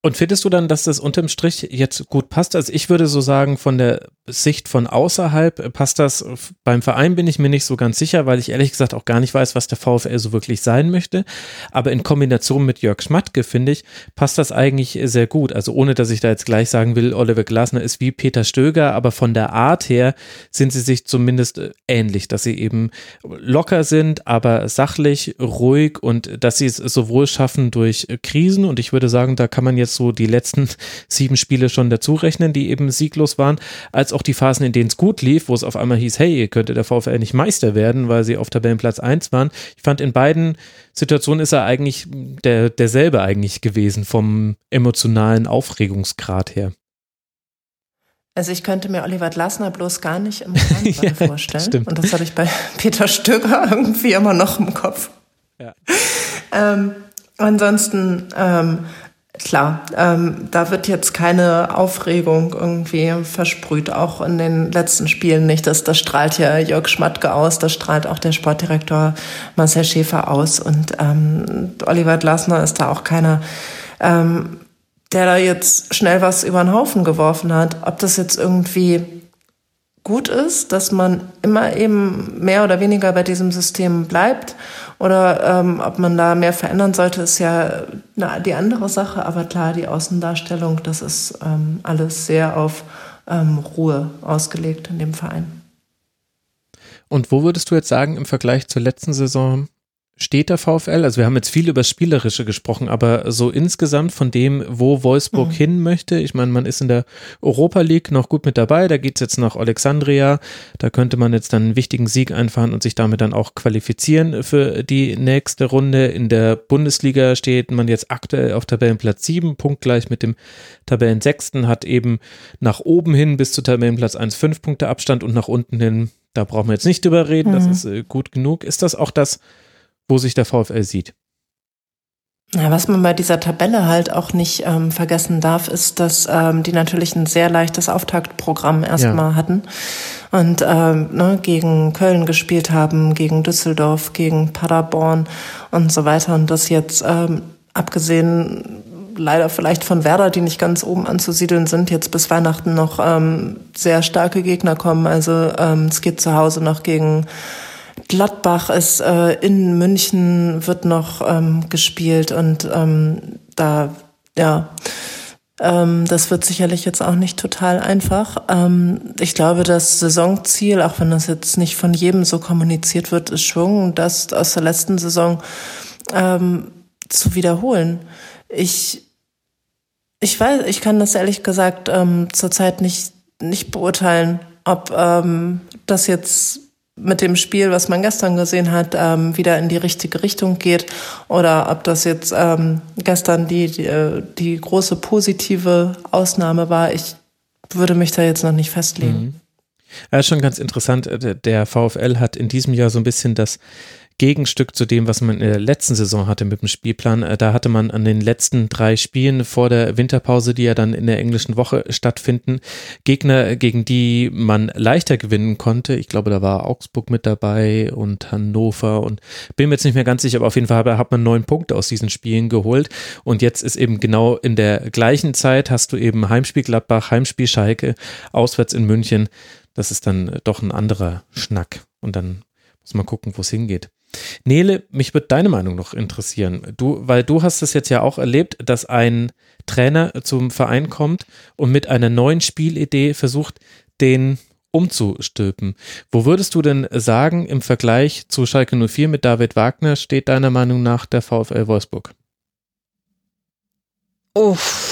Und findest du dann, dass das unterm Strich jetzt gut passt? Also ich würde so sagen, von der Sicht von außerhalb passt das. Beim Verein bin ich mir nicht so ganz sicher, weil ich ehrlich gesagt auch gar nicht weiß, was der VfL so wirklich sein möchte. Aber in Kombination mit Jörg Schmatke, finde ich, passt das eigentlich sehr gut. Also ohne, dass ich da jetzt gleich sagen will, Oliver Glasner ist wie Peter Stöger, aber von der Art her sind sie sich zumindest ähnlich, dass sie eben locker sind, aber sachlich, ruhig und dass sie es sowohl schaffen durch Krisen und ich würde sagen, da kann man jetzt so die letzten sieben Spiele schon dazu rechnen, die eben sieglos waren, als auch die Phasen, in denen es gut lief, wo es auf einmal hieß, hey, könnte der VfL nicht Meister werden, weil sie auf Tabellenplatz 1 waren. Ich fand, in beiden Situationen ist er eigentlich der, derselbe eigentlich gewesen vom emotionalen Aufregungsgrad her. Also ich könnte mir Oliver Glasner bloß gar nicht im Handball ja, vorstellen. Stimmt. Und das habe ich bei Peter Stöger irgendwie immer noch im Kopf. Ja. ähm, ansonsten ähm, Klar, ähm, da wird jetzt keine Aufregung irgendwie versprüht, auch in den letzten Spielen nicht. Das, das strahlt ja Jörg Schmatke aus, das strahlt auch der Sportdirektor Marcel Schäfer aus. Und ähm, Oliver Glasner ist da auch keiner, ähm, der da jetzt schnell was über den Haufen geworfen hat. Ob das jetzt irgendwie gut ist, dass man immer eben mehr oder weniger bei diesem System bleibt oder ähm, ob man da mehr verändern sollte, ist ja eine, die andere Sache. Aber klar, die Außendarstellung, das ist ähm, alles sehr auf ähm, Ruhe ausgelegt in dem Verein. Und wo würdest du jetzt sagen, im Vergleich zur letzten Saison steht der VfL? Also wir haben jetzt viel über das Spielerische gesprochen, aber so insgesamt von dem, wo Wolfsburg mhm. hin möchte. Ich meine, man ist in der Europa League noch gut mit dabei. Da geht es jetzt nach Alexandria. Da könnte man jetzt dann einen wichtigen Sieg einfahren und sich damit dann auch qualifizieren für die nächste Runde. In der Bundesliga steht man jetzt aktuell auf Tabellenplatz 7, punktgleich mit dem Tabellensechsten, hat eben nach oben hin bis zu Tabellenplatz 1 5 Punkte Abstand und nach unten hin, da brauchen wir jetzt nicht drüber reden, mhm. das ist äh, gut genug. Ist das auch das, wo sich der VfL sieht. Ja, was man bei dieser Tabelle halt auch nicht ähm, vergessen darf, ist, dass ähm, die natürlich ein sehr leichtes Auftaktprogramm erstmal ja. hatten und ähm, ne, gegen Köln gespielt haben, gegen Düsseldorf, gegen Paderborn und so weiter. Und das jetzt ähm, abgesehen leider vielleicht von Werder, die nicht ganz oben anzusiedeln sind, jetzt bis Weihnachten noch ähm, sehr starke Gegner kommen. Also ähm, es geht zu Hause noch gegen Gladbach ist äh, in München, wird noch ähm, gespielt und ähm, da, ja, ähm, das wird sicherlich jetzt auch nicht total einfach. Ähm, ich glaube, das Saisonziel, auch wenn das jetzt nicht von jedem so kommuniziert wird, ist schon, das aus der letzten Saison ähm, zu wiederholen. Ich, ich weiß, ich kann das ehrlich gesagt ähm, zurzeit nicht, nicht beurteilen, ob ähm, das jetzt mit dem Spiel, was man gestern gesehen hat, ähm, wieder in die richtige Richtung geht oder ob das jetzt ähm, gestern die, die, äh, die große positive Ausnahme war. Ich würde mich da jetzt noch nicht festlegen. Mhm. Ja, ist schon ganz interessant. Der VfL hat in diesem Jahr so ein bisschen das Gegenstück zu dem, was man in der letzten Saison hatte mit dem Spielplan. Äh, da hatte man an den letzten drei Spielen vor der Winterpause, die ja dann in der englischen Woche stattfinden, Gegner, gegen die man leichter gewinnen konnte. Ich glaube, da war Augsburg mit dabei und Hannover und bin mir jetzt nicht mehr ganz sicher, aber auf jeden Fall hat man neun Punkte aus diesen Spielen geholt. Und jetzt ist eben genau in der gleichen Zeit hast du eben Heimspiel Gladbach, Heimspiel Schalke, auswärts in München. Das ist dann doch ein anderer Schnack. Und dann muss man gucken, wo es hingeht. Nele, mich würde deine Meinung noch interessieren. Du, weil du hast es jetzt ja auch erlebt, dass ein Trainer zum Verein kommt und mit einer neuen Spielidee versucht, den umzustülpen. Wo würdest du denn sagen, im Vergleich zu Schalke 04 mit David Wagner steht deiner Meinung nach der VfL Wolfsburg? Uff.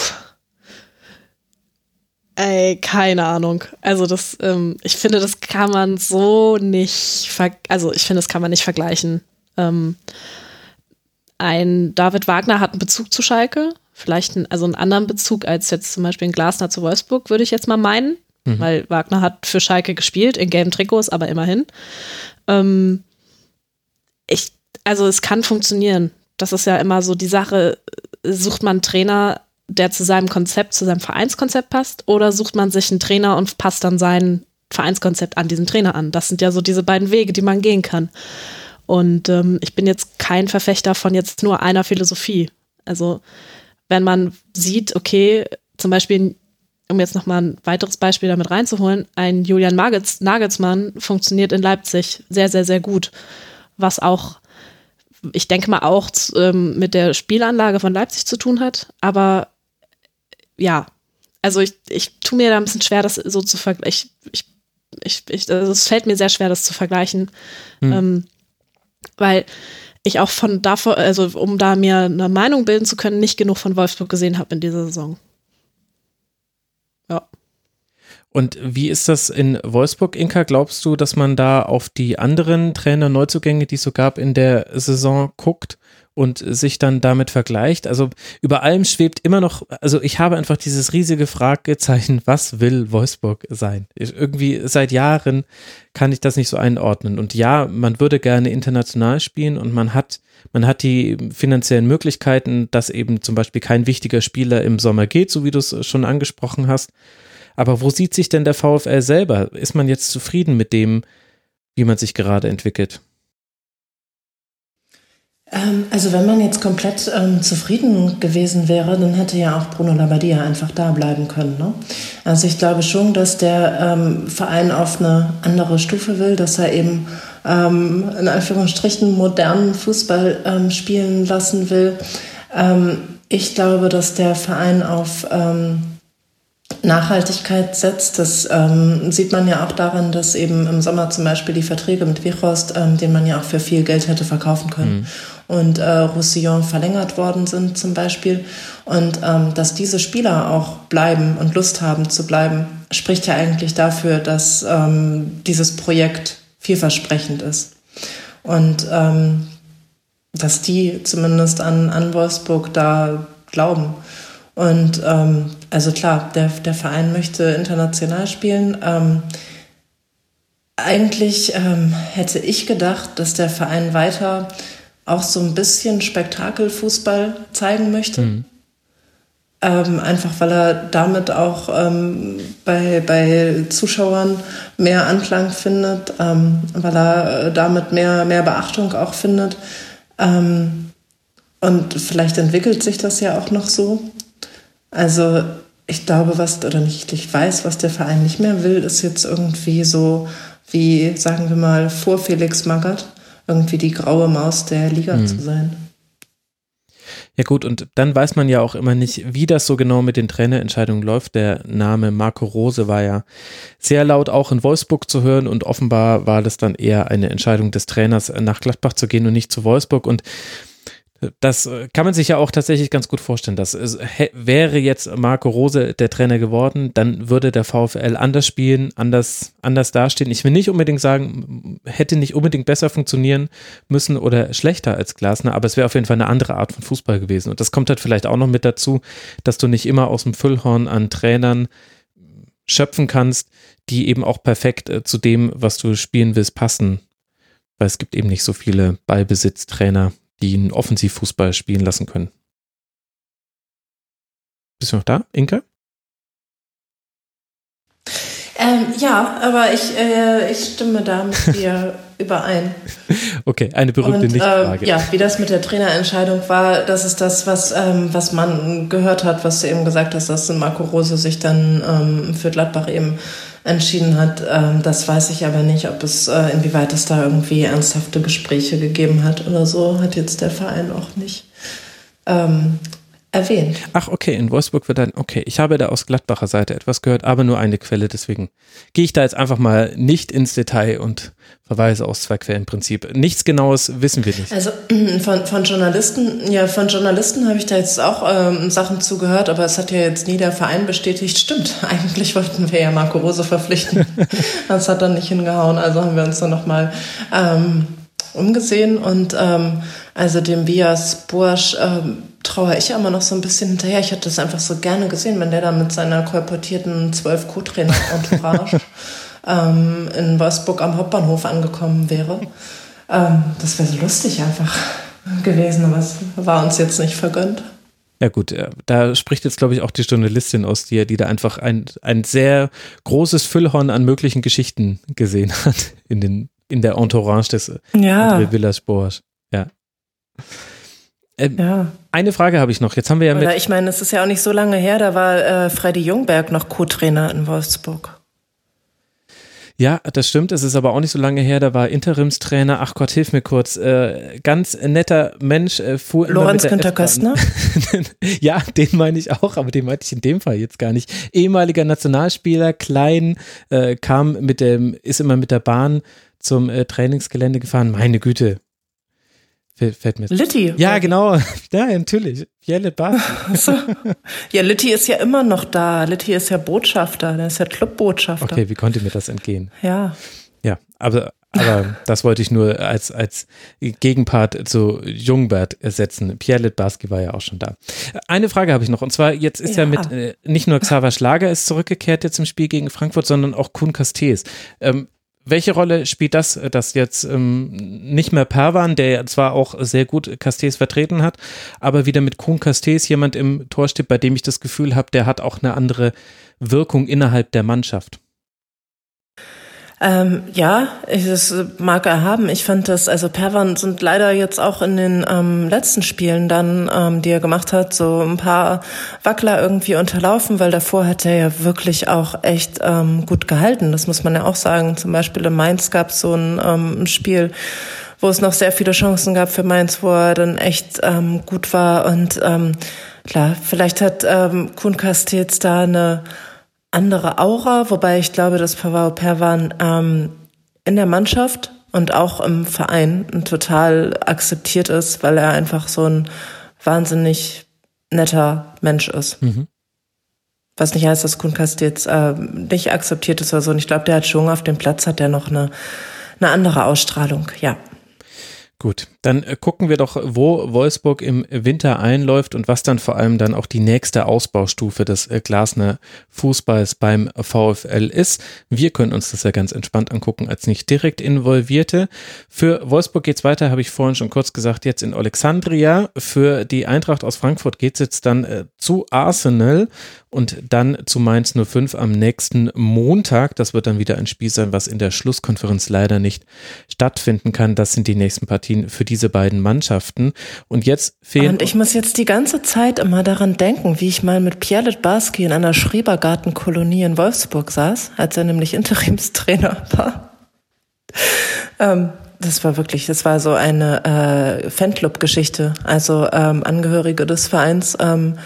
Ey, keine Ahnung. Also das, ähm, ich finde, das kann man so nicht, also ich finde, das kann man nicht vergleichen. Ähm, ein David Wagner hat einen Bezug zu Schalke, vielleicht einen, also einen anderen Bezug als jetzt zum Beispiel ein Glasner zu Wolfsburg, würde ich jetzt mal meinen, mhm. weil Wagner hat für Schalke gespielt, in gelben Trikots, aber immerhin. Ähm, ich, also es kann funktionieren. Das ist ja immer so die Sache, sucht man Trainer, der zu seinem Konzept, zu seinem Vereinskonzept passt, oder sucht man sich einen Trainer und passt dann sein Vereinskonzept an diesen Trainer an? Das sind ja so diese beiden Wege, die man gehen kann. Und ähm, ich bin jetzt kein Verfechter von jetzt nur einer Philosophie. Also wenn man sieht, okay, zum Beispiel, um jetzt nochmal ein weiteres Beispiel damit reinzuholen, ein Julian Nagels, Nagelsmann funktioniert in Leipzig sehr, sehr, sehr gut. Was auch, ich denke mal, auch ähm, mit der Spielanlage von Leipzig zu tun hat. Aber ja, also ich, ich tue mir da ein bisschen schwer, das so zu vergleichen. Ich, ich, ich, also es fällt mir sehr schwer, das zu vergleichen. Hm. Ähm, weil ich auch von davor, also um da mir eine Meinung bilden zu können, nicht genug von Wolfsburg gesehen habe in dieser Saison. Ja. Und wie ist das in Wolfsburg, Inka? Glaubst du, dass man da auf die anderen Trainer-Neuzugänge, die es so gab in der Saison, guckt und sich dann damit vergleicht. Also über allem schwebt immer noch, also ich habe einfach dieses riesige Fragezeichen, was will Wolfsburg sein? Irgendwie seit Jahren kann ich das nicht so einordnen. Und ja, man würde gerne international spielen und man hat, man hat die finanziellen Möglichkeiten, dass eben zum Beispiel kein wichtiger Spieler im Sommer geht, so wie du es schon angesprochen hast. Aber wo sieht sich denn der VfL selber? Ist man jetzt zufrieden mit dem, wie man sich gerade entwickelt? Ähm, also wenn man jetzt komplett ähm, zufrieden gewesen wäre, dann hätte ja auch Bruno Labbadia einfach da bleiben können. Ne? Also ich glaube schon, dass der ähm, Verein auf eine andere Stufe will, dass er eben ähm, in Anführungsstrichen modernen Fußball ähm, spielen lassen will. Ähm, ich glaube, dass der Verein auf Nachhaltigkeit setzt. Das ähm, sieht man ja auch daran, dass eben im Sommer zum Beispiel die Verträge mit Wichhorst, ähm, den man ja auch für viel Geld hätte verkaufen können, mhm. Und äh, Roussillon verlängert worden sind zum Beispiel. Und ähm, dass diese Spieler auch bleiben und Lust haben zu bleiben, spricht ja eigentlich dafür, dass ähm, dieses Projekt vielversprechend ist. Und ähm, dass die zumindest an, an Wolfsburg da glauben. Und ähm, also klar, der, der Verein möchte international spielen. Ähm, eigentlich ähm, hätte ich gedacht, dass der Verein weiter auch so ein bisschen Spektakelfußball zeigen möchte. Mhm. Ähm, einfach weil er damit auch ähm, bei, bei Zuschauern mehr Anklang findet, ähm, weil er äh, damit mehr, mehr Beachtung auch findet. Ähm, und vielleicht entwickelt sich das ja auch noch so. Also ich glaube, was, oder nicht, ich weiß, was der Verein nicht mehr will, ist jetzt irgendwie so wie, sagen wir mal, vor Felix Magath irgendwie die graue Maus der Liga mhm. zu sein. Ja gut, und dann weiß man ja auch immer nicht, wie das so genau mit den Trainerentscheidungen läuft. Der Name Marco Rose war ja sehr laut auch in Wolfsburg zu hören und offenbar war das dann eher eine Entscheidung des Trainers, nach Gladbach zu gehen und nicht zu Wolfsburg. Und das äh, kann man sich ja auch tatsächlich ganz gut vorstellen. Das wäre jetzt Marco Rose der Trainer geworden, dann würde der VfL anders spielen, anders, anders dastehen. Ich will nicht unbedingt sagen, hätte nicht unbedingt besser funktionieren müssen oder schlechter als Glasner, aber es wäre auf jeden Fall eine andere Art von Fußball gewesen. Und das kommt halt vielleicht auch noch mit dazu, dass du nicht immer aus dem Füllhorn an Trainern schöpfen kannst, die eben auch perfekt äh, zu dem, was du spielen willst, passen. Weil es gibt eben nicht so viele Ballbesitztrainer die einen Offensivfußball spielen lassen können. Bist du noch da, Inke? Ähm, ja, aber ich, äh, ich stimme da mit dir überein. Okay, eine berühmte Und, Nichtfrage. Äh, ja, wie das mit der Trainerentscheidung war, das ist das, was, ähm, was man gehört hat, was du eben gesagt hast, dass Marco Rose sich dann ähm, für Gladbach eben entschieden hat. Ähm, das weiß ich aber nicht, ob es, äh, inwieweit es da irgendwie ernsthafte Gespräche gegeben hat oder so, hat jetzt der Verein auch nicht ähm, erwähnt. Ach, okay, in Wolfsburg wird dann, okay, ich habe da aus Gladbacher Seite etwas gehört, aber nur eine Quelle, deswegen gehe ich da jetzt einfach mal nicht ins Detail und verweise aus zwei Quellenprinzip. Nichts Genaues wissen wir nicht. Also von, von Journalisten, ja, von Journalisten habe ich da jetzt auch ähm, Sachen zugehört, aber es hat ja jetzt nie der Verein bestätigt. Stimmt, eigentlich wollten wir ja Marco Rose verpflichten. das hat dann nicht hingehauen, also haben wir uns dann nochmal ähm, umgesehen und ähm, also dem Bias Bursch ähm, traue ich immer noch so ein bisschen hinterher. Ich hätte das einfach so gerne gesehen, wenn der da mit seiner kolportierten zwölf Co-Trainer-Entourage ähm, in Wolfsburg am Hauptbahnhof angekommen wäre. Ähm, das wäre so lustig einfach gewesen, aber es war uns jetzt nicht vergönnt. Ja gut, äh, da spricht jetzt, glaube ich, auch die Journalistin aus dir, die da einfach ein, ein sehr großes Füllhorn an möglichen Geschichten gesehen hat in, den, in der Entourage des ja. André Villas-Boas. Ja. Ähm, ja. Eine Frage habe ich noch. Jetzt haben wir ja mit. Oder ich meine, es ist ja auch nicht so lange her, da war äh, Freddy Jungberg noch Co-Trainer in Wolfsburg. Ja, das stimmt. Es ist aber auch nicht so lange her. Da war Interimstrainer. Ach Gott, hilf mir kurz. Äh, ganz netter Mensch. Äh, fuhr Lorenz Günther Köstner? ja, den meine ich auch, aber den meinte ich in dem Fall jetzt gar nicht. Ehemaliger Nationalspieler, klein, äh, kam mit dem, ist immer mit der Bahn zum äh, Trainingsgelände gefahren. Meine Güte, Fällt mir Litti. Ja, genau. Ja, natürlich. Jelle Bas. So. Ja, Litti ist ja immer noch da. Litti ist ja Botschafter. Der ist ja Clubbotschafter. Okay, wie konnte mir das entgehen? Ja. Ja, aber, aber das wollte ich nur als, als Gegenpart zu Jungbert ersetzen. Pierre Litbarski war ja auch schon da. Eine Frage habe ich noch. Und zwar, jetzt ist ja, ja mit, äh, nicht nur Xaver Schlager ist zurückgekehrt jetzt im Spiel gegen Frankfurt, sondern auch Kuhn Castells. Ähm, welche Rolle spielt das, dass jetzt ähm, nicht mehr Perwan, der zwar auch sehr gut Castells vertreten hat, aber wieder mit Kuhn Castells jemand im Tor steht, bei dem ich das Gefühl habe, der hat auch eine andere Wirkung innerhalb der Mannschaft? Ähm, ja, es mag er haben. Ich fand das, also Perwan sind leider jetzt auch in den ähm, letzten Spielen dann, ähm, die er gemacht hat, so ein paar Wackler irgendwie unterlaufen, weil davor hat er ja wirklich auch echt ähm, gut gehalten. Das muss man ja auch sagen. Zum Beispiel in Mainz gab es so ein ähm, Spiel, wo es noch sehr viele Chancen gab für Mainz, wo er dann echt ähm, gut war. Und ähm, klar, vielleicht hat ähm, Kuhn Castells da eine andere Aura, wobei ich glaube, dass Pavao Perwan ähm, in der Mannschaft und auch im Verein total akzeptiert ist, weil er einfach so ein wahnsinnig netter Mensch ist. Mhm. Was nicht heißt, dass Kunkast jetzt äh, nicht akzeptiert ist oder so. Und ich glaube, der hat schon auf dem Platz, hat der noch eine, eine andere Ausstrahlung, ja. Gut, dann äh, gucken wir doch, wo Wolfsburg im Winter einläuft und was dann vor allem dann auch die nächste Ausbaustufe des äh, Glasner Fußballs beim VfL ist. Wir können uns das ja ganz entspannt angucken als nicht direkt Involvierte. Für Wolfsburg geht's weiter, habe ich vorhin schon kurz gesagt, jetzt in Alexandria. Für die Eintracht aus Frankfurt geht's jetzt dann äh, zu Arsenal und dann zu Mainz 05 am nächsten Montag. Das wird dann wieder ein Spiel sein, was in der Schlusskonferenz leider nicht stattfinden kann. Das sind die nächsten Partien für diese beiden Mannschaften. Und jetzt fehlen. Und ich muss jetzt die ganze Zeit immer daran denken, wie ich mal mit Pierre Litbarski in einer Schrebergartenkolonie in Wolfsburg saß, als er nämlich Interimstrainer war. ähm, das war wirklich, das war so eine äh, Fanclub-Geschichte. Also ähm, Angehörige des Vereins ähm,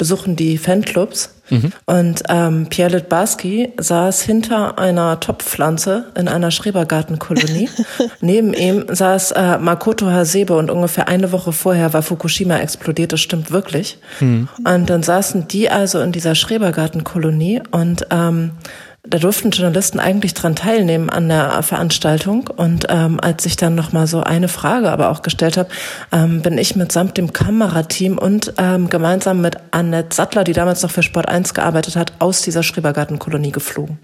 besuchen die Fanclubs mhm. und ähm, Pierre Litbarski saß hinter einer Topfpflanze in einer Schrebergartenkolonie. Neben ihm saß äh, Makoto Hasebe und ungefähr eine Woche vorher war Fukushima explodiert, das stimmt wirklich. Mhm. Und dann saßen die also in dieser Schrebergartenkolonie und ähm, da durften Journalisten eigentlich dran teilnehmen an der Veranstaltung. Und ähm, als ich dann noch mal so eine Frage aber auch gestellt habe, ähm, bin ich mitsamt dem Kamerateam und ähm, gemeinsam mit Annette Sattler, die damals noch für Sport 1 gearbeitet hat, aus dieser Schrebergartenkolonie geflogen.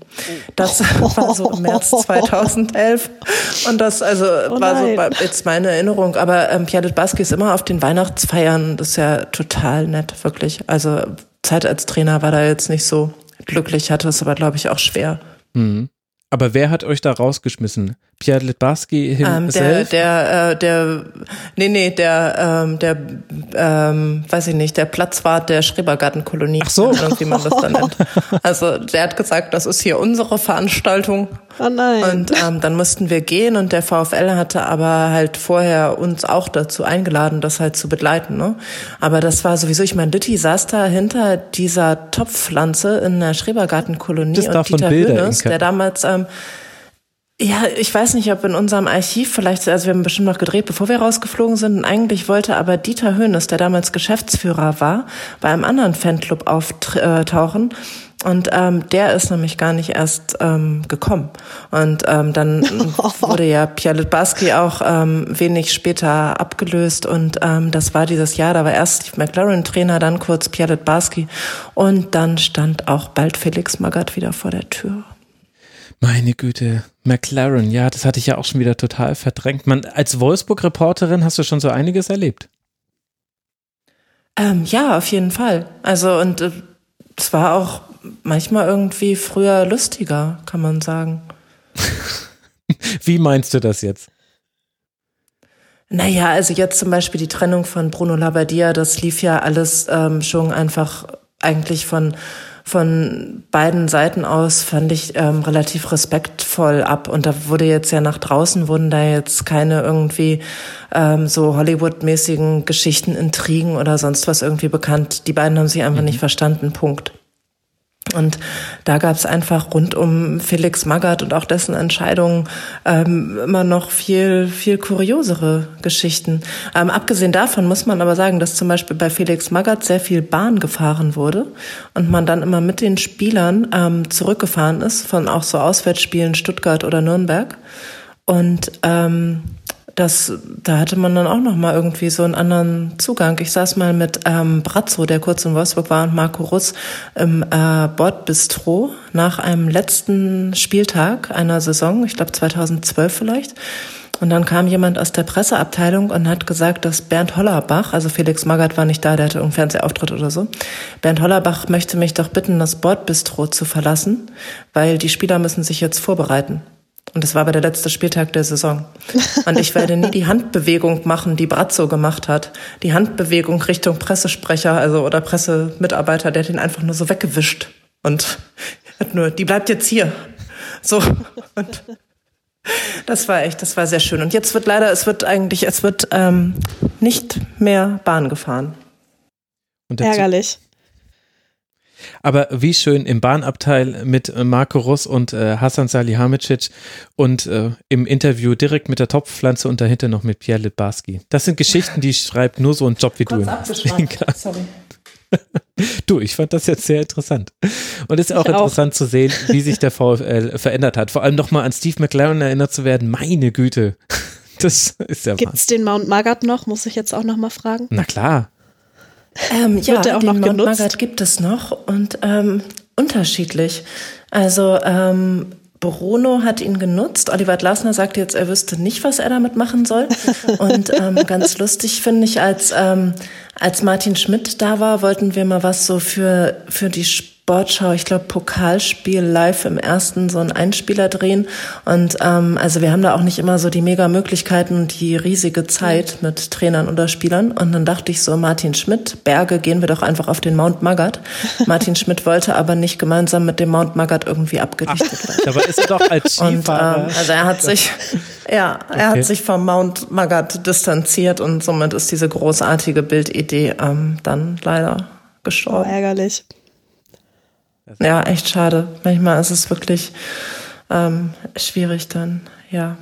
Das war so im März 2011. Und das also oh war so jetzt meine Erinnerung. Aber ähm, Pierre Baski ist immer auf den Weihnachtsfeiern. Das ist ja total nett, wirklich. Also Zeit als Trainer war da jetzt nicht so glücklich, hatte es aber, glaube ich, auch schwer. Mhm. Aber wer hat euch da rausgeschmissen? Pierre Litbarski himself? Ähm, der, der, äh, der, nee, nee, der, ähm, der, ähm, weiß ich nicht, der Platzwart der Schrebergartenkolonie. Ach so. Wie man das dann nennt. Also, der hat gesagt, das ist hier unsere Veranstaltung. Oh nein. Und ähm, dann mussten wir gehen und der VfL hatte aber halt vorher uns auch dazu eingeladen, das halt zu begleiten. Ne? Aber das war sowieso, ich meine, Litti saß da hinter dieser Topfpflanze in der Schrebergartenkolonie und Dieter Hönes, der damals ähm, ja, ich weiß nicht, ob in unserem Archiv vielleicht, also wir haben bestimmt noch gedreht, bevor wir rausgeflogen sind. Und eigentlich wollte aber Dieter Höhnes, der damals Geschäftsführer war, bei einem anderen Fanclub auftauchen. Und ähm, der ist nämlich gar nicht erst ähm, gekommen. Und ähm, dann wurde ja Pierre Litbarski auch ähm, wenig später abgelöst. Und ähm, das war dieses Jahr, da war erst Steve McLaren Trainer, dann kurz Pierre Litbarski. Und dann stand auch bald Felix Magath wieder vor der Tür. Meine Güte, McLaren, ja, das hatte ich ja auch schon wieder total verdrängt. Man, als Wolfsburg-Reporterin hast du schon so einiges erlebt. Ähm, ja, auf jeden Fall. Also, und äh, es war auch manchmal irgendwie früher lustiger, kann man sagen. Wie meinst du das jetzt? Naja, also jetzt zum Beispiel die Trennung von Bruno Labbadia, das lief ja alles ähm, schon einfach eigentlich von von beiden Seiten aus fand ich ähm, relativ respektvoll ab. Und da wurde jetzt ja nach draußen, wurden da jetzt keine irgendwie ähm, so Hollywood-mäßigen Geschichten, Intrigen oder sonst was irgendwie bekannt. Die beiden haben sich einfach mhm. nicht verstanden. Punkt. Und da gab es einfach rund um Felix Magath und auch dessen Entscheidungen ähm, immer noch viel, viel kuriosere Geschichten. Ähm, abgesehen davon muss man aber sagen, dass zum Beispiel bei Felix Magath sehr viel Bahn gefahren wurde und man dann immer mit den Spielern ähm, zurückgefahren ist, von auch so Auswärtsspielen Stuttgart oder Nürnberg. Und ähm, das, da hatte man dann auch noch mal irgendwie so einen anderen Zugang. Ich saß mal mit ähm, Brazzo, der kurz in Wolfsburg war, und Marco Russ im äh, Bordbistro nach einem letzten Spieltag einer Saison, ich glaube 2012 vielleicht. Und dann kam jemand aus der Presseabteilung und hat gesagt, dass Bernd Hollerbach, also Felix Magath war nicht da, der hatte einen Fernsehauftritt oder so. Bernd Hollerbach möchte mich doch bitten, das Bordbistro zu verlassen, weil die Spieler müssen sich jetzt vorbereiten. Und das war aber der letzte Spieltag der Saison. Und ich werde nie die Handbewegung machen, die Brazzo gemacht hat. Die Handbewegung Richtung Pressesprecher, also oder Pressemitarbeiter, der hat ihn einfach nur so weggewischt. Und hat nur, die bleibt jetzt hier. So. Und das war echt, das war sehr schön. Und jetzt wird leider, es wird eigentlich, es wird ähm, nicht mehr Bahn gefahren. Ärgerlich. Aber wie schön im Bahnabteil mit äh, Marco Russ und äh, Hasan Salihamidzic und äh, im Interview direkt mit der Topfpflanze und dahinter noch mit Pierre Litbarski. Das sind Geschichten, die schreibt nur so ein Job wie Kurz du. Sorry. Du, ich fand das jetzt sehr interessant. Und es ist auch ich interessant auch. zu sehen, wie sich der VfL verändert hat. Vor allem nochmal an Steve McLaren erinnert zu werden. Meine Güte. Das ist ja Gibt es den Mount Margaret noch? Muss ich jetzt auch nochmal fragen? Na klar. Ähm, ja, der auch den noch Mount Margaret gibt es noch und ähm, unterschiedlich. Also ähm, Bruno hat ihn genutzt. Oliver Glasner sagt jetzt, er wüsste nicht, was er damit machen soll. Und ähm, ganz lustig finde ich, als, ähm, als Martin Schmidt da war, wollten wir mal was so für, für die Sp Sportschau, ich glaube Pokalspiel live im ersten so ein Einspieler drehen. Und ähm, also wir haben da auch nicht immer so die mega Möglichkeiten und die riesige Zeit mit Trainern oder Spielern. Und dann dachte ich so, Martin Schmidt, Berge, gehen wir doch einfach auf den Mount Maggard. Martin Schmidt wollte aber nicht gemeinsam mit dem Mount Maggard irgendwie abgedichtet werden. Dabei ist er doch als Skifahrer. Und, ähm, also er hat sich, ja, er Okay. hat sich vom Mount Maggard distanziert und somit ist diese großartige Bildidee ähm, dann leider Oh, gestorben. ärgerlich. Ja, echt schade. Manchmal ist es wirklich ähm, schwierig dann, ja.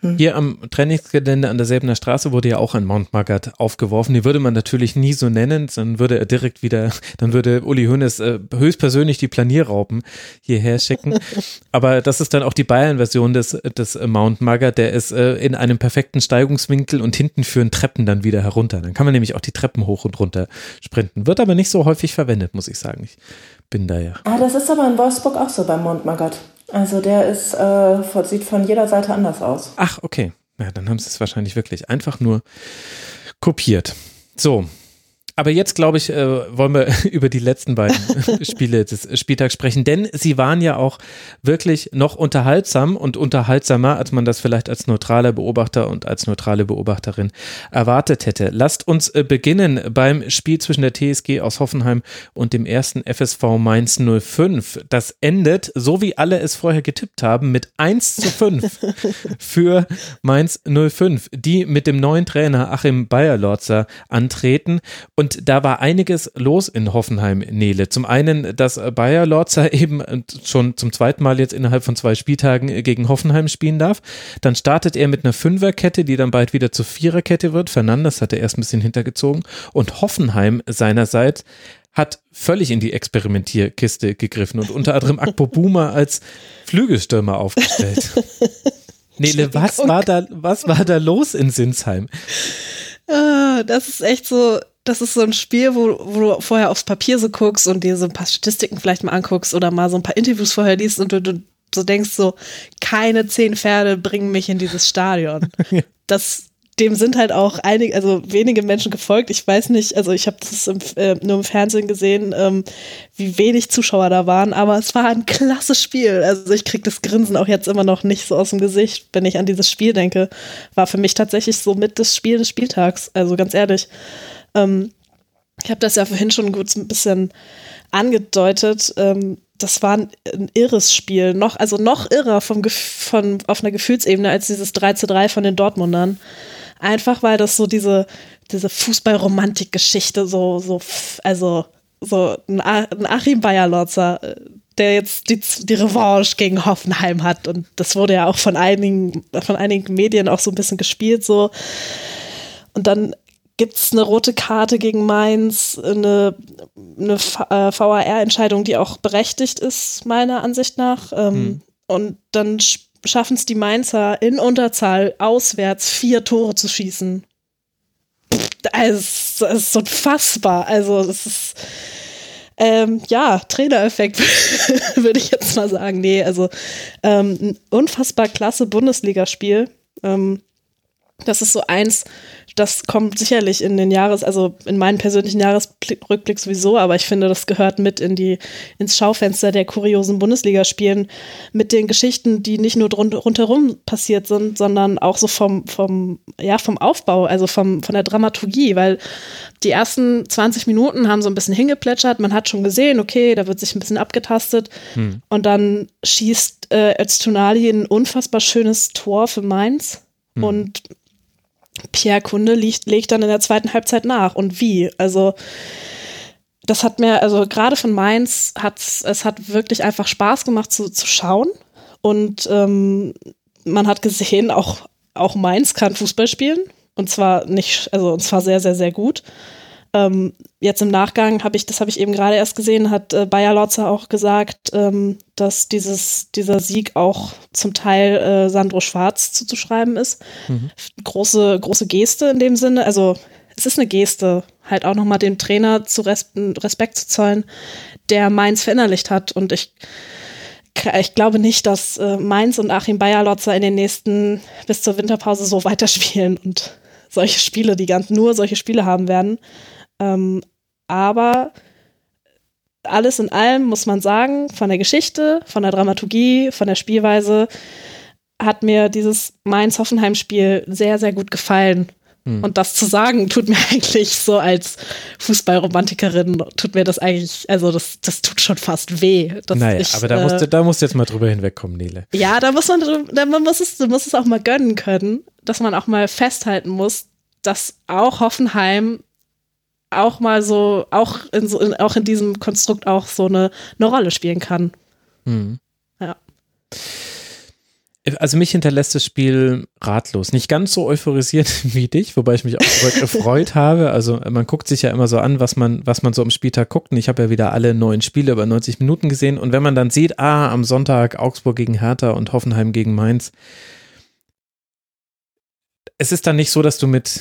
Hier am Trainingsgelände an der Säbener Straße wurde ja auch ein Mount Maggard aufgeworfen. Die würde man natürlich nie so nennen, dann würde er direkt wieder, dann würde Uli Hoeneß äh, höchstpersönlich die Planierraupen hierher schicken. Aber das ist dann auch die Bayern-Version des, des Mount Maggard, der ist äh, in einem perfekten Steigungswinkel und hinten führen Treppen dann wieder herunter. Dann kann man nämlich auch die Treppen hoch und runter sprinten. Wird aber nicht so häufig verwendet, muss ich sagen. Ich bin da ja. Ah, das ist aber in Wolfsburg auch so beim Mount Maggard. Also der ist, äh, sieht von jeder Seite anders aus. Ach, okay. Ja, dann haben sie es wahrscheinlich wirklich einfach nur kopiert. So. Aber jetzt, glaube ich, äh, wollen wir über die letzten beiden Spiele des Spieltags sprechen, denn sie waren ja auch wirklich noch unterhaltsam und unterhaltsamer, als man das vielleicht als neutraler Beobachter und als neutrale Beobachterin erwartet hätte. Lasst uns äh, beginnen beim Spiel zwischen der TSG aus Hoffenheim und dem ersten FSV Mainz 05. Das endet, so wie alle es vorher getippt haben, mit 1 zu 5 für Mainz 05, die mit dem neuen Trainer Achim Bayerlorzer antreten. Und da war einiges los in Hoffenheim, Nele. Zum einen, dass Bayerlorzer eben schon zum zweiten Mal jetzt innerhalb von zwei Spieltagen gegen Hoffenheim spielen darf. Dann startet er mit einer Fünferkette, die dann bald wieder zur Viererkette wird. Fernandes hat er erst ein bisschen hintergezogen. Und Hoffenheim seinerseits hat völlig in die Experimentierkiste gegriffen und unter anderem Akpo Buma als Flügelstürmer aufgestellt. Nele, was war da, was war da los in Sinsheim? Ah, das ist echt so, das ist so ein Spiel, wo, wo du vorher aufs Papier so guckst und dir so ein paar Statistiken vielleicht mal anguckst oder mal so ein paar Interviews vorher liest und du, du so denkst so, keine zehn Pferde bringen mich in dieses Stadion. Das, dem sind halt auch einige, also wenige Menschen gefolgt. Ich weiß nicht, also ich habe das im, äh, nur im Fernsehen gesehen, ähm, wie wenig Zuschauer da waren, aber es war ein klasse Spiel. Also ich krieg das Grinsen auch jetzt immer noch nicht so aus dem Gesicht, wenn ich an dieses Spiel denke. War für mich tatsächlich so mit das Spiel des Spieltags. Also ganz ehrlich. Ähm, ich habe das ja vorhin schon kurz ein bisschen angedeutet. Ähm, das war ein, ein irres Spiel. Noch, also noch irrer vom, von, auf einer Gefühlsebene als dieses 3 zu 3 von den Dortmundern. Einfach weil das so diese, diese Fußballromantik-Geschichte so, so, also so ein, ein Achim Bayerlotzer, äh, der jetzt die, die Revanche gegen Hoffenheim hat. Und das wurde ja auch von einigen, von einigen Medien auch so ein bisschen gespielt, so. Und dann gibt es eine rote Karte gegen Mainz, eine, eine V- äh, VAR-Entscheidung, die auch berechtigt ist, meiner Ansicht nach. Ähm, Und dann schaffen es die Mainzer in Unterzahl auswärts vier Tore zu schießen. Es es ist unfassbar. Also, es ist. Ähm, ja, Trainereffekt, würde ich jetzt mal sagen. Nee, also ähm, ein unfassbar klasse Bundesligaspiel. Ähm, das ist so eins, das kommt sicherlich in den Jahres, also in meinen persönlichen Jahresrückblick sowieso, aber ich finde, das gehört mit in die, ins Schaufenster der kuriosen Bundesligaspielen mit den Geschichten, die nicht nur drun- rundherum passiert sind, sondern auch so vom, vom, ja, vom Aufbau, also vom, von der Dramaturgie, weil die ersten 20 Minuten haben so ein bisschen hingeplätschert, man hat schon gesehen, okay, da wird sich ein bisschen abgetastet. Und dann schießt äh, Öztunali ein unfassbar schönes Tor für Mainz und Pierre Kunde liegt, legt dann in der zweiten Halbzeit nach. Und wie? Also, das hat mir, also gerade von Mainz hat es hat wirklich einfach Spaß gemacht zu, zu schauen. Und ähm, man hat gesehen, auch, auch Mainz kann Fußball spielen. Und zwar nicht, also und zwar sehr, sehr, sehr gut. Ähm, jetzt im Nachgang habe ich, das habe ich eben gerade erst gesehen, hat äh, Bayer Lotzer auch gesagt, ähm, dass dieses, dieser Sieg auch zum Teil äh, Sandro Schwarz zuzuschreiben ist. Große, große Geste in dem Sinne. Also es ist eine Geste, halt auch nochmal dem Trainer zu res Respekt zu zollen, der Mainz verinnerlicht hat. Und ich, ich glaube nicht, dass äh, Mainz und Achim Bayerlotzer in den nächsten bis zur Winterpause so weiterspielen und solche Spiele, die ganz nur solche Spiele haben werden. Ähm, aber alles in allem muss man sagen, von der Geschichte, von der Dramaturgie, von der Spielweise hat mir dieses Mainz-Hoffenheim-Spiel sehr, sehr gut gefallen. Hm. Und das zu sagen, tut mir eigentlich so als Fußballromantikerin, tut mir das eigentlich, also das, das tut schon fast weh. naja, ich, aber da musst, du, da musst du jetzt mal drüber hinwegkommen, Nele. Ja, da muss man, da, man muss es, muss es auch mal gönnen können, dass man auch mal festhalten muss, dass auch Hoffenheim auch mal so, auch in, so, in, auch in diesem Konstrukt auch so eine, eine Rolle spielen kann. Hm. Ja. Also mich hinterlässt das Spiel ratlos. Nicht ganz so euphorisiert wie dich, wobei ich mich auch gefreut habe. Also man guckt sich ja immer so an, was man, was man so am Spieltag guckt. Und ich habe ja wieder alle neuen Spiele über 90 Minuten gesehen. Und wenn man dann sieht, ah, am Sonntag Augsburg gegen Hertha und Hoffenheim gegen Mainz, es ist dann nicht so, dass du mit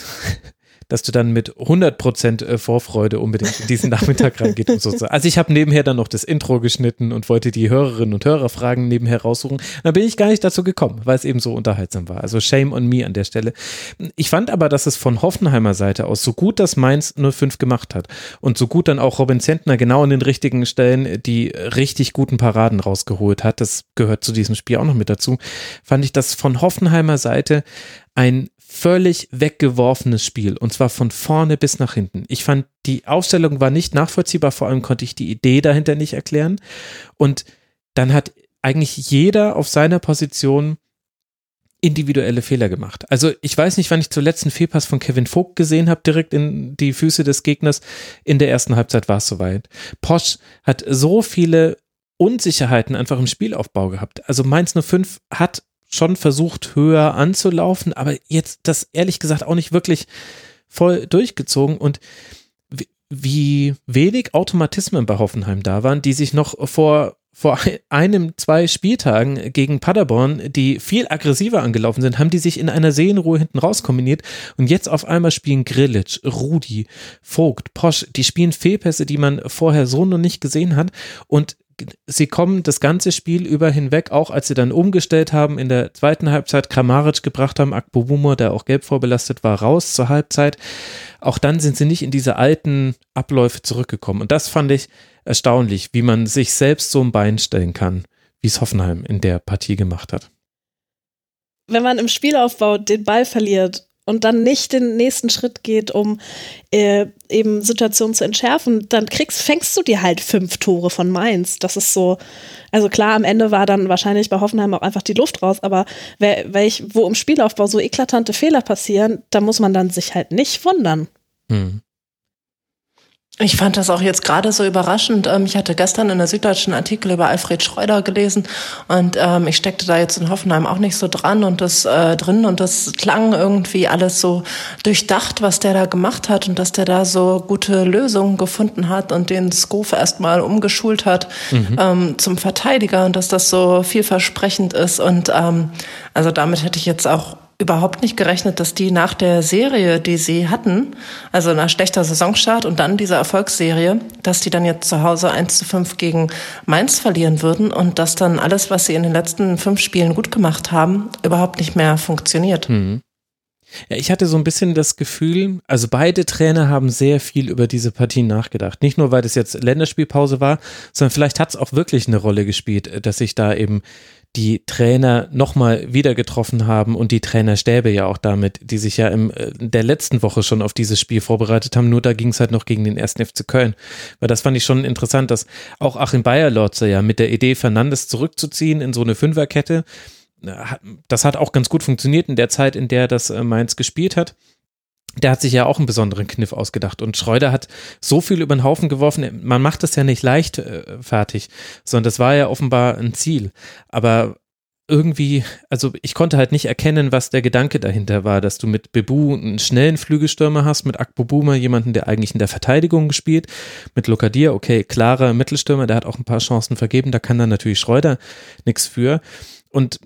dass du dann mit 100% äh, Vorfreude unbedingt in diesen Nachmittag reingehst und so. Also ich habe nebenher dann noch das Intro geschnitten und wollte die Hörerinnen und Hörerfragen nebenher raussuchen. Da bin ich gar nicht dazu gekommen, weil es eben so unterhaltsam war. Also shame on me an der Stelle. Ich fand aber, dass es von Hoffenheimer Seite aus so gut das Mainz 05 gemacht hat und so gut dann auch Robin Zentner genau an den richtigen Stellen die richtig guten Paraden rausgeholt hat, das gehört zu diesem Spiel auch noch mit dazu, fand ich das von Hoffenheimer Seite ein völlig weggeworfenes Spiel und zwar von vorne bis nach hinten. Ich fand, die Aufstellung war nicht nachvollziehbar, vor allem konnte ich die Idee dahinter nicht erklären. Und dann hat eigentlich jeder auf seiner Position individuelle Fehler gemacht. Also ich weiß nicht, wann ich zuletzt einen Fehlpass von Kevin Vogt gesehen habe, direkt in die Füße des Gegners. In der ersten Halbzeit war es soweit. Posch hat so viele Unsicherheiten einfach im Spielaufbau gehabt. Also Mainz 05 hat schon versucht, höher anzulaufen, aber jetzt das ehrlich gesagt auch nicht wirklich voll durchgezogen. Und wie wenig Automatismen bei Hoffenheim da waren, die sich noch vor vor einem, zwei Spieltagen gegen Paderborn, die viel aggressiver angelaufen sind, haben die sich in einer Seelenruhe hinten raus kombiniert und jetzt auf einmal spielen Grillitsch, Rudi, Vogt, Posch, die spielen Fehlpässe, die man vorher so noch nicht gesehen hat. Und sie kommen das ganze Spiel über hinweg, auch als sie dann umgestellt haben, in der zweiten Halbzeit Kramaric gebracht haben, Akbobumor, der auch gelb vorbelastet war, raus zur Halbzeit. Auch dann sind sie nicht in diese alten Abläufe zurückgekommen. Und das fand ich erstaunlich, wie man sich selbst so ein Bein stellen kann, wie es Hoffenheim in der Partie gemacht hat. Wenn man im Spielaufbau den Ball verliert und dann nicht den nächsten Schritt geht, um äh, eben Situationen zu entschärfen, dann kriegst, fängst du dir halt fünf Tore von Mainz. Das ist so, also klar, am Ende war dann wahrscheinlich bei Hoffenheim auch einfach die Luft raus, aber welch, wo im Spielaufbau so eklatante Fehler passieren, da muss man dann sich halt nicht wundern. Hm. Ich fand das auch jetzt gerade so überraschend. Ähm, ich hatte gestern in der Süddeutschen Artikel über Alfred Schreuder gelesen und ähm, ich steckte da jetzt in Hoffenheim auch nicht so dran und das äh, drin und das klang irgendwie alles so durchdacht, was der da gemacht hat und dass der da so gute Lösungen gefunden hat und den Skof erstmal umgeschult hat mhm. ähm, zum Verteidiger und dass das so vielversprechend ist und ähm, also damit hätte ich jetzt auch überhaupt nicht gerechnet, dass die nach der Serie, die sie hatten, also nach schlechter Saisonstart und dann dieser Erfolgsserie, dass die dann jetzt zu Hause 1 zu 5 gegen Mainz verlieren würden und dass dann alles, was sie in den letzten fünf Spielen gut gemacht haben, überhaupt nicht mehr funktioniert. Mhm. Ja, ich hatte so ein bisschen das Gefühl, also beide Trainer haben sehr viel über diese Partie nachgedacht. Nicht nur, weil das jetzt Länderspielpause war, sondern vielleicht hat es auch wirklich eine Rolle gespielt, dass sich da eben die Trainer nochmal wieder getroffen haben und die Trainerstäbe ja auch damit, die sich ja in äh, der letzten Woche schon auf dieses Spiel vorbereitet haben, nur da ging es halt noch gegen den ersten FC Köln. Weil das fand ich schon interessant, dass auch Achim Bayerlotzer ja mit der Idee, Fernandes zurückzuziehen in so eine Fünferkette, äh, das hat auch ganz gut funktioniert in der Zeit, in der das äh, Mainz gespielt hat der hat sich ja auch einen besonderen Kniff ausgedacht. Und Schreuder hat so viel über den Haufen geworfen. Man macht das ja nicht leicht äh, fertig, sondern das war ja offenbar ein Ziel. Aber irgendwie, also ich konnte halt nicht erkennen, was der Gedanke dahinter war, dass du mit Bebu einen schnellen Flügelstürmer hast, mit Akbobuma jemanden, der eigentlich in der Verteidigung spielt, mit Lokadir, okay, klarer Mittelstürmer, der hat auch ein paar Chancen vergeben, da kann dann natürlich Schreuder nichts für. Und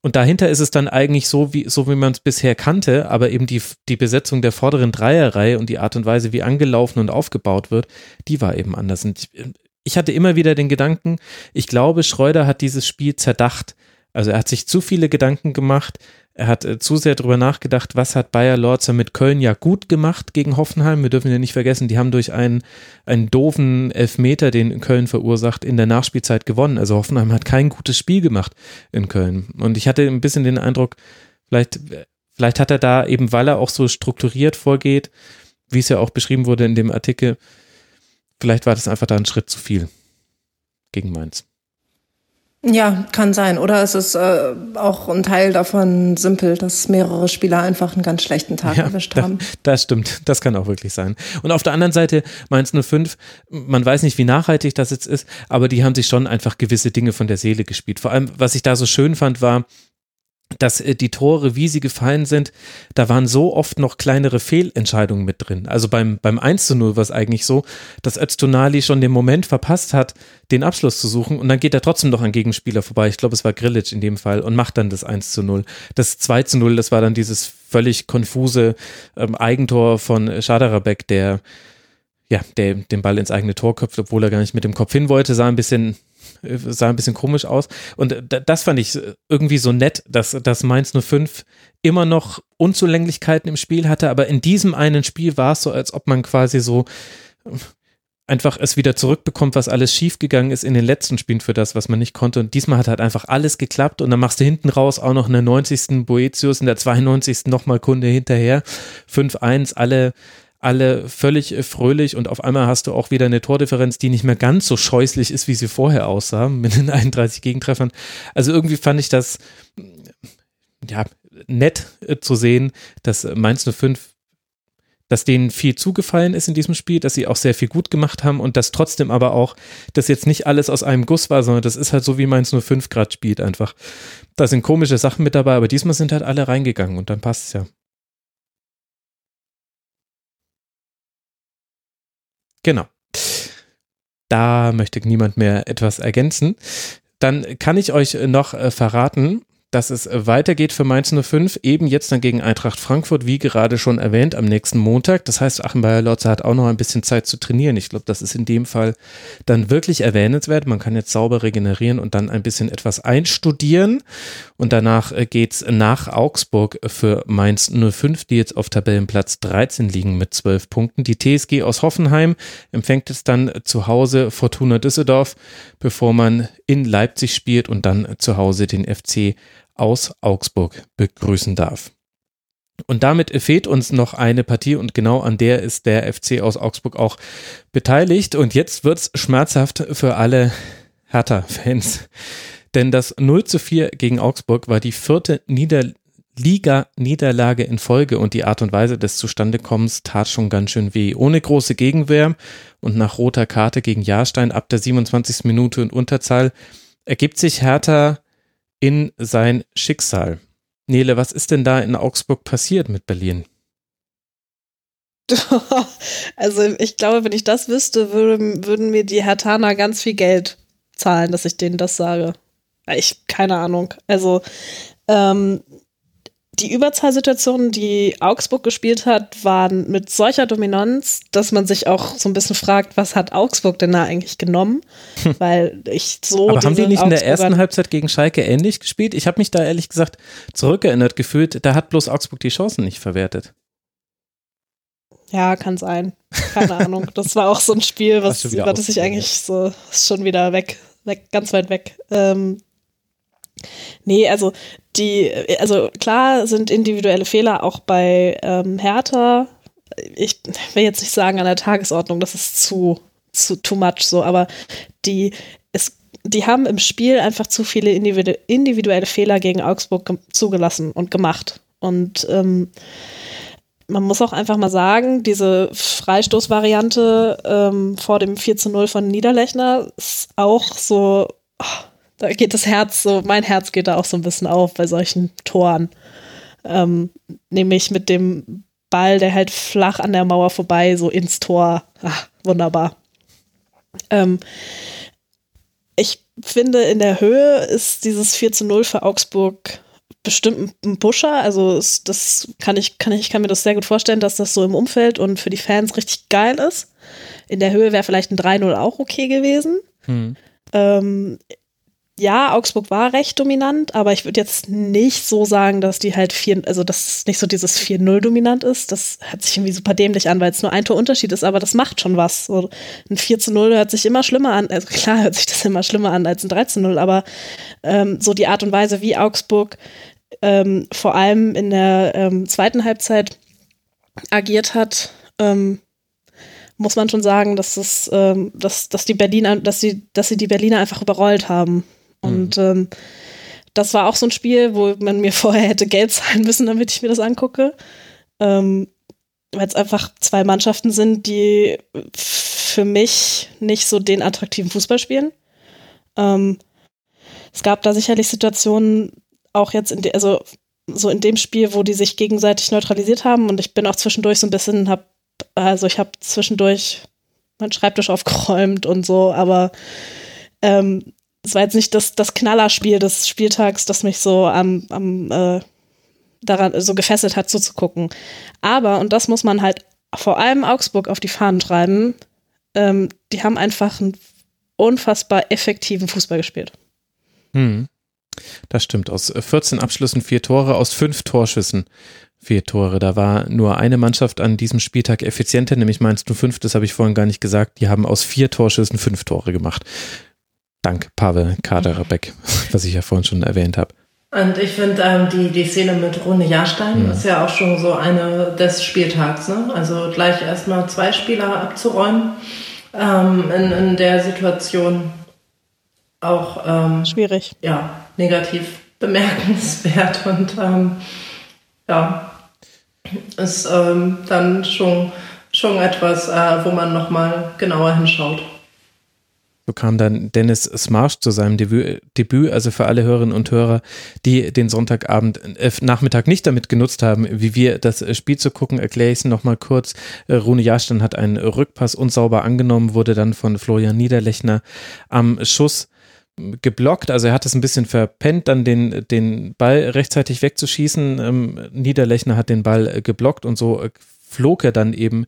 und dahinter ist es dann eigentlich so, wie, so wie man es bisher kannte, aber eben die, die Besetzung der vorderen Dreierreihe und die Art und Weise, wie angelaufen und aufgebaut wird, die war eben anders. Und ich, ich hatte immer wieder den Gedanken, ich glaube, Schreuder hat dieses Spiel zerdacht, Also er hat sich zu viele Gedanken gemacht, er hat äh, zu sehr darüber nachgedacht, was hat Bayer Lorzer mit Köln ja gut gemacht gegen Hoffenheim. Wir dürfen ja nicht vergessen, die haben durch einen, einen doofen Elfmeter, den Köln verursacht, in der Nachspielzeit gewonnen. Also Hoffenheim hat kein gutes Spiel gemacht in Köln. Und ich hatte ein bisschen den Eindruck, vielleicht, vielleicht hat er da eben, weil er auch so strukturiert vorgeht, wie es ja auch beschrieben wurde in dem Artikel, vielleicht war das einfach da ein Schritt zu viel gegen Mainz. Ja, kann sein. Oder es ist äh, auch ein Teil davon simpel, dass mehrere Spieler einfach einen ganz schlechten Tag ja, erwischt haben. Das, das stimmt. Das kann auch wirklich sein. Und auf der anderen Seite, Mainz 05, man weiß nicht, wie nachhaltig das jetzt ist, aber die haben sich schon einfach gewisse Dinge von der Seele gespielt. Vor allem, was ich da so schön fand, war, dass äh, die Tore, wie sie gefallen sind, da waren so oft noch kleinere Fehlentscheidungen mit drin. Also beim, beim 1 zu 0 war es eigentlich so, dass Öztunali schon den Moment verpasst hat, den Abschluss zu suchen und dann geht er trotzdem noch an Gegenspieler vorbei. Ich glaube, es war Grillic in dem Fall und macht dann das 1 zu 0. Das 2 zu 0, das war dann dieses völlig konfuse ähm, Eigentor von Schaderabek, der ja, der den Ball ins eigene Tor köpft, obwohl er gar nicht mit dem Kopf hin wollte, sah ein bisschen sah ein bisschen komisch aus. Und das fand ich irgendwie so nett, dass, dass Mainz 05 immer noch Unzulänglichkeiten im Spiel hatte, aber in diesem einen Spiel war es so, als ob man quasi so einfach es wieder zurückbekommt, was alles schiefgegangen ist in den letzten Spielen für das, was man nicht konnte. Und diesmal hat halt einfach alles geklappt und dann machst du hinten raus auch noch in der 90. Boetius, in der 92. nochmal Kunde hinterher. 5-1, alle alle völlig äh, fröhlich und auf einmal hast du auch wieder eine Tordifferenz, die nicht mehr ganz so scheußlich ist, wie sie vorher aussah, mit den 31 Gegentreffern. Also irgendwie fand ich das, ja, nett äh, zu sehen, dass Mainz 05 dass denen viel zugefallen ist in diesem Spiel, dass sie auch sehr viel gut gemacht haben und dass trotzdem aber auch, dass jetzt nicht alles aus einem Guss war, sondern das ist halt so, wie Mainz 05 Grad spielt einfach. Da sind komische Sachen mit dabei, aber diesmal sind halt alle reingegangen und dann passt es ja. Genau. Da möchte niemand mehr etwas ergänzen. Dann kann ich euch noch äh, verraten, dass es weitergeht für Mainz 05, eben jetzt dann gegen Eintracht Frankfurt, wie gerade schon erwähnt, am nächsten Montag. Das heißt, Achim Bayer-Lotze hat auch noch ein bisschen Zeit zu trainieren. Ich glaube, das ist in dem Fall dann wirklich erwähnenswert. Man kann jetzt sauber regenerieren und dann ein bisschen etwas einstudieren. Und danach äh, geht's nach Augsburg für Mainz 05, die jetzt auf Tabellenplatz 13 liegen mit 12 Punkten. Die TSG aus Hoffenheim empfängt es dann zu Hause Fortuna Düsseldorf, bevor man in Leipzig spielt und dann zu Hause den FC aus Augsburg begrüßen darf. Und damit fehlt uns noch eine Partie und genau an der ist der FC aus Augsburg auch beteiligt. Und jetzt wird es schmerzhaft für alle Hertha-Fans. Denn das 0 zu 4 gegen Augsburg war die vierte Nieder Liga-Niederlage in Folge und die Art und Weise des Zustandekommens tat schon ganz schön weh. Ohne große Gegenwehr und nach roter Karte gegen Jahrstein ab der 27. Minute und Unterzahl ergibt sich Hertha in sein Schicksal. Nele, was ist denn da in Augsburg passiert mit Berlin? Also ich glaube, wenn ich das wüsste, würde, würden mir die Hertaner ganz viel Geld zahlen, dass ich denen das sage. Ich, keine Ahnung. Also ähm, die Überzahlsituationen, die Augsburg gespielt hat, waren mit solcher Dominanz, dass man sich auch so ein bisschen fragt, was hat Augsburg denn da eigentlich genommen? Hm. Weil ich so. Aber haben die nicht in der ersten Halbzeit gegen Schalke ähnlich gespielt? Ich habe mich da ehrlich gesagt zurückerinnert gefühlt, da hat bloß Augsburg die Chancen nicht verwertet. Ja, kann sein. Keine Ahnung. Das war auch so ein Spiel, was, über das ich eigentlich so ist schon wieder weg, weg, ganz weit weg. Ähm, Nee, also die, also klar sind individuelle Fehler auch bei ähm, Hertha. Ich will jetzt nicht sagen an der Tagesordnung, das ist zu, zu too much so, aber die, es, die haben im Spiel einfach zu viele individu individuelle Fehler gegen Augsburg zugelassen und gemacht. Und ähm, man muss auch einfach mal sagen, diese Freistoßvariante ähm, vor dem 4 zu 0 von Niederlechner ist auch so, oh, da geht das Herz so, mein Herz geht da auch so ein bisschen auf bei solchen Toren. Ähm, nämlich mit dem Ball, der halt flach an der Mauer vorbei, so ins Tor. Ach, wunderbar. Ähm, ich finde, in der Höhe ist dieses 4 zu 0 für Augsburg bestimmt ein Pusher. Also das kann ich, kann ich kann mir das sehr gut vorstellen, dass das so im Umfeld und für die Fans richtig geil ist. In der Höhe wäre vielleicht ein 3-0 auch okay gewesen. Hm. Ähm, ja, Augsburg war recht dominant, aber ich würde jetzt nicht so sagen, dass die halt vier, also dass nicht so dieses 4-0 dominant ist. Das hört sich irgendwie super dämlich an, weil es nur ein Torunterschied ist, aber das macht schon was. So, ein 4-0 hört sich immer schlimmer an, also klar hört sich das immer schlimmer an als ein 13-0, aber ähm, so die Art und Weise, wie Augsburg ähm, vor allem in der ähm, zweiten Halbzeit agiert hat, ähm, muss man schon sagen, dass es, ähm, dass, dass die Berliner, dass sie, dass sie die Berliner einfach überrollt haben. Und mhm. ähm, das war auch so ein Spiel, wo man mir vorher hätte Geld zahlen müssen, damit ich mir das angucke. Ähm, Weil es einfach zwei Mannschaften sind, die für mich nicht so den attraktiven Fußball spielen. Ähm, es gab da sicherlich Situationen, auch jetzt in, de, also so in dem Spiel, wo die sich gegenseitig neutralisiert haben. Und ich bin auch zwischendurch so ein bisschen, hab, also ich habe zwischendurch meinen Schreibtisch aufgeräumt und so, aber ähm, es war jetzt nicht das, das Knallerspiel des Spieltags, das mich so am, am äh, daran so gefesselt hat, zuzugucken. Aber, und das muss man halt vor allem Augsburg auf die Fahnen schreiben, ähm, die haben einfach einen unfassbar effektiven Fußball gespielt. Hm. Das stimmt. Aus 14 Abschlüssen vier Tore, aus fünf Torschüssen vier Tore. Da war nur eine Mannschaft an diesem Spieltag effizienter, nämlich meinst du fünf, das habe ich vorhin gar nicht gesagt. Die haben aus vier Torschüssen fünf Tore gemacht. Dank Pavel Kaderbeck, was ich ja vorhin schon erwähnt habe. Und ich finde, ähm, die, die Szene mit Rune Jahrstein mhm. ist ja auch schon so eine des Spieltags. Ne? Also gleich erstmal zwei Spieler abzuräumen ähm, in, in der Situation auch ähm, schwierig. Ja, negativ bemerkenswert und ähm, ja, ist ähm, dann schon, schon etwas, äh, wo man nochmal genauer hinschaut. So kam dann Dennis Smarsh zu seinem Debüt, also für alle Hörerinnen und Hörer, die den Sonntagabend, äh, Nachmittag nicht damit genutzt haben, wie wir das Spiel zu gucken, erkläre ich es nochmal kurz. Äh, Rune Jahrstein hat einen Rückpass unsauber angenommen, wurde dann von Florian Niederlechner am Schuss geblockt, also er hat es ein bisschen verpennt, dann den, den Ball rechtzeitig wegzuschießen. Ähm, Niederlechner hat den Ball geblockt und so flog er dann eben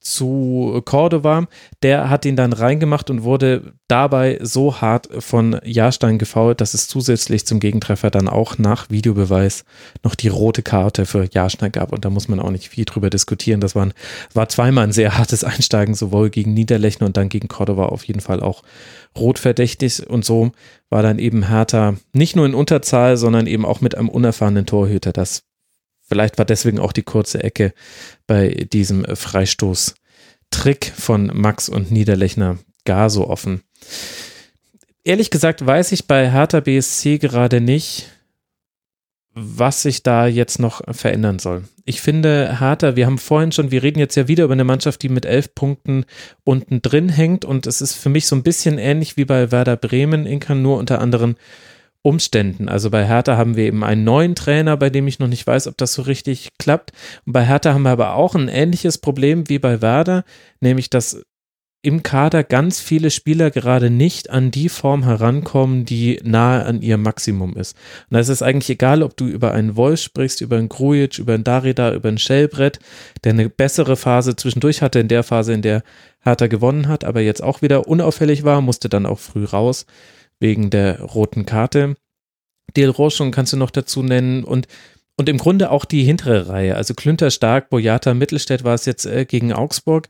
zu Cordova. Der hat ihn dann reingemacht und wurde dabei so hart von Jahrstein gefault, dass es zusätzlich zum Gegentreffer dann auch nach Videobeweis noch die rote Karte für Jahrstein gab. Und da muss man auch nicht viel drüber diskutieren. Das war, war zweimal ein sehr hartes Einsteigen, sowohl gegen Niederlechner und dann gegen Cordova auf jeden Fall auch rotverdächtig. Und so war dann eben Hertha nicht nur in Unterzahl, sondern eben auch mit einem unerfahrenen Torhüter das Vielleicht war deswegen auch die kurze Ecke bei diesem Freistoß-Trick von Max und Niederlechner gar so offen. Ehrlich gesagt weiß ich bei Hertha BSC gerade nicht, was sich da jetzt noch verändern soll. Ich finde, Hertha, wir haben vorhin schon, wir reden jetzt ja wieder über eine Mannschaft, die mit elf Punkten unten drin hängt und es ist für mich so ein bisschen ähnlich wie bei Werder Bremen, Inka, nur unter anderen Umständen. Also bei Hertha haben wir eben einen neuen Trainer, bei dem ich noch nicht weiß, ob das so richtig klappt. Und bei Hertha haben wir aber auch ein ähnliches Problem wie bei Werder, nämlich dass im Kader ganz viele Spieler gerade nicht an die Form herankommen, die nahe an ihr Maximum ist. Und da ist es eigentlich egal, ob du über einen Wolf sprichst, über einen Grujic, über einen Darida, über einen Schellbrett, der eine bessere Phase zwischendurch hatte, in der Phase, in der Hertha gewonnen hat, aber jetzt auch wieder unauffällig war, musste dann auch früh raus wegen der roten Karte. Del Rochon kannst du noch dazu nennen und und im Grunde auch die hintere Reihe, also Klünter stark, Boyata, Mittelstädt war es jetzt äh, gegen Augsburg.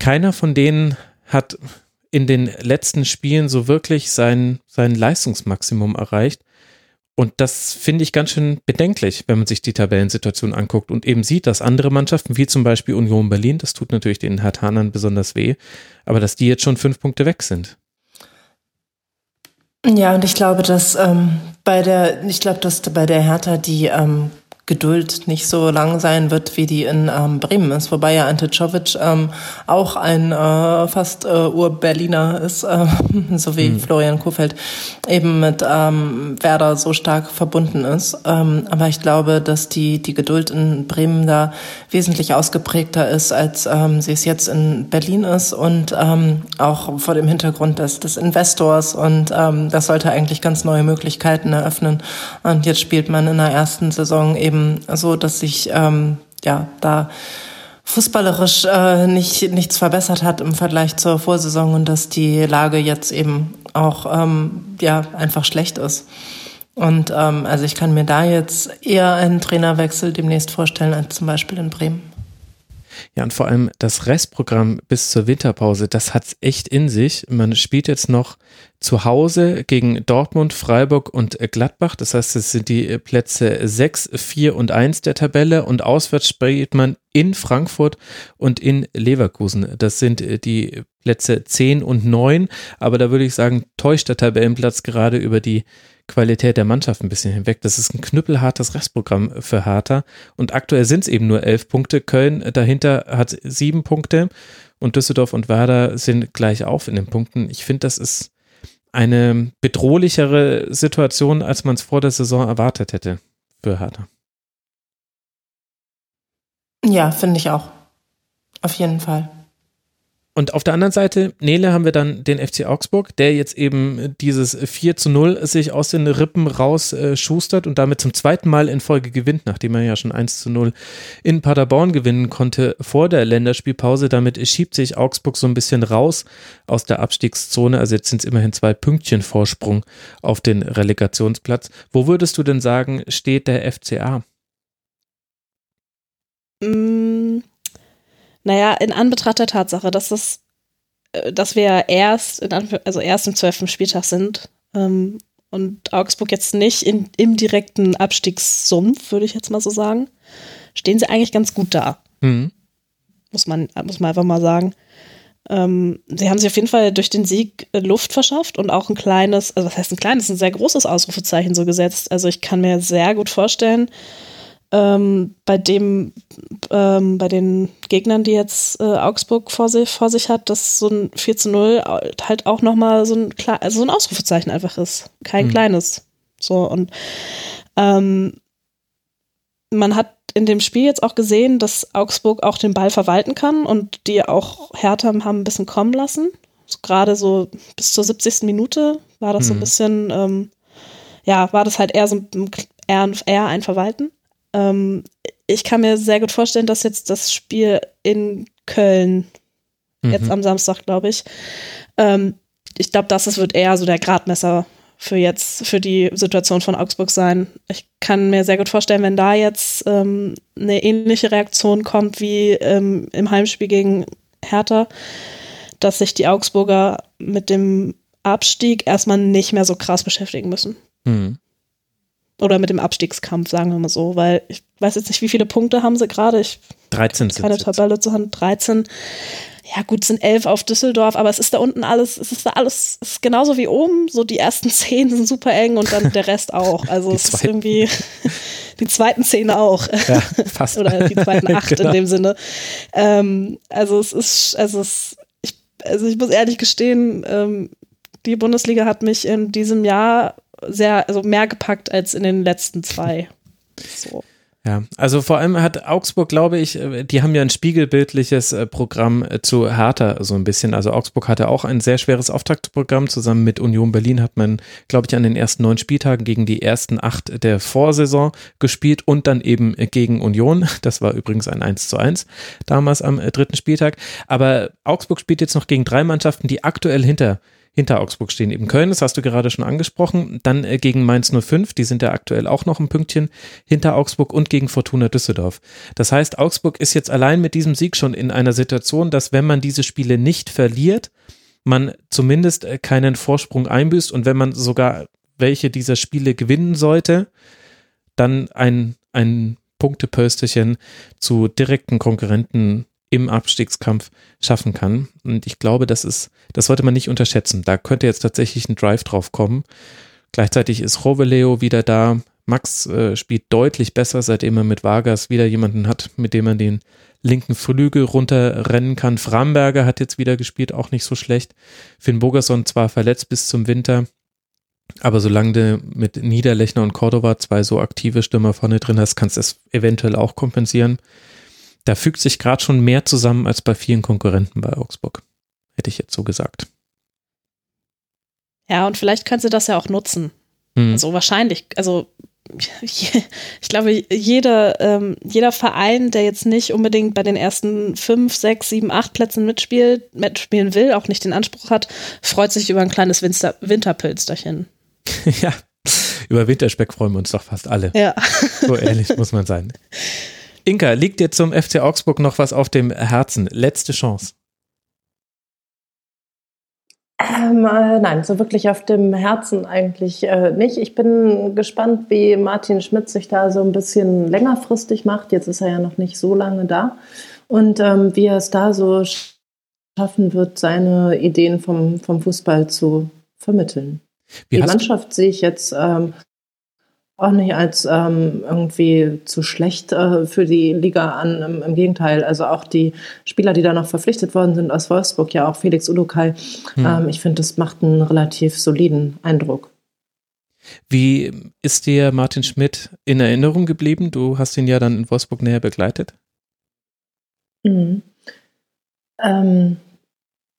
Keiner von denen hat in den letzten Spielen so wirklich sein, sein Leistungsmaximum erreicht. Und das finde ich ganz schön bedenklich, wenn man sich die Tabellensituation anguckt und eben sieht, dass andere Mannschaften, wie zum Beispiel Union Berlin, das tut natürlich den Hartanern besonders weh, aber dass die jetzt schon fünf Punkte weg sind. Ja, und ich glaube, dass ähm, bei der, ich glaube, dass bei der Hertha die ähm, Geduld nicht so lang sein wird, wie die in ähm, Bremen ist. Wobei ja Ante Czovic ähm, auch ein äh, fast äh, Ur-Berliner ist, äh, so wie mhm. Florian Kofeld eben mit ähm, Werder so stark verbunden ist. Ähm, aber ich glaube, dass die, die Geduld in Bremen da wesentlich ausgeprägter ist, als ähm, sie es jetzt in Berlin ist und ähm, auch vor dem Hintergrund des, des Investors und ähm, das sollte eigentlich ganz neue Möglichkeiten eröffnen. Und jetzt spielt man in der ersten Saison eben eben so, dass sich ähm, ja da fußballerisch äh, nicht, nichts verbessert hat im Vergleich zur Vorsaison und dass die Lage jetzt eben auch ähm, ja einfach schlecht ist. Und ähm, also ich kann mir da jetzt eher einen Trainerwechsel demnächst vorstellen als zum Beispiel in Bremen. Ja, und vor allem das Restprogramm bis zur Winterpause, das hat es echt in sich. Man spielt jetzt noch zu Hause gegen Dortmund, Freiburg und Gladbach. Das heißt, es sind die Plätze 6, 4 und 1 der Tabelle und auswärts spielt man in Frankfurt und in Leverkusen. Das sind die Plätze 10 und 9, aber da würde ich sagen, täuscht der Tabellenplatz gerade über die Qualität der Mannschaft ein bisschen hinweg. Das ist ein knüppelhartes Restprogramm für Hertha und aktuell sind es eben nur elf Punkte. Köln dahinter hat sieben Punkte und Düsseldorf und Werder sind gleich auf in den Punkten. Ich finde, das ist eine bedrohlichere Situation, als man es vor der Saison erwartet hätte für Hertha. Ja, finde ich auch. Auf jeden Fall. Und auf der anderen Seite, Nele, haben wir dann den FC Augsburg, der jetzt eben dieses 4 zu 0 sich aus den Rippen raus äh, und damit zum zweiten Mal in Folge gewinnt, nachdem er ja schon 1 zu 0 in Paderborn gewinnen konnte vor der Länderspielpause. Damit schiebt sich Augsburg so ein bisschen raus aus der Abstiegszone. Also jetzt sind es immerhin zwei Pünktchen Vorsprung auf den Relegationsplatz. Wo würdest du denn sagen, steht der FCA? Mm naja, in Anbetracht der Tatsache, dass das, äh, dass wir erst, in also erst im zwölften Spieltag sind ähm, und Augsburg jetzt nicht in, im direkten Abstiegssumpf, würde ich jetzt mal so sagen, stehen sie eigentlich ganz gut da. Mhm. Muss, man, muss man einfach mal sagen. Ähm, sie haben sich auf jeden Fall durch den Sieg äh, Luft verschafft und auch ein kleines, also was heißt ein kleines, ein sehr großes Ausrufezeichen so gesetzt. Also ich kann mir sehr gut vorstellen, ähm, bei dem, ähm, bei den Gegnern, die jetzt äh, Augsburg vor sich, vor sich hat, dass so ein 4 zu 0 halt auch nochmal so ein, also so ein Ausrufezeichen einfach ist. Kein mhm. kleines. So, und ähm, man hat in dem Spiel jetzt auch gesehen, dass Augsburg auch den Ball verwalten kann und die auch Hertha haben ein bisschen kommen lassen. So, Gerade so bis zur 70. Minute war das mhm. so ein mhm. bisschen, ähm, ja, war das halt eher so ein, eher, eher ein Verwalten. Ähm, ich kann mir sehr gut vorstellen, dass jetzt das Spiel in Köln, mhm. jetzt am Samstag, glaube ich, ähm, ich glaube, das wird eher so der Gradmesser für jetzt, für die Situation von Augsburg sein. Ich kann mir sehr gut vorstellen, wenn da jetzt ähm, eine ähnliche Reaktion kommt wie ähm, im Heimspiel gegen Hertha, dass sich die Augsburger mit dem Abstieg erstmal nicht mehr so krass beschäftigen müssen. Mhm. Oder mit dem Abstiegskampf, sagen wir mal so, weil ich weiß jetzt nicht, wie viele Punkte haben sie gerade. Ich 13 sind keine Tabelle zur Hand. 13. Ja, gut, sind elf auf Düsseldorf, aber es ist da unten alles, es ist da alles, es ist genauso wie oben. So die ersten zehn sind super eng und dann der Rest auch. Also es ist irgendwie die zweiten zehn auch. Ja, fast. Oder die zweiten acht genau. in dem Sinne. Ähm, also es ist, also es, ich, also ich muss ehrlich gestehen, ähm, die Bundesliga hat mich in diesem Jahr sehr, also mehr gepackt als in den letzten zwei. So. Ja, also vor allem hat Augsburg, glaube ich, äh, die haben ja ein spiegelbildliches äh, Programm äh, zu Hertha so ein bisschen. Also Augsburg hatte auch ein sehr schweres Auftaktprogramm. Zusammen mit Union Berlin hat man, glaube ich, an den ersten neun Spieltagen gegen die ersten acht der Vorsaison gespielt und dann eben gegen Union. Das war übrigens ein 1 zu 1 damals am dritten Spieltag. Aber Augsburg spielt jetzt noch gegen drei Mannschaften, die aktuell hinter hinter Augsburg stehen eben Köln, das hast du gerade schon angesprochen. Dann äh, gegen Mainz 05, die sind ja aktuell auch noch ein Pünktchen hinter Augsburg und gegen Fortuna Düsseldorf. Das heißt, Augsburg ist jetzt allein mit diesem Sieg schon in einer Situation, dass wenn man diese Spiele nicht verliert, man zumindest äh, keinen Vorsprung einbüßt und wenn man sogar welche dieser Spiele gewinnen sollte, dann ein, ein Punktepösterchen zu direkten Konkurrenten im Abstiegskampf schaffen kann. Und ich glaube, das ist, das sollte man nicht unterschätzen. Da könnte jetzt tatsächlich ein Drive drauf kommen. Gleichzeitig ist Roveleo wieder da. Max äh, spielt deutlich besser, seitdem er mit Vargas wieder jemanden hat, mit dem er den linken Flügel runterrennen kann. Framberger hat jetzt wieder gespielt, auch nicht so schlecht. Finn Bogerson zwar verletzt bis zum Winter, aber solange du mit Niederlechner und Cordova zwei so aktive Stürmer vorne drin hast, kannst du es eventuell auch kompensieren da fügt sich gerade schon mehr zusammen als bei vielen Konkurrenten bei Augsburg. Hätte ich jetzt so gesagt. Ja, und vielleicht können sie das ja auch nutzen. Mhm. Also wahrscheinlich, also ich glaube, jeder, ähm, jeder Verein, der jetzt nicht unbedingt bei den ersten fünf, sechs, sieben, acht Plätzen mitspielt, mitspielen will, auch nicht den Anspruch hat, freut sich über ein kleines Winter Winterpilzerchen. ja, über Winterspeck freuen wir uns doch fast alle. Ja. So ehrlich muss man sein. Inka, liegt dir zum FC Augsburg noch was auf dem Herzen? Letzte Chance. Ähm, äh, nein, so wirklich auf dem Herzen eigentlich äh, nicht. Ich bin gespannt, wie Martin Schmidt sich da so ein bisschen längerfristig macht. Jetzt ist er ja noch nicht so lange da. Und ähm, wie er es da so schaffen wird, seine Ideen vom, vom Fußball zu vermitteln. Wie die Mannschaft sehe ich jetzt ähm, auch nicht als ähm, irgendwie zu schlecht äh, für die Liga an. Im, Im, Gegenteil, also auch die Spieler, die da noch verpflichtet worden sind aus Wolfsburg, ja auch Felix Udukai, hm. ähm, ich finde, das macht einen relativ soliden Eindruck. Wie ist dir Martin Schmidt in Erinnerung geblieben? Du hast ihn ja dann in Wolfsburg näher begleitet. Mhm. Ähm,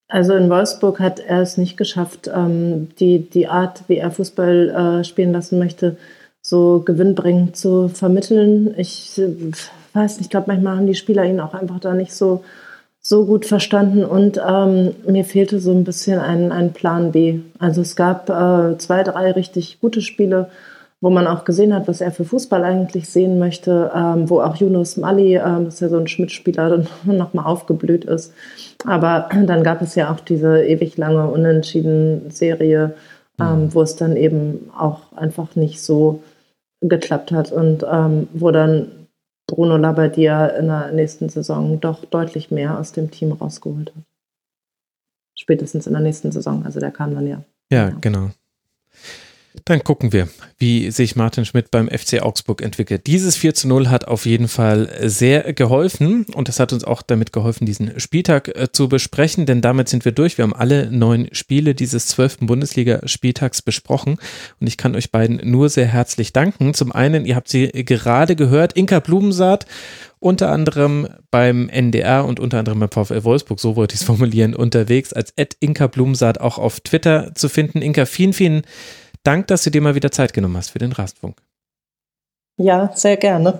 also in Wolfsburg hat er es nicht geschafft, ähm, die, die Art, wie er Fußball äh, spielen lassen möchte, so gewinnbringend zu vermitteln. Ich äh, weiß nicht, ich glaube, manchmal haben die Spieler ihn auch einfach da nicht so, so gut verstanden und ähm, mir fehlte so ein bisschen ein, ein Plan B. Also es gab äh, zwei, drei richtig gute Spiele, wo man auch gesehen hat, was er für Fußball eigentlich sehen möchte, ähm, wo auch Yunus Mali, ähm, das ist ja so ein Schmidt-Spieler, dann nochmal aufgeblüht ist. Aber dann gab es ja auch diese ewig lange Unentschieden-Serie, ähm, mhm. wo es dann eben auch einfach nicht so geklappt hat und ähm, wo dann Bruno Labbadia in der nächsten Saison doch deutlich mehr aus dem Team rausgeholt hat. Spätestens in der nächsten Saison, also der kam dann ja. Ja, genau. Dann gucken wir, wie sich Martin Schmidt beim FC Augsburg entwickelt. Dieses 4 zu 0 hat auf jeden Fall sehr geholfen und es hat uns auch damit geholfen, diesen Spieltag äh, zu besprechen, denn damit sind wir durch. Wir haben alle neun Spiele dieses zwölften Bundesliga-Spieltags besprochen und ich kann euch beiden nur sehr herzlich danken. Zum einen, ihr habt sie gerade gehört, Inka Blumensaat unter anderem beim NDR und unter anderem beim VfL Wolfsburg, so wollte ich es formulieren, unterwegs als Inka Blumensaat auch auf Twitter zu finden. Inka, vielen, vielen Dank, dass du dir mal wieder Zeit genommen hast für den Rastfunk. Ja, sehr gerne.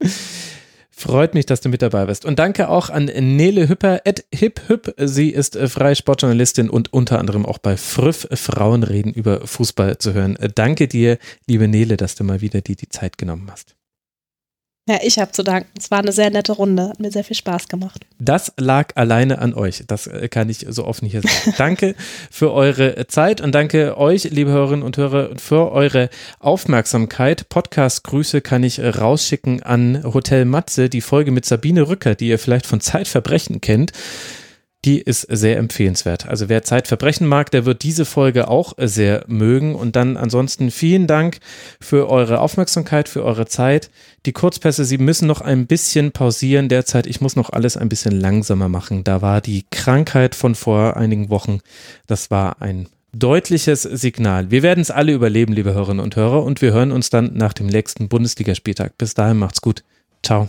Freut mich, dass du mit dabei bist. Und danke auch an Nele Hüpper, at HipHüp. Sie ist äh, freie Sportjournalistin und unter anderem auch bei Früff Frauenreden über Fußball zu hören. Danke dir, liebe Nele, dass du mal wieder dir die Zeit genommen hast. Ja, ich habe zu danken. Es war eine sehr nette Runde, hat mir sehr viel Spaß gemacht. Das lag alleine an euch. Das äh, kann ich so offen hier sagen. danke für eure Zeit und danke euch, liebe Hörerinnen und Hörer, für eure Aufmerksamkeit. Podcast-Grüße kann ich rausschicken an Hotel Matze, die Folge mit Sabine Rücker, die ihr vielleicht von Zeitverbrechen kennt die ist sehr empfehlenswert. Also wer Zeitverbrechen mag, der wird diese Folge auch sehr mögen. Und dann ansonsten vielen Dank für eure Aufmerksamkeit, für eure Zeit. Die Kurzpässe, Sie müssen noch ein bisschen pausieren derzeit. Ich muss noch alles ein bisschen langsamer machen. Da war die Krankheit von vor einigen Wochen. Das war ein deutliches Signal. Wir werden es alle überleben, liebe Hörerinnen und Hörer. Und wir hören uns dann nach dem nächsten Bundesligaspieltag. Bis dahin macht's gut. Ciao.